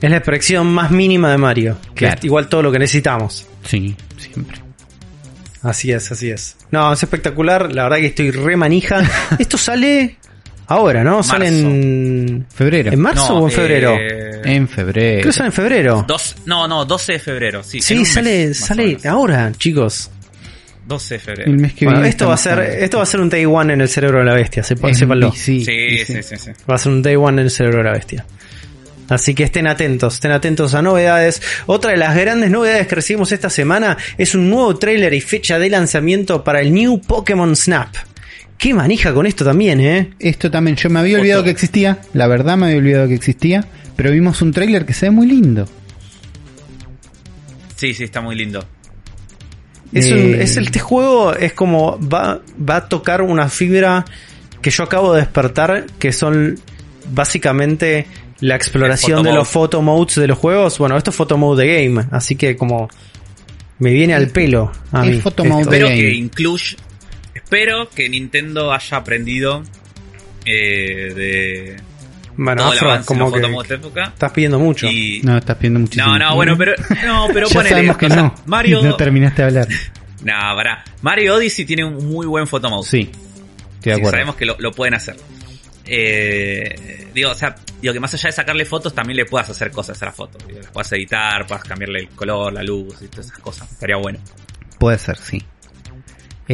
es la expresión más mínima de Mario. que es igual todo lo que necesitamos. Sí, siempre. Así es, así es. No, es espectacular. La verdad que estoy re manija. Esto sale ahora, ¿no? Sale en, Febrero. ¿en marzo No, o en febrero. eh, En febrero. Creo que sale en febrero. dos- no, no, 12 de febrero. Sí, mes, sale, sale ahora, chicos. 12 de febrero. El mes que Bueno, viene esto va a ser, esto va a ser un day one en el cerebro de la bestia, sepa- Es sépanlo. sí, Sí, sí, sí, sí, sí. Va a ser un day one en el cerebro de la bestia. Así que estén atentos, estén atentos a novedades. Otra de las grandes novedades que recibimos esta semana es un nuevo tráiler y fecha de lanzamiento para el New Pokémon Snap. Qué manija con esto también, ¿eh? Esto también, yo me había olvidado que existía, la verdad me había olvidado que existía, pero vimos un tráiler que se ve muy lindo. Sí, sí, está muy lindo. Es, Eh, un- es el, este juego es como va, va a tocar una fibra que yo acabo de despertar, que son básicamente la exploración de los photo modes de los juegos. Bueno, esto es photo mode de game, así que como me viene al pelo a Es mí. photo mode de Espero game. que incluya. Espero que Nintendo haya aprendido eh, de Bueno, todo Afro, como que, época. estás pidiendo mucho. Y, No, estás pidiendo muchísimo. no, no, bueno, pero, no, pero ya ponele, sabemos que o sea, no. Mario, No terminaste de hablar. no, pará. Mario Odyssey tiene un muy buen photomode. Sí, estoy de Sí, acuerdo. sabemos que lo, lo pueden hacer. Eh, digo, o sea, digo que más allá de sacarle fotos, también le puedas hacer cosas a la foto. Digo, las puedas editar, puedas cambiarle el color, la luz y todas esas cosas. Estaría bueno. Puede ser, sí.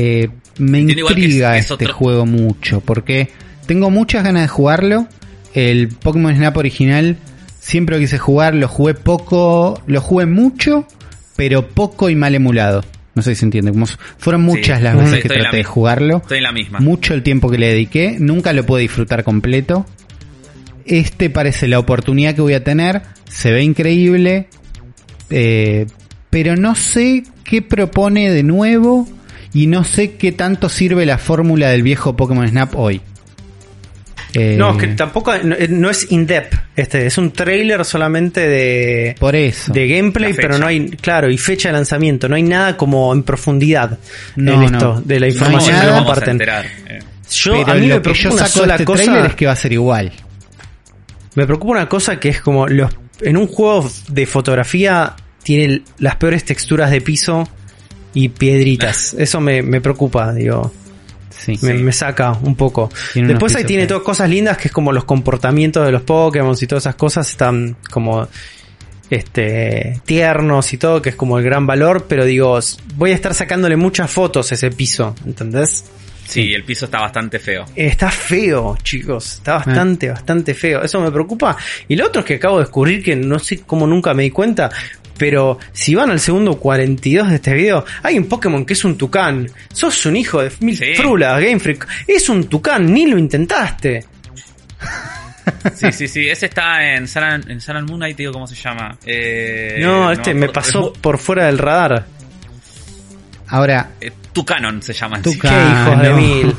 Eh, me Entiendo intriga es- es este otro- juego mucho, porque tengo muchas ganas de jugarlo. El Pokémon Snap original siempre lo quise jugar, lo jugué poco, lo jugué mucho, pero poco y mal emulado. No sé si se entiende. Como fueron muchas Sí, las estoy- veces que estoy traté de jugarlo. Estoy en la misma. Mucho el tiempo que le dediqué, nunca lo pude disfrutar completo. Este parece la oportunidad que voy a tener, se ve increíble, eh, pero no sé qué propone de nuevo y no sé qué tanto sirve la fórmula del viejo Pokémon Snap hoy. Eh, No, es que tampoco no, eh, no es in-depth. Este es un trailer solamente de, Por eso. de gameplay, pero no hay, claro, y fecha de lanzamiento. No hay nada como en profundidad No, en esto, no. de la información nada. que comparten. enterar. eh. Yo, pero a mí lo me que yo preocupa una sola este cosa. trailer es que va a ser igual. Me preocupa una cosa que es como los en un juego de fotografía tiene las peores texturas de piso y piedritas. Eso me, me preocupa, digo. Sí. Me, me saca un poco. Tiene Después ahí tiene todas cosas lindas que es como los comportamientos de los Pokémon y todas esas cosas están como este tiernos y todo, que es como el gran valor, pero digo, voy a estar sacándole muchas fotos a ese piso, ¿entendés? Sí, el piso está bastante feo. Está feo, chicos. Está Ah. bastante, bastante feo. Eso me preocupa. Y lo otro es que acabo de descubrir que no sé cómo nunca me di cuenta. Pero si van al segundo 42 de este video, hay un Pokémon que es un tucán. Sos un hijo de mil Sí. frulas, Game Freak. Es un tucán, ni lo intentaste. Sí, sí, sí. Ese está en Sun, en Moon Knight, digo, ¿cómo se llama? Eh, no, este me pasó Es por fuera del radar. Ahora, eh, Tucanon se llama. en tu sí. Qué hijos de mil.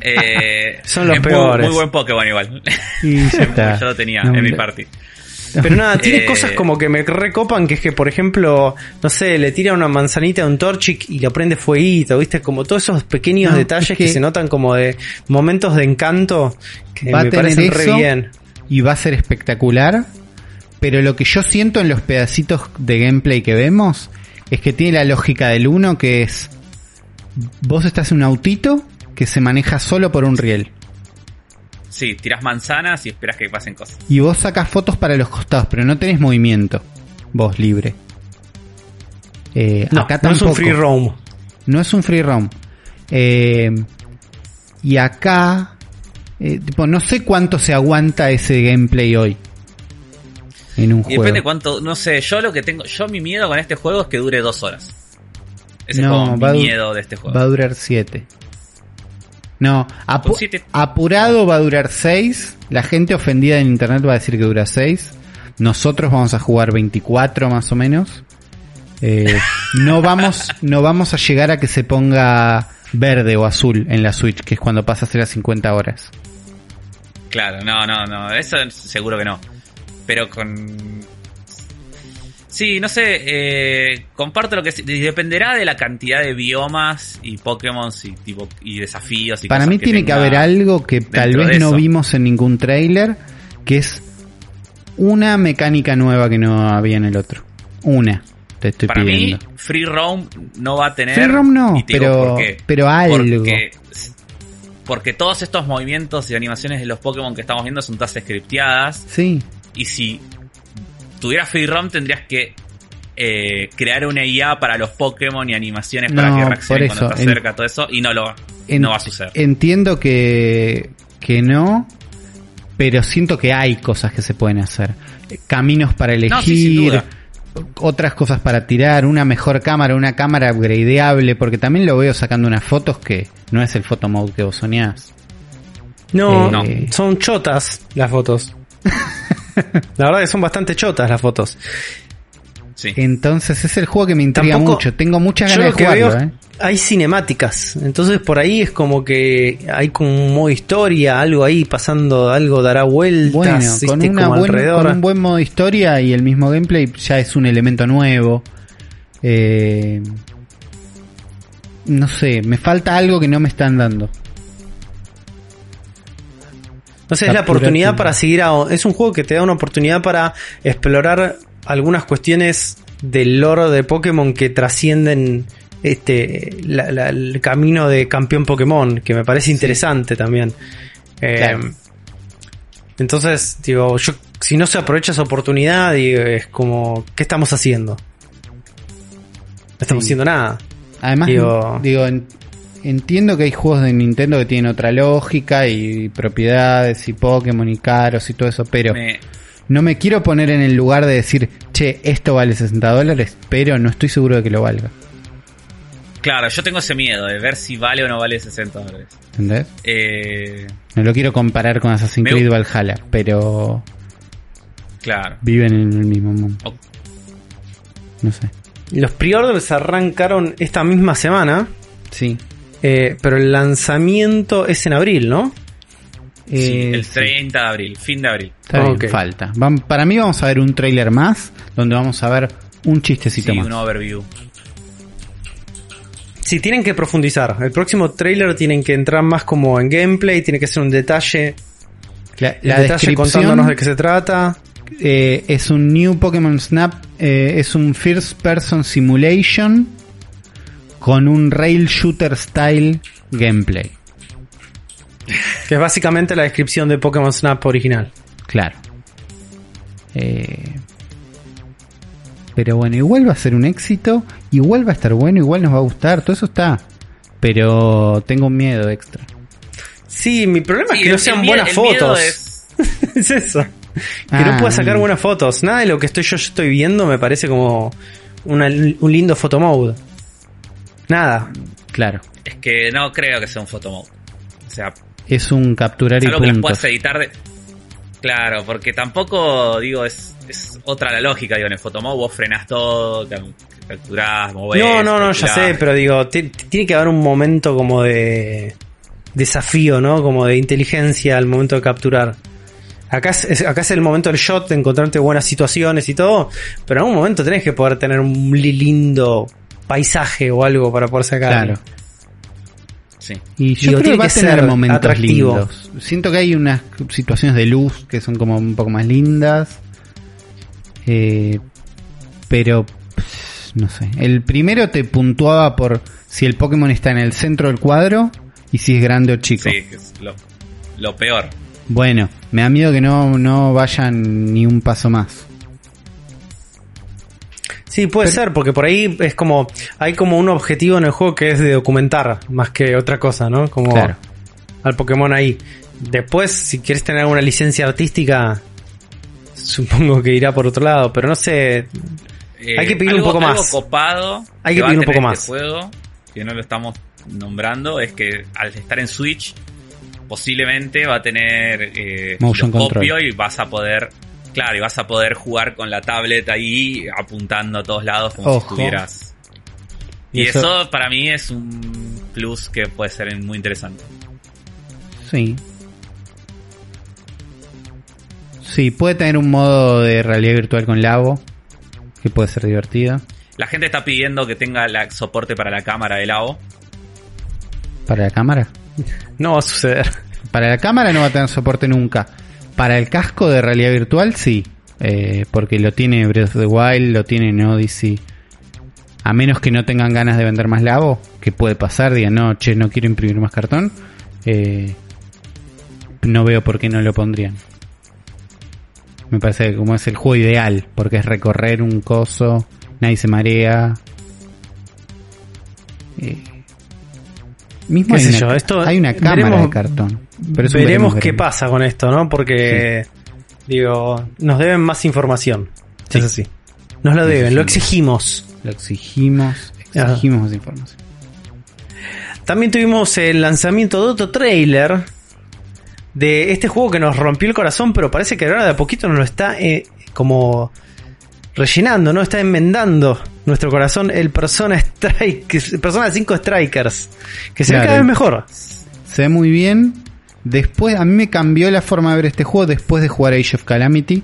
Eh, Son los muy- peores. Muy, buen Pokémon igual. y ya está. Yo lo tenía No, en mi party. Pero nada, tiene Eh, cosas como que me recopan, que es que, por ejemplo, no sé, le tira una manzanita a un Torchic y le prende fueguito, ¿viste? Como todos esos pequeños No, detalles es que... que- se notan como de momentos de encanto que Va a tener parecen re eso. bien. y va a ser espectacular. Pero lo que yo siento en los pedacitos de gameplay que vemos es que tiene la lógica del 1 que es vos estás en un autito que se maneja solo por un riel Sí, tiras manzanas y esperas que pasen cosas. y vos sacas fotos para los costados, pero no tenés movimiento vos libre. Eh, No, acá no es un tampoco. free roam. No es un free roam. Eh, y acá, eh, tipo, no sé cuánto se aguanta ese gameplay hoy. En un Y juego. depende cuánto, no sé, yo lo que tengo, yo mi miedo con este juego es que dure dos horas. Ese No, es como va a mi miedo de este juego. Va a durar 7. No, apu- Con siete- apurado va a durar 6. La gente ofendida en internet va a decir que dura 6. Nosotros vamos a jugar 24 más o menos. Eh, no vamos, no vamos a llegar a que se ponga verde o azul en la Switch, que es cuando pasa a ser a 50 horas. Claro, no, no, no, eso seguro que no. Pero con... Sí, no sé, eh, comparto lo que... dependerá de la cantidad de biomas y Pokémon y, tipo, y desafíos y Para mí tiene que haber algo que tal vez no vimos en ningún trailer, que es una mecánica nueva que no había en el otro. Una, te estoy Para pidiendo. mí, Free Roam no va a tener... Free roam no, pero- pero algo. Porque, porque todos estos movimientos y animaciones de los Pokémon que estamos viendo son todas scripteadas. Sí, Y si tuvieras Free Roam tendrías que eh, crear una IA para los Pokémon y animaciones para que reaccionen cuando eso, estás en- cerca, todo eso, y no lo En- no va a suceder. entiendo que, que no, pero siento que hay cosas que se pueden hacer. Eh, Caminos para elegir, No, sí, sin duda. otras cosas para tirar, una mejor cámara, una cámara upgradeable, porque también lo veo sacando unas fotos que no es el photo mode que vos soñás. No, Eh, no, son chotas las fotos. La verdad que son bastante chotas las fotos. Sí. Entonces es el juego que me intriga Tampoco- mucho. Tengo muchas ganas de jugarlo, veo ¿eh? hay cinemáticas, entonces por ahí es como que hay como un modo historia, algo ahí pasando, algo dará vueltas, Bueno, con, una buen- con un buen modo historia y el mismo gameplay ya es un elemento nuevo. Eh, no sé, me falta algo que no me están dando. Sé, es la oportunidad tu- para seguir a... Es un juego que te da una oportunidad para explorar algunas cuestiones del lore de Pokémon que trascienden este la- la- el camino de campeón Pokémon, que me parece interesante también. Eh, Claro. Entonces, digo, yo si no se aprovecha esa oportunidad, digo, es como, ¿qué estamos haciendo? No estamos Sí. haciendo nada. Además, Digo- digo, en- entiendo que hay juegos de Nintendo que tienen otra lógica y propiedades y Pokémon y caros y todo eso, pero Me- no me quiero poner en el lugar de decir, che, esto vale 60 dólares, pero no estoy seguro de que lo valga. claro, yo tengo ese miedo de ver si vale o no vale 60 dólares. ¿Entendés? Eh, No lo quiero comparar con Assassin's Me- Creed Valhalla, pero claro. viven en el mismo mundo. No sé. Los pre-orders arrancaron esta misma semana. Sí. Eh, pero el lanzamiento es en abril, ¿no? Sí, Eh, el sí. 30 de abril, fin de abril. Está bien, Ok. falta. Para mí vamos a ver un trailer más, donde vamos a ver un chistecito Sí, más. un overview. Sí, tienen que profundizar. El próximo trailer tienen que entrar más como en gameplay, tiene que ser un detalle, La, el la detalle descripción contándonos de qué se trata. eh, es un New Pokémon Snap, eh, es un First Person Simulation con un Rail Shooter Style gameplay. Que es básicamente la descripción de Pokémon Snap original. Claro. Eh, pero bueno, igual va a ser un éxito, igual va a estar bueno, igual nos va a gustar, todo eso está. Pero tengo un miedo extra. Sí, mi problema es que no sean buenas el miedo fotos. es- es eso. Que Ah, no pueda sacar mm. buenas fotos. Nada de lo que estoy yo estoy viendo me parece como una- un lindo photomode. Nada. Claro. Es que no creo que sea un photomode. O sea, Es un capturar y algo que las puntos. puedas editar de... Claro, porque tampoco, digo, es, es otra la lógica, digo, en el photomode vos frenás todo, capturás, movés... no, no, no, ya sé, pero digo, ti- tiene que haber un momento como de desafío, ¿no? Como de inteligencia al momento de capturar. Acá es, acá es el momento del shot, de encontrarte buenas situaciones y todo, pero en algún momento tenés que poder tener un li- lindo paisaje o algo para poder sacar. Claro. Sí. Y yo Digo, creo tiene que va a tener ser momentos atractivo. lindos. Siento que hay unas situaciones de luz que son como un poco más lindas. Eh, pero pff, no sé. El primero te puntuaba por si el Pokémon está en el centro del cuadro y si es grande o chico. Sí, que es lo, lo peor. Bueno, me da miedo que no, no vayan ni un paso más. Sí, puede ser, porque por ahí es como, hay como un objetivo en el juego que es de documentar más que otra cosa, ¿no? Como Claro. al Pokémon ahí. Después, si quieres tener alguna licencia artística, supongo que irá por otro lado, pero no sé. Eh, Hay que pedir un poco más. copado Hay que a pedir un poco este más. juego, que no lo estamos nombrando, es que al estar en Switch, posiblemente va a tener eh, Motion control. y vas a poder, claro, y vas a poder jugar con la tablet ahí apuntando a todos lados como Ojo. si estuvieras. Y Y eso- eso para mí es un plus que puede ser muy interesante. Sí. Sí, puede tener un modo de realidad virtual con Labo, que puede ser divertido. La gente está pidiendo que tenga la, soporte para la cámara del AO. Para la cámara. No va a suceder. Para la cámara no va a tener soporte nunca. Para el casco de realidad virtual sí. Eh, porque lo tiene Breath of the Wild, lo tiene en Odyssey. A menos que no tengan ganas de vender más Labo, que puede pasar, digan, no, che, no quiero imprimir más cartón. eh, no veo por qué no lo pondrían. Me parece que como es el juego ideal, porque es recorrer un coso, nadie se marea. Eh, mismo ¿Qué hay, una, yo, esto hay una cámara veremos- de cartón. Pero es veremos qué veremos. pasa con esto, ¿no? Porque, digo, nos deben más información. Sí. Eso sí. Nos lo deben, lo exigimos. Lo exigimos, exigimos más información. También tuvimos el lanzamiento de otro trailer de este juego que nos rompió el corazón, pero parece que ahora de a poquito nos lo está eh, como rellenando, ¿no? Está enmendando nuestro corazón el Persona Strike, Persona 5 Strikers, que se ve cada vez mejor. Se ve muy bien. Después, a mí me cambió la forma de ver este juego después de jugar Age of Calamity.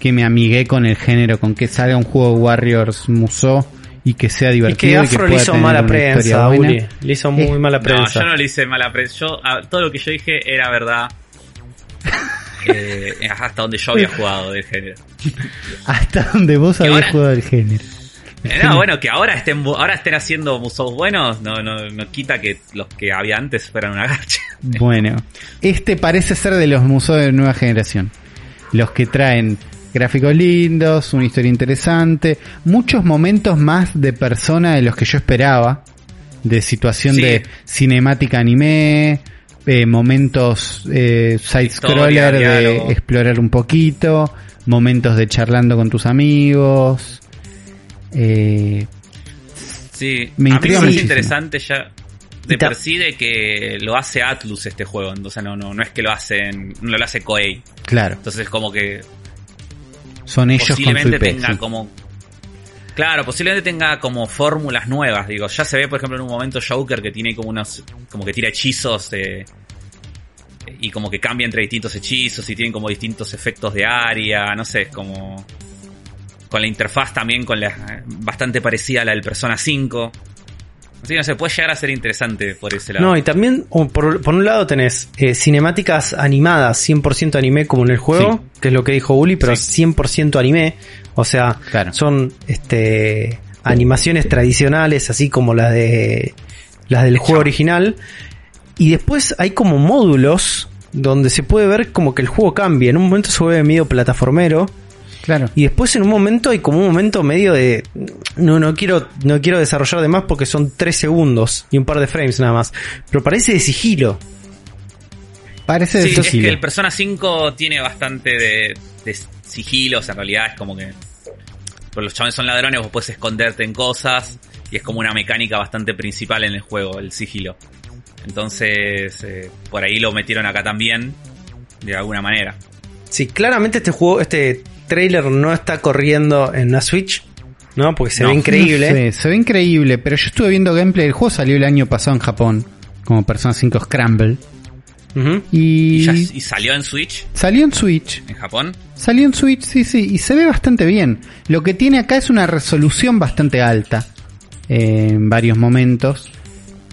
Que me amigué con el género, con que salga un juego de Warriors Musou y que sea Y divertido. que y que Afro le pueda hizo tener mala prensa. Uli. Le hizo muy Eh, mala No, prensa. yo no le hice mala prensa. Yo, a- todo lo que yo dije era verdad. Eh, hasta donde yo había jugado del género. Hasta donde vos habías ahora- jugado el género. Eh, no, bueno, que ahora estén, ahora estén haciendo musos buenos, no, no, no quita que los que había antes fueran una garcha. Bueno, este parece ser de los museos de nueva generación. Los que traen gráficos lindos, una historia interesante, muchos momentos más de persona de los que yo esperaba. De situación Sí. de cinemática anime, eh, momentos eh, side-scroller de explorar un poquito, momentos de charlando con tus amigos. Eh, Sí, Me a mí me parece interesante ya de por sí de que lo hace Atlus este juego, entonces no, no, no es que lo hacen, no lo hace Koei. claro, Entonces como que son ellos con su posiblemente IP. tenga sí. como Claro, posiblemente tenga como fórmulas nuevas, digo, ya se ve por ejemplo en un momento Joker que tiene como unos como que tira hechizos eh, y como que cambia entre distintos hechizos y tienen como distintos efectos de área, no sé, es como con la interfaz también con la bastante parecida a la del Persona 5. Así que no se puede llegar a ser interesante por ese lado. No, y también oh, por, por un lado tenés eh, cinemáticas animadas, 100% anime como en el juego, que es lo que dijo Uli, pero 100% anime. O sea, Claro. son este animaciones tradicionales, así como las de las del juego original. Y después hay como módulos donde se puede ver como que el juego cambia. En un momento se vuelve medio plataformero. Claro. Y después en un momento hay como un momento medio de no no quiero no quiero desarrollar de más porque son 3 segundos y un par de frames nada más, pero parece de sigilo. Parece Sí, de es sigilo. que el Persona 5 tiene bastante de, de sigilos, en realidad es como que... Pues los chavales son ladrones, vos puedes esconderte en cosas y es como una mecánica bastante principal en el juego, el sigilo. Entonces, eh, por ahí lo metieron acá también, de alguna manera. Sí, claramente este juego este trailer no está corriendo en una Switch, ¿no? Porque se No. ve increíble. No sé, se ve increíble, pero yo estuve viendo gameplay. El juego salió el año pasado en Japón, como Persona 5 Scramble. Ujú. Y, Y, ya, y salió en Switch, salió en Switch. en Japón. Salió en Switch, sí, sí, y se ve bastante bien. Lo que tiene acá es una resolución bastante alta eh, en varios momentos.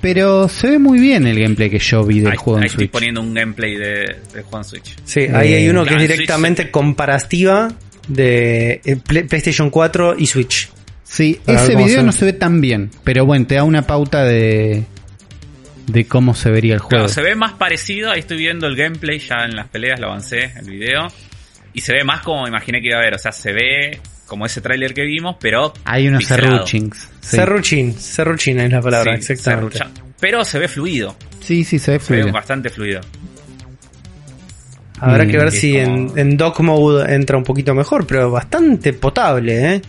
Pero se ve muy bien el gameplay que yo vi del Ahí, juego ahí en estoy Switch. poniendo un gameplay de, de juego en Switch. Sí, ahí hay uno que es en directamente Switch- comparativa de eh, Play- PlayStation 4 y Switch. Sí, Para ese video no se ve tan bien, pero bueno, te da una pauta de de cómo se vería el juego. Claro, se ve más parecido, ahí estoy viendo el gameplay ya en las peleas, lo avancé, el video. Y se ve más como me imaginé que iba a ver, o sea, se ve como ese tráiler que vimos, pero... Hay unos serruchings. Sí. Serruchin, serruchin es la palabra, Sí, exactamente. serrucha- Pero se ve fluido, sí, sí, se ve se ve fluido. bastante fluido. Habrá que Mm, ver si en, como- en dock mode entra un poquito mejor, pero bastante potable, ¿eh?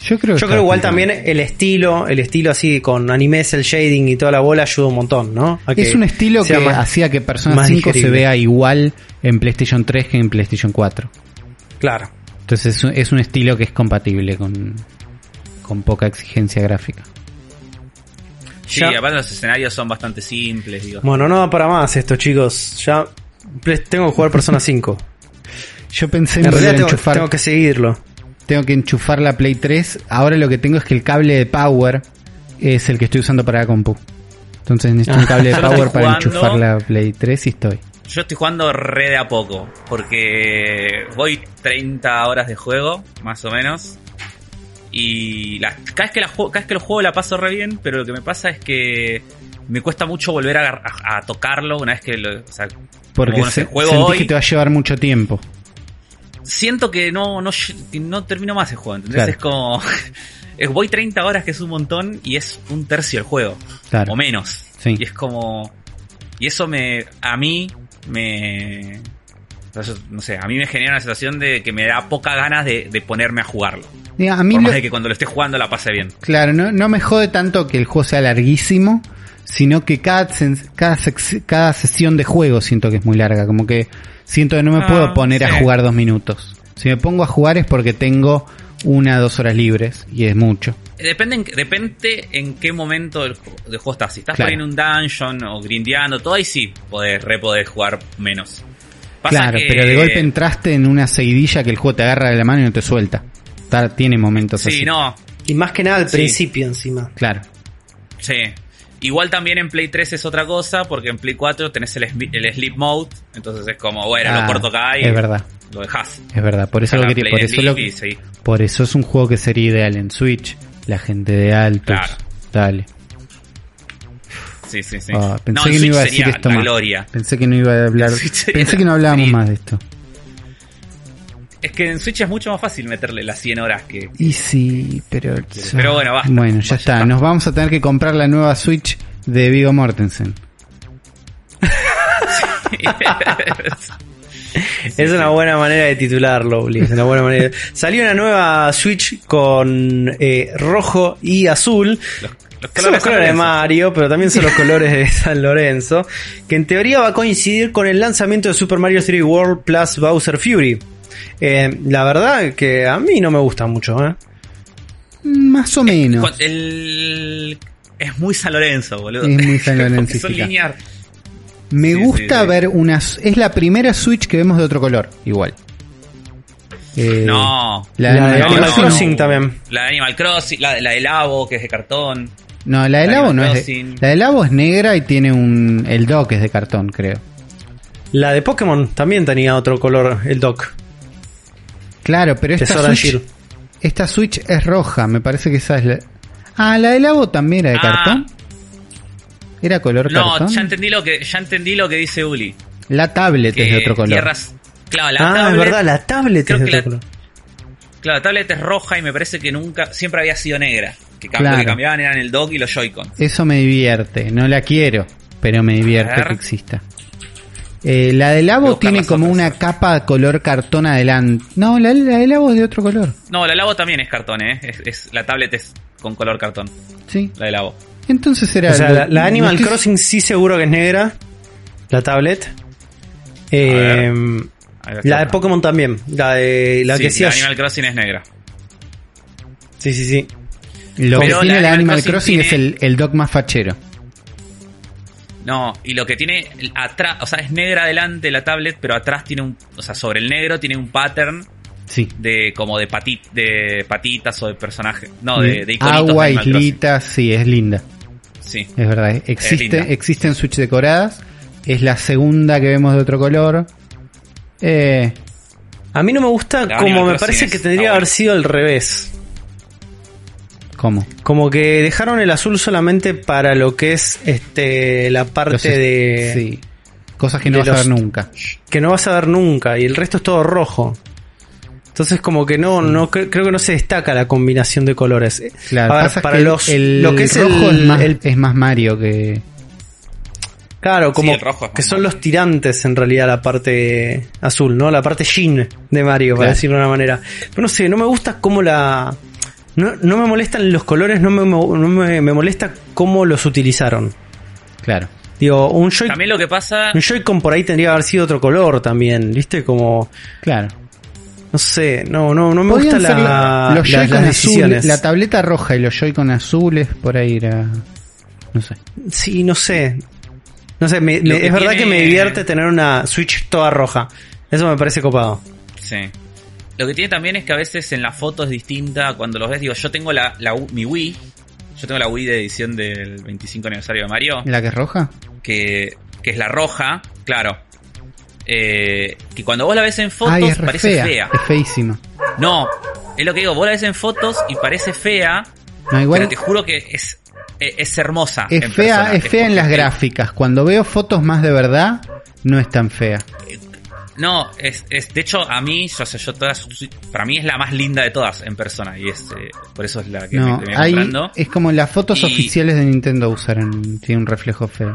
Yo creo, que Yo creo igual también el estilo, el estilo así con anime, el shading y toda la bola ayuda un montón, ¿no? A. Es un estilo que más- hacía que Persona más 5 se vea igual en PlayStation 3 que en PlayStation 4. Claro. Entonces es un, es un estilo que es compatible con, con poca exigencia gráfica. Sí, Ya- aparte los escenarios son bastante simples, digo. Bueno, no da para más esto, chicos. Ya tengo que jugar Persona 5. Yo pensé En realidad tengo, enchufar, tengo que seguirlo. tengo que enchufar la Play 3. Ahora lo que tengo es que el cable de Power es el que estoy usando para la compu. Entonces necesito un cable de Power para enchufar la Play 3 y estoy. Yo estoy jugando re de a poco, porque voy 30 horas de juego, más o menos. Y la- cada, vez que la, cada vez que lo juego la paso re bien, pero lo que me pasa es que me cuesta mucho volver a, a- a tocarlo una vez que lo... O sea, Porque como, no sé, se- juego sentís hoy, que te va a llevar mucho tiempo. siento que no, no, no termino más el juego, ¿entendés? Claro. Es como... voy 30 horas, que es un montón, y es un tercio del juego. Claro. O menos. Sí. Y es como... Y eso me... A mí me... No sé, a mí me genera una sensación de que me da poca ganas de, de ponerme a jugarlo. Diga, A mí Por más lo- de que cuando lo esté jugando la pase bien. Claro, no, no me jode tanto que el juego sea larguísimo, sino que cada, sesión de juego siento que es muy larga. Como que siento que no me Ah, puedo poner a jugar dos minutos. Si me pongo a jugar es porque tengo una dos horas libres y es mucho. Depende en, depende en qué momento del, del juego estás. Si estás Claro. por ahí en un dungeon o grindeando, todo ahí sí podés, re podés jugar menos. Pasa claro, que- pero de golpe entraste en una seguidilla que el juego te agarra de la mano y no te suelta. Está- tiene momentos así. Sí, no, Y más que nada al Sí. principio encima. Claro. sí. Igual también en Play 3 es otra cosa, porque en Play 4 tenés el, el sleep mode, entonces es como, bueno, Ah, lo corto acá y Es verdad, lo dejas. es verdad. Por eso, lo Play por, eso lo- por eso es un juego que sería ideal en Switch. La gente de altos. Claro. Dale. Sí, sí, sí. Ah, pensé no, que no iba a decir esto más. gloria. Pensé que no iba a hablar. Pensé que no hablábamos más de esto. Es que en Switch es mucho más fácil meterle las 100 horas que... Y sí, pero. Pero bueno, basta. Bueno, ya Basta, está. basta. Nos vamos a tener que comprar la nueva Switch de Vigo Mortensen. es una buena manera de titularlo, Uli, es una buena manera. Salió una nueva Switch con eh, rojo y azul. Los son los colores de Mario, pero también son los colores de San Lorenzo, que en teoría va a coincidir con el lanzamiento de Super Mario 3 World Plus Bowser Fury. Eh, la verdad que a mí no me gusta mucho, ¿eh? Más o menos. El- Es muy San Lorenzo, boludo. Es muy San son linear. Me Sí, gusta sí, sí. ver unas. Es la primera Switch que vemos de otro color, igual. Eh, No. La, La de Animal Crossing. También. La de Animal Crossing, la, la de Labo, que es de cartón. No, la de La Labo Animal no es de. La de Labo es negra y tiene un. El dock es de cartón, creo. La de Pokémon también tenía otro color, el dock. Claro, pero esta Switch, esta Switch es roja, me parece que esa es la... Ah, la de Labo también era de Ah. cartón. ¿Era color No, cartón? ya entendí lo que, ya entendí lo que dice Uli. La tablet Que es de otro color. tierras- claro, la ah, tablet, es verdad, la tablet creo es de otro la- color. Claro, la tablet es roja y me parece que nunca, siempre había sido negra. Que lo Claro. que cambiaban eran el dock y los Joy-Con. Eso me divierte. No la quiero, pero me divierte que exista. Eh, la de Voy a Labo tiene como otras. una capa color cartón adelante. No, la, la de Labo es de otro color. No, la Labo también es cartón, ¿eh? Es, es- la tablet es con color cartón, Sí. la de Labo. Entonces era... O sea, lo- la, la Animal que- Crossing sí seguro que es negra. La tablet. Eh, la de Pokémon también. La de la Sí, que decía. la Animal Crossing es negra. Sí, sí, sí. Lo que Pero tiene la la Animal Animal Crossing Crossing es el, el dock más fachero. No, y lo que tiene atrás, o sea, es negra adelante la tablet, pero atrás tiene un, o sea, sobre el negro tiene un pattern Sí. de como de patit, de patitas o de personaje. No, de, de iconitos de Agua, Crossing. islitas, sí, es linda. Sí. Es verdad, existe, linda. existen Switch decoradas. Es la segunda que vemos de otro color. Eh, A mí no me gusta La como me parece que tendría está haber sido al revés. ¿Cómo? Como que dejaron el azul solamente para lo que es este la parte Los- de Sí. Cosas que no vas a ver nunca. que no vas a ver nunca y el resto es todo rojo. Entonces como que no, no cre- creo que no se destaca la combinación de colores. Claro, A ver, pasa para que los el, lo que es rojo el, es, más, el- es más Mario que. claro, como rojo que son Mario. los tirantes en realidad la parte azul, ¿no? La parte Shin de Mario, para Claro. decirlo de una manera. Pero no sé, no me gusta cómo la no, no me molestan los colores, no me, no me, me molesta cómo los utilizaron. Claro. Digo, un Joy También lo que pasa, un Joy-Con por ahí tendría que haber sido otro color también, ¿viste? Como Claro. no sé, no no no me gusta la, los la- Joy-Con las azules, decisiones. la tableta roja y los Joy-Con azules, por ahí era. No sé. Sí, no sé. No sé, me- es verdad que me divierte tener una Switch toda roja. Eso me parece copado. sí. Lo que tiene también es que a veces en la foto es distinta. Cuando los ves, digo, yo tengo la, mi Wii. Yo tengo la Wii de edición del 25 aniversario de Mario. ¿La que es roja? Que, que es la roja, claro. Eh, que cuando vos la ves en fotos Ay, es re parece fea. fea. Es feísima. No, es lo que digo, vos la ves en fotos y parece fea. No, igual. Pero te juro que es, es, es hermosa. Es en fea, persona. es fea en las gráficas. Cuando veo fotos más de verdad, no es tan fea. No, es, es de hecho a mí, yo sé, yo todas, para mí es la más linda de todas en persona y es eh, por eso es la que No, me, me comprando. es como las fotos Y- oficiales de Nintendo usaron, tiene un reflejo feo.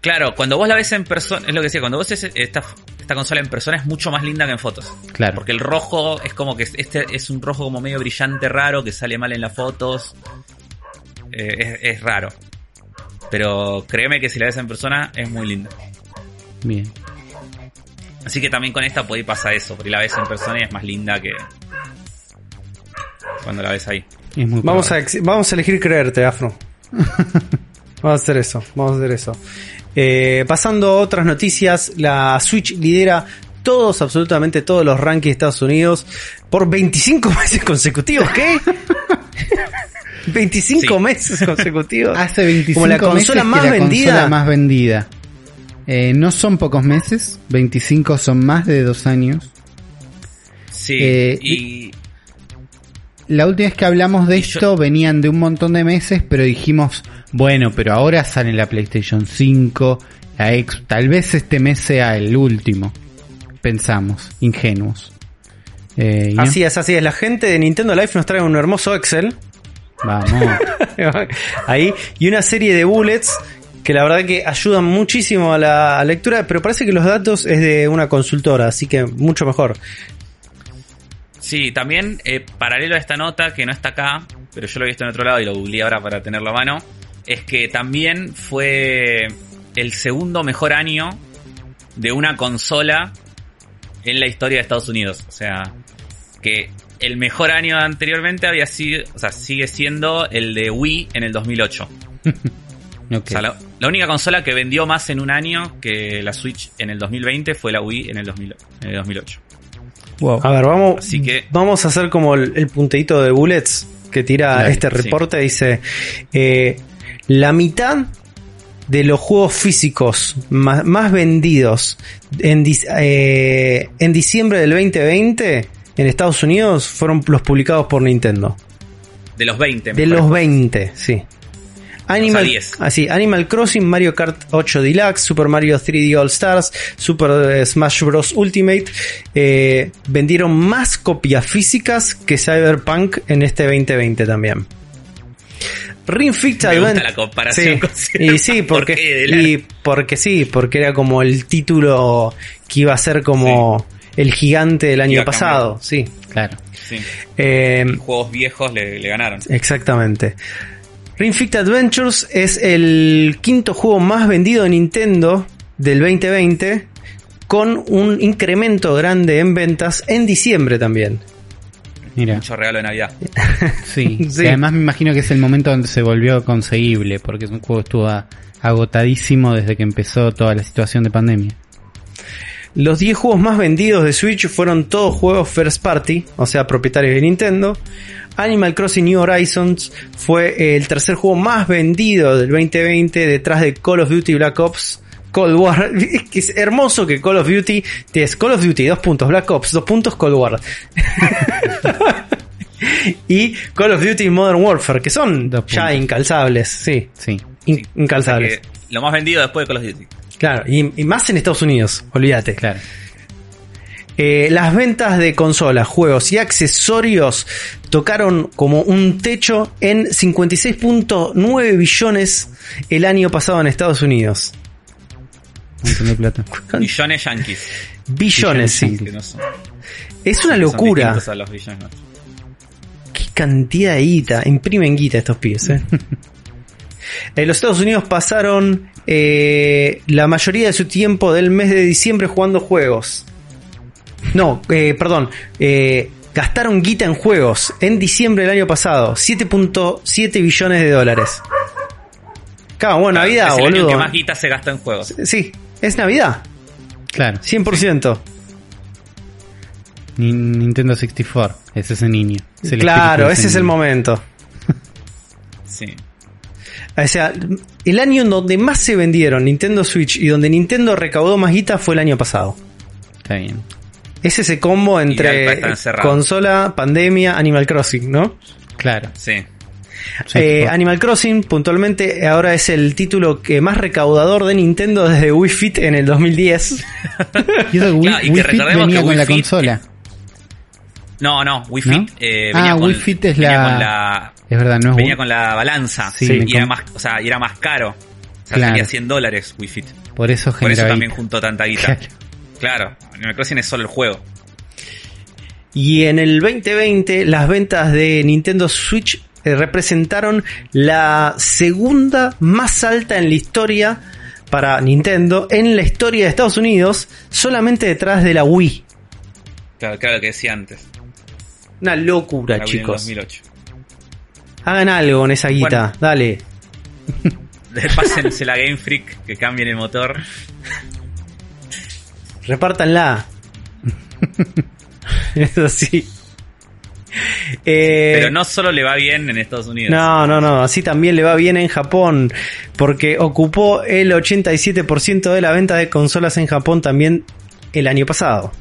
Claro, cuando vos la ves en persona, es lo que decía, cuando vos ves esta, esta consola en persona es mucho más linda que en fotos. Claro. Porque el rojo es como que este es un rojo como medio brillante raro que sale mal en las fotos. Eh, es, es raro. Pero créeme que si la ves en persona es muy linda. Bien. Así que también con esta podéis pasar eso, porque la ves en persona y es más linda que cuando la ves ahí. Es muy Vamos a, vamos a elegir creerte, Afro. vamos a hacer eso, vamos a hacer eso. Eh, pasando a otras noticias, la Switch lidera todos, absolutamente todos los rankings de Estados Unidos por 25 meses consecutivos. ¿Qué? 25 Sí. meses consecutivos. Hace 25 Como la consola meses más que la vendida. consola más vendida. Eh, no son pocos meses, 25 son más de dos años. Sí, Eh, y La última vez que hablamos de yo- esto venían de un montón de meses, pero dijimos, bueno, pero ahora sale la PlayStation 5, la X, tal vez este mes sea el último. Pensamos, ingenuos. Eh, no. Así es, así es. La gente de Nintendo Life nos trae un hermoso Excel. Vamos. Ahí. Y una serie de bullets que la verdad que ayudan muchísimo a la lectura, pero parece que los datos es de una consultora, así que mucho mejor. Sí, también, eh, paralelo a esta nota, que no está acá, pero yo lo he visto en otro lado y lo googleé ahora para tenerlo a mano, es que también fue el segundo mejor año de una consola en la historia de Estados Unidos. O sea, que el mejor año anteriormente había sido, o sea, sigue siendo el de Wii en el 2008. Ok. O sea, la, la única consola que vendió más en un año que la Switch en el 2020 fue la Wii en el, 2000 en el 2008. Wow. A ver, vamos, Así que- vamos a hacer como el, el punteíto de bullets que tira Dale, este sí. reporte. Dice, eh, la mitad de los juegos físicos más, más vendidos en, eh, en diciembre del 2020 en Estados Unidos fueron los publicados por Nintendo. De los 20. De los 20, sí. Animal, 10. así, Animal Crossing, Mario Kart 8 Deluxe, Super Mario 3D All Stars, Super eh, Smash Bros. Ultimate eh, vendieron más copias físicas que Cyberpunk en este 2020 también. Ring Fit Me gusta la comparación Sí, con y sí, ¿Por porque, qué? De la- y porque sí, porque era como el título que iba a ser como el gigante del año pasado, sí. Claro. Sí. Eh, Juegos viejos le, le ganaron. Exactamente. Ring Fit Adventures es el quinto juego más vendido de Nintendo del 2020 con un incremento grande en ventas en diciembre también. Mira. Mucho regalo de Navidad. Sí. Sí. Y además me imagino que es el momento donde se volvió conseguible, porque es un juego que estuvo agotadísimo desde que empezó toda la situación de pandemia. Los 10 juegos más vendidos de Switch fueron todos juegos first party, o sea, propietarios de Nintendo. Animal Crossing New Horizons fue el tercer juego más vendido del 2020 detrás de Call of Duty Black Ops Cold War. Es hermoso que Call of Duty es Call of Duty, dos puntos, Black Ops, dos puntos, Cold War. y Call of Duty Modern Warfare, que son Dos ya puntos. incalzables, sí, Sí. in- incalzables. Lo más vendido después de Call of Duty. Claro, y, y más en Estados Unidos, olvídate. Claro. Eh, las ventas de consolas, juegos y accesorios tocaron como un techo en 56.9 billones el año pasado en Estados Unidos. De plata. Millones yankees. Billones, sí. yankees. Que no son, Es una locura. los billones. Qué cantidad de guita. Imprimen guita estos pibes, eh. En los Estados Unidos pasaron eh, la mayoría de su tiempo del mes de diciembre jugando juegos. No, eh, perdón. eh, gastaron guita en juegos en diciembre del año pasado. 7.7 billones de dólares. Claro, bueno, Navidad, es el año boludo. que más guita se gasta en juegos. Sí, es Navidad. Claro. 100%. Ni- Nintendo 64. Es ese niño. Es el claro, ese es el momento. Sí. O sea, el año en donde más se vendieron Nintendo Switch y donde Nintendo recaudó más guita fue el año pasado. Está bien. Es ese combo entre consola, pandemia, Animal Crossing, ¿no? Claro. Sí. Sí, Eh, Animal Crossing puntualmente ahora es el título que más recaudador de Nintendo desde Wii Fit en el 2010. y eso que Wii, Claro, y que Wii Fit venía que con Wii la Fit- consola. No, no, Wii ¿No? Fit eh, Ah, venía, con, Wii Fit es venía la- con la Es verdad, no es venía Wii- con la balanza Sí, y era más, o sea, y era más caro. O sea, Claro. salía 100 dólares Wii Fit. Por eso Por eso también juntó tanta guita. Claro. Claro, Animal Crossing es solo el juego. Y en el 2020 las ventas de Nintendo Switch eh, representaron la segunda más alta en la historia para Nintendo en la historia de Estados Unidos, solamente detrás de la Wii. Claro, claro que decía antes. Una locura, La Wii en chicos. 2008. Hagan algo con esa guita, Bueno. dale. Pásense la Game Freak, que cambien el motor. Repártanla. Eso sí. Eh, Pero no solo le va bien en Estados Unidos. No, no, no, así también le va bien en Japón, porque ocupó el 87% de la venta de consolas en Japón también el año pasado.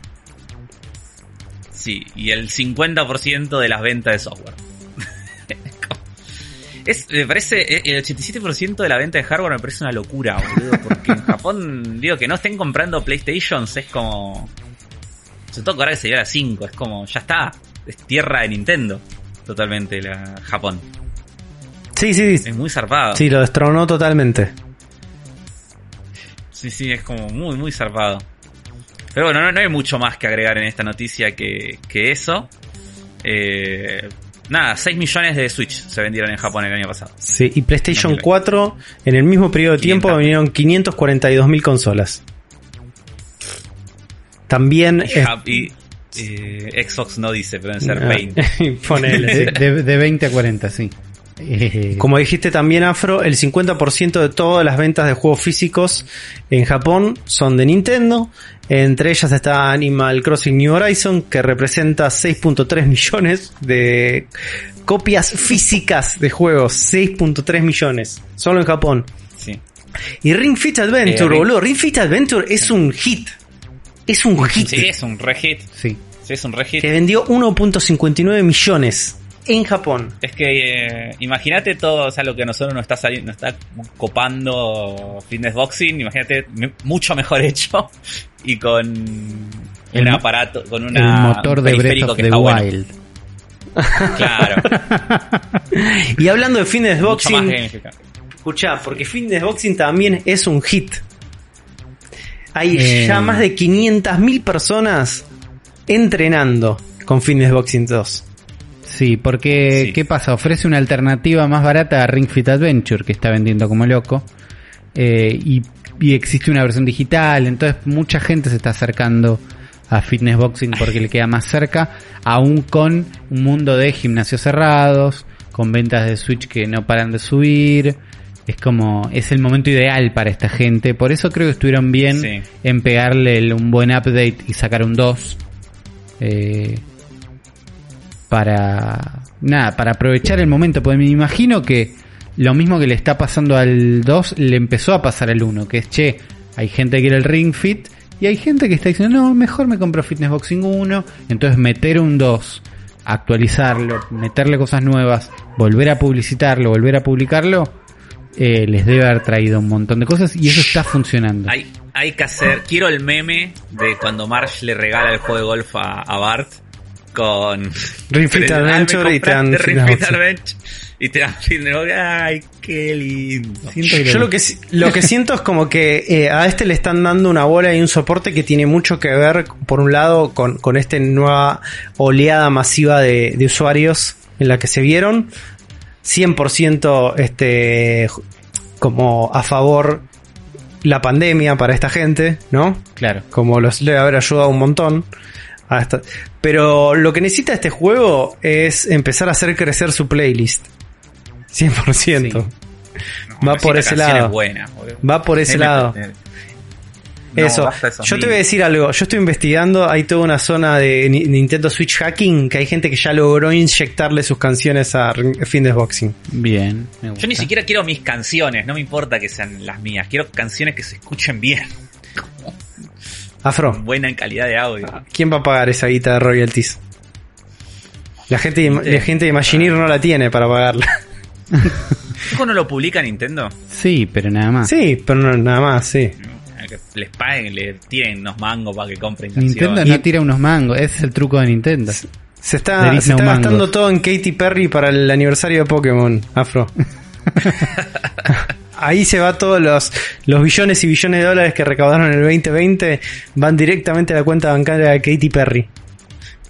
Sí, y el 50% de las ventas de software. Es, me parece, eh, el 87% de la venta de hardware me parece una locura, boludo, porque en Japón, digo, que no estén comprando PlayStations es como... Se toca ahora que se dio a 5, es como, ya está, es tierra de Nintendo, totalmente, la Japón. Sí, sí, Es muy zarpado. sí, lo destronó totalmente. Sí, sí, es como muy, muy zarpado. Pero bueno, no, no hay mucho más que agregar en esta noticia que, que eso. Eh, nada, 6 millones de Switch se vendieron en Japón el año pasado. Sí, y PlayStation 2020. 4, en el mismo periodo de tiempo 500. vinieron 542 mil consolas. También... Y, es- y, eh, Xbox no dice, pero deben ser Ah, 20. ponele, sí. De, de- de 20 a 40, sí. Eh, Como dijiste también, Afro, el 50% de todas las ventas de juegos físicos en Japón son de Nintendo. Entre ellas está Animal Crossing New Horizon, que representa 6.3 millones de copias físicas de juegos. 6.3 millones. Solo en Japón. Sí. Y Ring Fit Adventure, Eh, Ring- boludo. Ring Fit Adventure es un hit. Es un hit. Sí, es un re hit. sí. Sí, es un re hit. Que vendió 1.59 millones en Japón. Es que eh, imagínate todo, o sea, lo que a nosotros nos está saliendo, nos está copando fitness boxing, imagínate mucho mejor hecho y con El un aparato, con una, el motor un de Breath periférico of que the está bueno. Wild. Claro, Y hablando de fitness boxing, escuchá, porque fitness boxing también es un hit. Hay Eh. ya más de 500.000 personas entrenando con fitness boxing 2. Sí, porque Sí. ¿qué pasa? Ofrece una alternativa más barata a Ring Fit Adventure, que está vendiendo como loco. eh, y, y existe una versión digital, entonces mucha gente se está acercando a Fitness Boxing porque le queda más cerca, aún con un mundo de gimnasios cerrados, con ventas de Switch que no paran de subir. Es como, es el momento ideal para esta gente. Por eso creo que estuvieron bien Sí. en pegarle el- un buen update y sacar un 2. Eh, para nada, para aprovechar el momento, porque me imagino que lo mismo que le está pasando al 2 le empezó a pasar al 1, que es che, hay gente que quiere el Ring Fit y hay gente que está diciendo, "No, mejor me compro Fitness Boxing 1", entonces meter un 2, actualizarlo, meterle cosas nuevas, volver a publicitarlo, volver a publicarlo, eh, les debe haber traído un montón de cosas y eso está funcionando. Hay, hay que hacer, quiero el meme de cuando Marge le regala el juego de golf a Bart con Ring Fit Pero, me Adventure y te dan compraste Ring fitness Fit boxing. Adventure y te dan. Ay, qué lindo. Yo lo que, lo que siento es como que eh, a este le están dando una bola y un soporte que tiene mucho que ver, por un lado, con, con esta nueva oleada masiva de, de usuarios en la que se vieron. 100% este, como a favor la pandemia para esta gente, ¿no? Claro. como los debe haber ayudado un montón. A esta- Pero lo que necesita este juego es empezar a hacer crecer su playlist. 100%. No, Va por ese lado. Va por ese lado. no, Eso. Yo te voy a decir algo. Yo estoy investigando. Hay toda una zona de Ni- Nintendo Switch hacking que hay gente que ya logró inyectarle sus canciones a Fitness Boxing. Bien. me gusta. Yo ni siquiera quiero mis canciones, no me importa que sean las mías. Quiero canciones que se escuchen bien, Afro, buena en calidad de audio. ¿quién va a pagar esa guita de royalties? La gente, Nintendo. la gente de Imagineer no la tiene para pagarla. ¿El juego no lo publica Nintendo? Sí, pero nada más. Sí, pero no, nada más, sí. Que les paguen, le tiren unos mangos para que compren canciones. Nintendo no tira unos mangos, ese es el truco de Nintendo. Se está, se no está gastando todo en Katy Perry para el aniversario de Pokémon, Afro. Ahí se va todos los, los billones y billones de dólares que recaudaron en el 2020 van directamente a la cuenta bancaria de Katy Perry.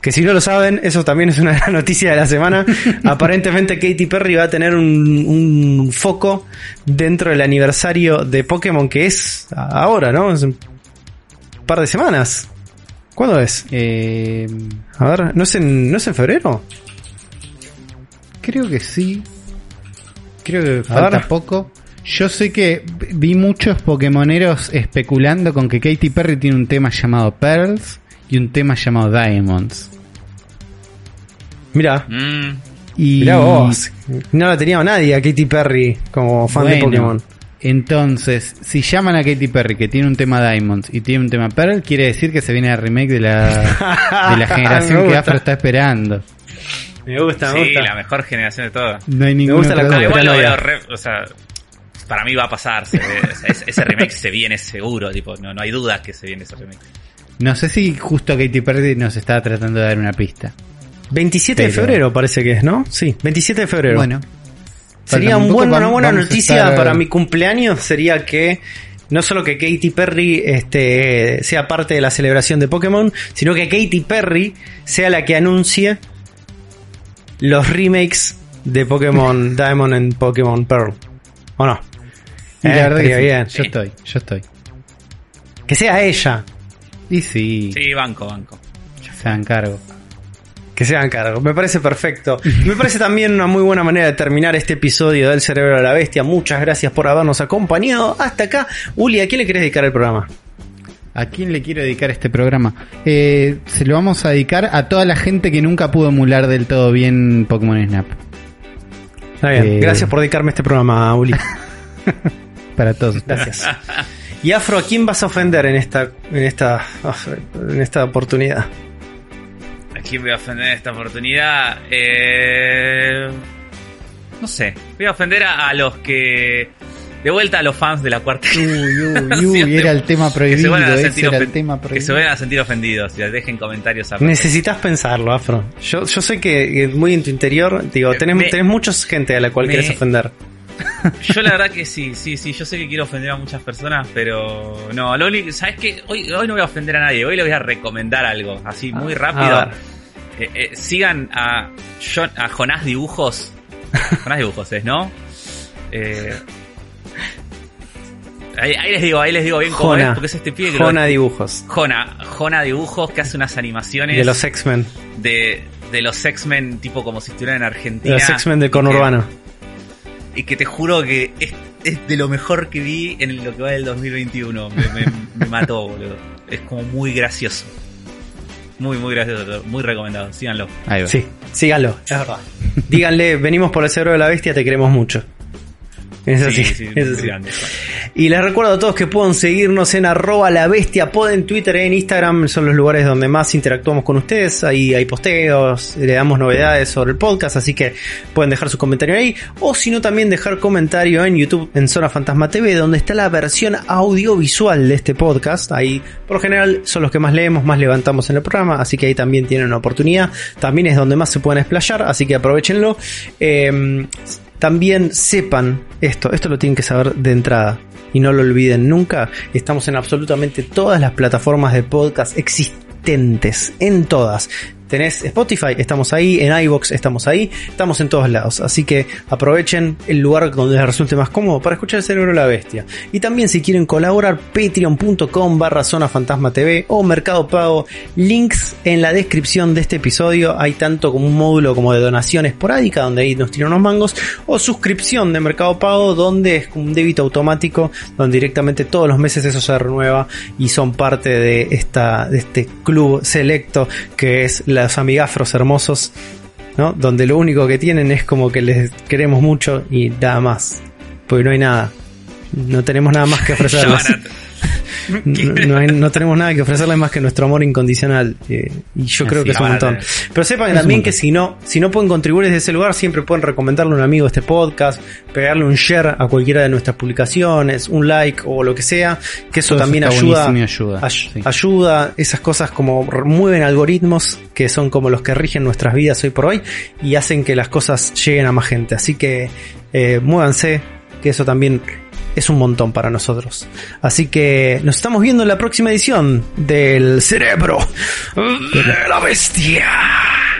Que si no lo saben, eso también es una gran noticia de la semana. Aparentemente Katy Perry va a tener un, un foco dentro del aniversario de Pokémon que es ahora, ¿no? Es un par de semanas. ¿Cuándo es? Eh, A ver, ¿no es en, ¿no es en febrero? creo que sí. Creo que falta poco. Yo sé que vi muchos Pokémoneros especulando con que Katy Perry tiene un tema llamado Pearls y un tema llamado Diamonds. Mira, Mm, Y Mirá vos. No la tenía nadie a Katy Perry como fan de Pokémon. Entonces, si llaman a Katy Perry que tiene un tema Diamonds y tiene un tema Pearl, quiere decir que se viene el remake de la, de la generación Me que. Afro está esperando. Me gusta, me sí, gusta. la mejor generación de todas. No hay ninguna gusta la ya. re- o sea, para mí va a pasar. se ve, o sea, ese, ese remake se viene seguro, tipo, no, no hay duda que se viene ese remake. No sé si justo Katy Perry nos estaba tratando de dar una pista. 27 de febrero parece que es, ¿no? Sí, 27 de febrero. Bueno, sería un buen- una buena noticia estar- para mi cumpleaños. Sería que no solo que Katy Perry este, sea parte de la celebración de Pokémon, sino que Katy Perry sea la que anuncie los remakes de Pokémon Diamond and Pokémon Pearl. ¿O no? Y la Eh, verdad que sí, bien. yo estoy, yo estoy. Que sea ella. Y sí, Sí, banco, banco. se hagan cargo. Que se hagan cargo. Me parece perfecto. Me parece también una muy buena manera de terminar este episodio del Cerebro de la Bestia. Muchas gracias por habernos acompañado hasta acá. Uli, ¿a quién le querés dedicar el programa? ¿A quién le quiero dedicar este programa? Eh, se lo vamos a dedicar a toda la gente que nunca pudo emular del todo bien Pokémon Snap. Está bien. Eh. Gracias por dedicarme este programa, Uli. Para todos. Gracias. Y Afro, ¿a quién vas a ofender en esta, en esta, en esta oportunidad? ¿A quién voy a ofender en esta oportunidad? Eh, no sé. Voy a ofender a, a los que. De vuelta a los fans de la cuarta. Uy, uy, uy, era el tema que se prohibido. Ese era el que se vayan a sentir ofendidos. Y dejen comentarios a Necesitas pensarlo, Afro. Yo, yo sé que muy en tu interior, digo, Eh, tenés, me- tenés mucha gente a la cual me- quieres ofender. Yo la verdad que sí, sí, sí, yo sé que quiero ofender a muchas personas, pero no, lo único, ¿sabes qué? Hoy, hoy no voy a ofender a nadie, hoy le voy a recomendar algo, así muy a rápido. Eh, eh, sigan a, Jon- a Jonás Dibujos. Jonás Dibujos es, ¿no? Eh, ahí, ahí les digo, ahí les digo bien cómo es, porque es este pibe que lo- Jona Dibujos. Jona, Jona Dibujos que hace unas animaciones De los X-Men. de, de los X-Men, tipo como si estuvieran en De Argentina. los X-Men que- conurbano. Y que te juro que es, es de lo mejor que vi en lo que va del 2021. Me, me- me mató, boludo. Es como muy gracioso. Muy, muy gracioso. Muy recomendado. Síganlo. Ahí va. Sí, síganlo, es verdad. Díganle, venimos por el cerebro de la bestia, te queremos mucho. Eso sí, Sí, eso sí. grande. Y les recuerdo a todos que pueden seguirnos en arroba la bestia pod en Twitter e en Instagram, son los lugares donde más interactuamos con ustedes, ahí hay posteos, le damos novedades sobre el podcast, así que pueden dejar su comentario ahí, o si no también dejar comentario en YouTube en Zona Fantasma TV, donde está la versión audiovisual de este podcast, ahí por lo general son los que más leemos, más levantamos en el programa, así que ahí también tienen una oportunidad, también es donde más se pueden explayar, así que aprovechenlo. Eh, también sepan esto, esto lo tienen que saber de entrada y no lo olviden nunca. Estamos en absolutamente todas las plataformas de podcast existentes, en todas. Tenés Spotify, estamos ahí, en iBox estamos ahí, estamos en todos lados. Así que aprovechen el lugar donde les resulte más cómodo para escuchar el cerebro de la bestia. Y también si quieren colaborar, patreon.com barra zona fantasma TV o Mercado Pago, links en la descripción de este episodio. Hay tanto como un módulo como de donación esporádica, donde ahí nos tiran unos mangos, o suscripción de Mercado Pago, donde es un débito automático, donde directamente todos los meses eso se renueva y son parte de esta, de este club selecto que es los amigafros hermosos, ¿no? Donde lo único que tienen es como que les queremos mucho y nada más. Porque no hay nada. No tenemos nada más que ofrecerles. No, no hay- no tenemos nada que ofrecerles más que nuestro amor incondicional. eh, y yo creo Así que es un montón. Pero sepan también que si no, si no pueden contribuir desde ese lugar, siempre pueden recomendarle a un amigo este podcast, pegarle un share a cualquiera de nuestras publicaciones, un like o lo que sea, que eso Todo también ayuda, ayuda, ay- sí. ayuda, esas cosas como mueven algoritmos que son como los que rigen nuestras vidas hoy por hoy y hacen que las cosas lleguen a más gente. Así que eh, muévanse, que eso también es un montón para nosotros. Así que nos estamos viendo en la próxima edición del Cerebro de la Bestia.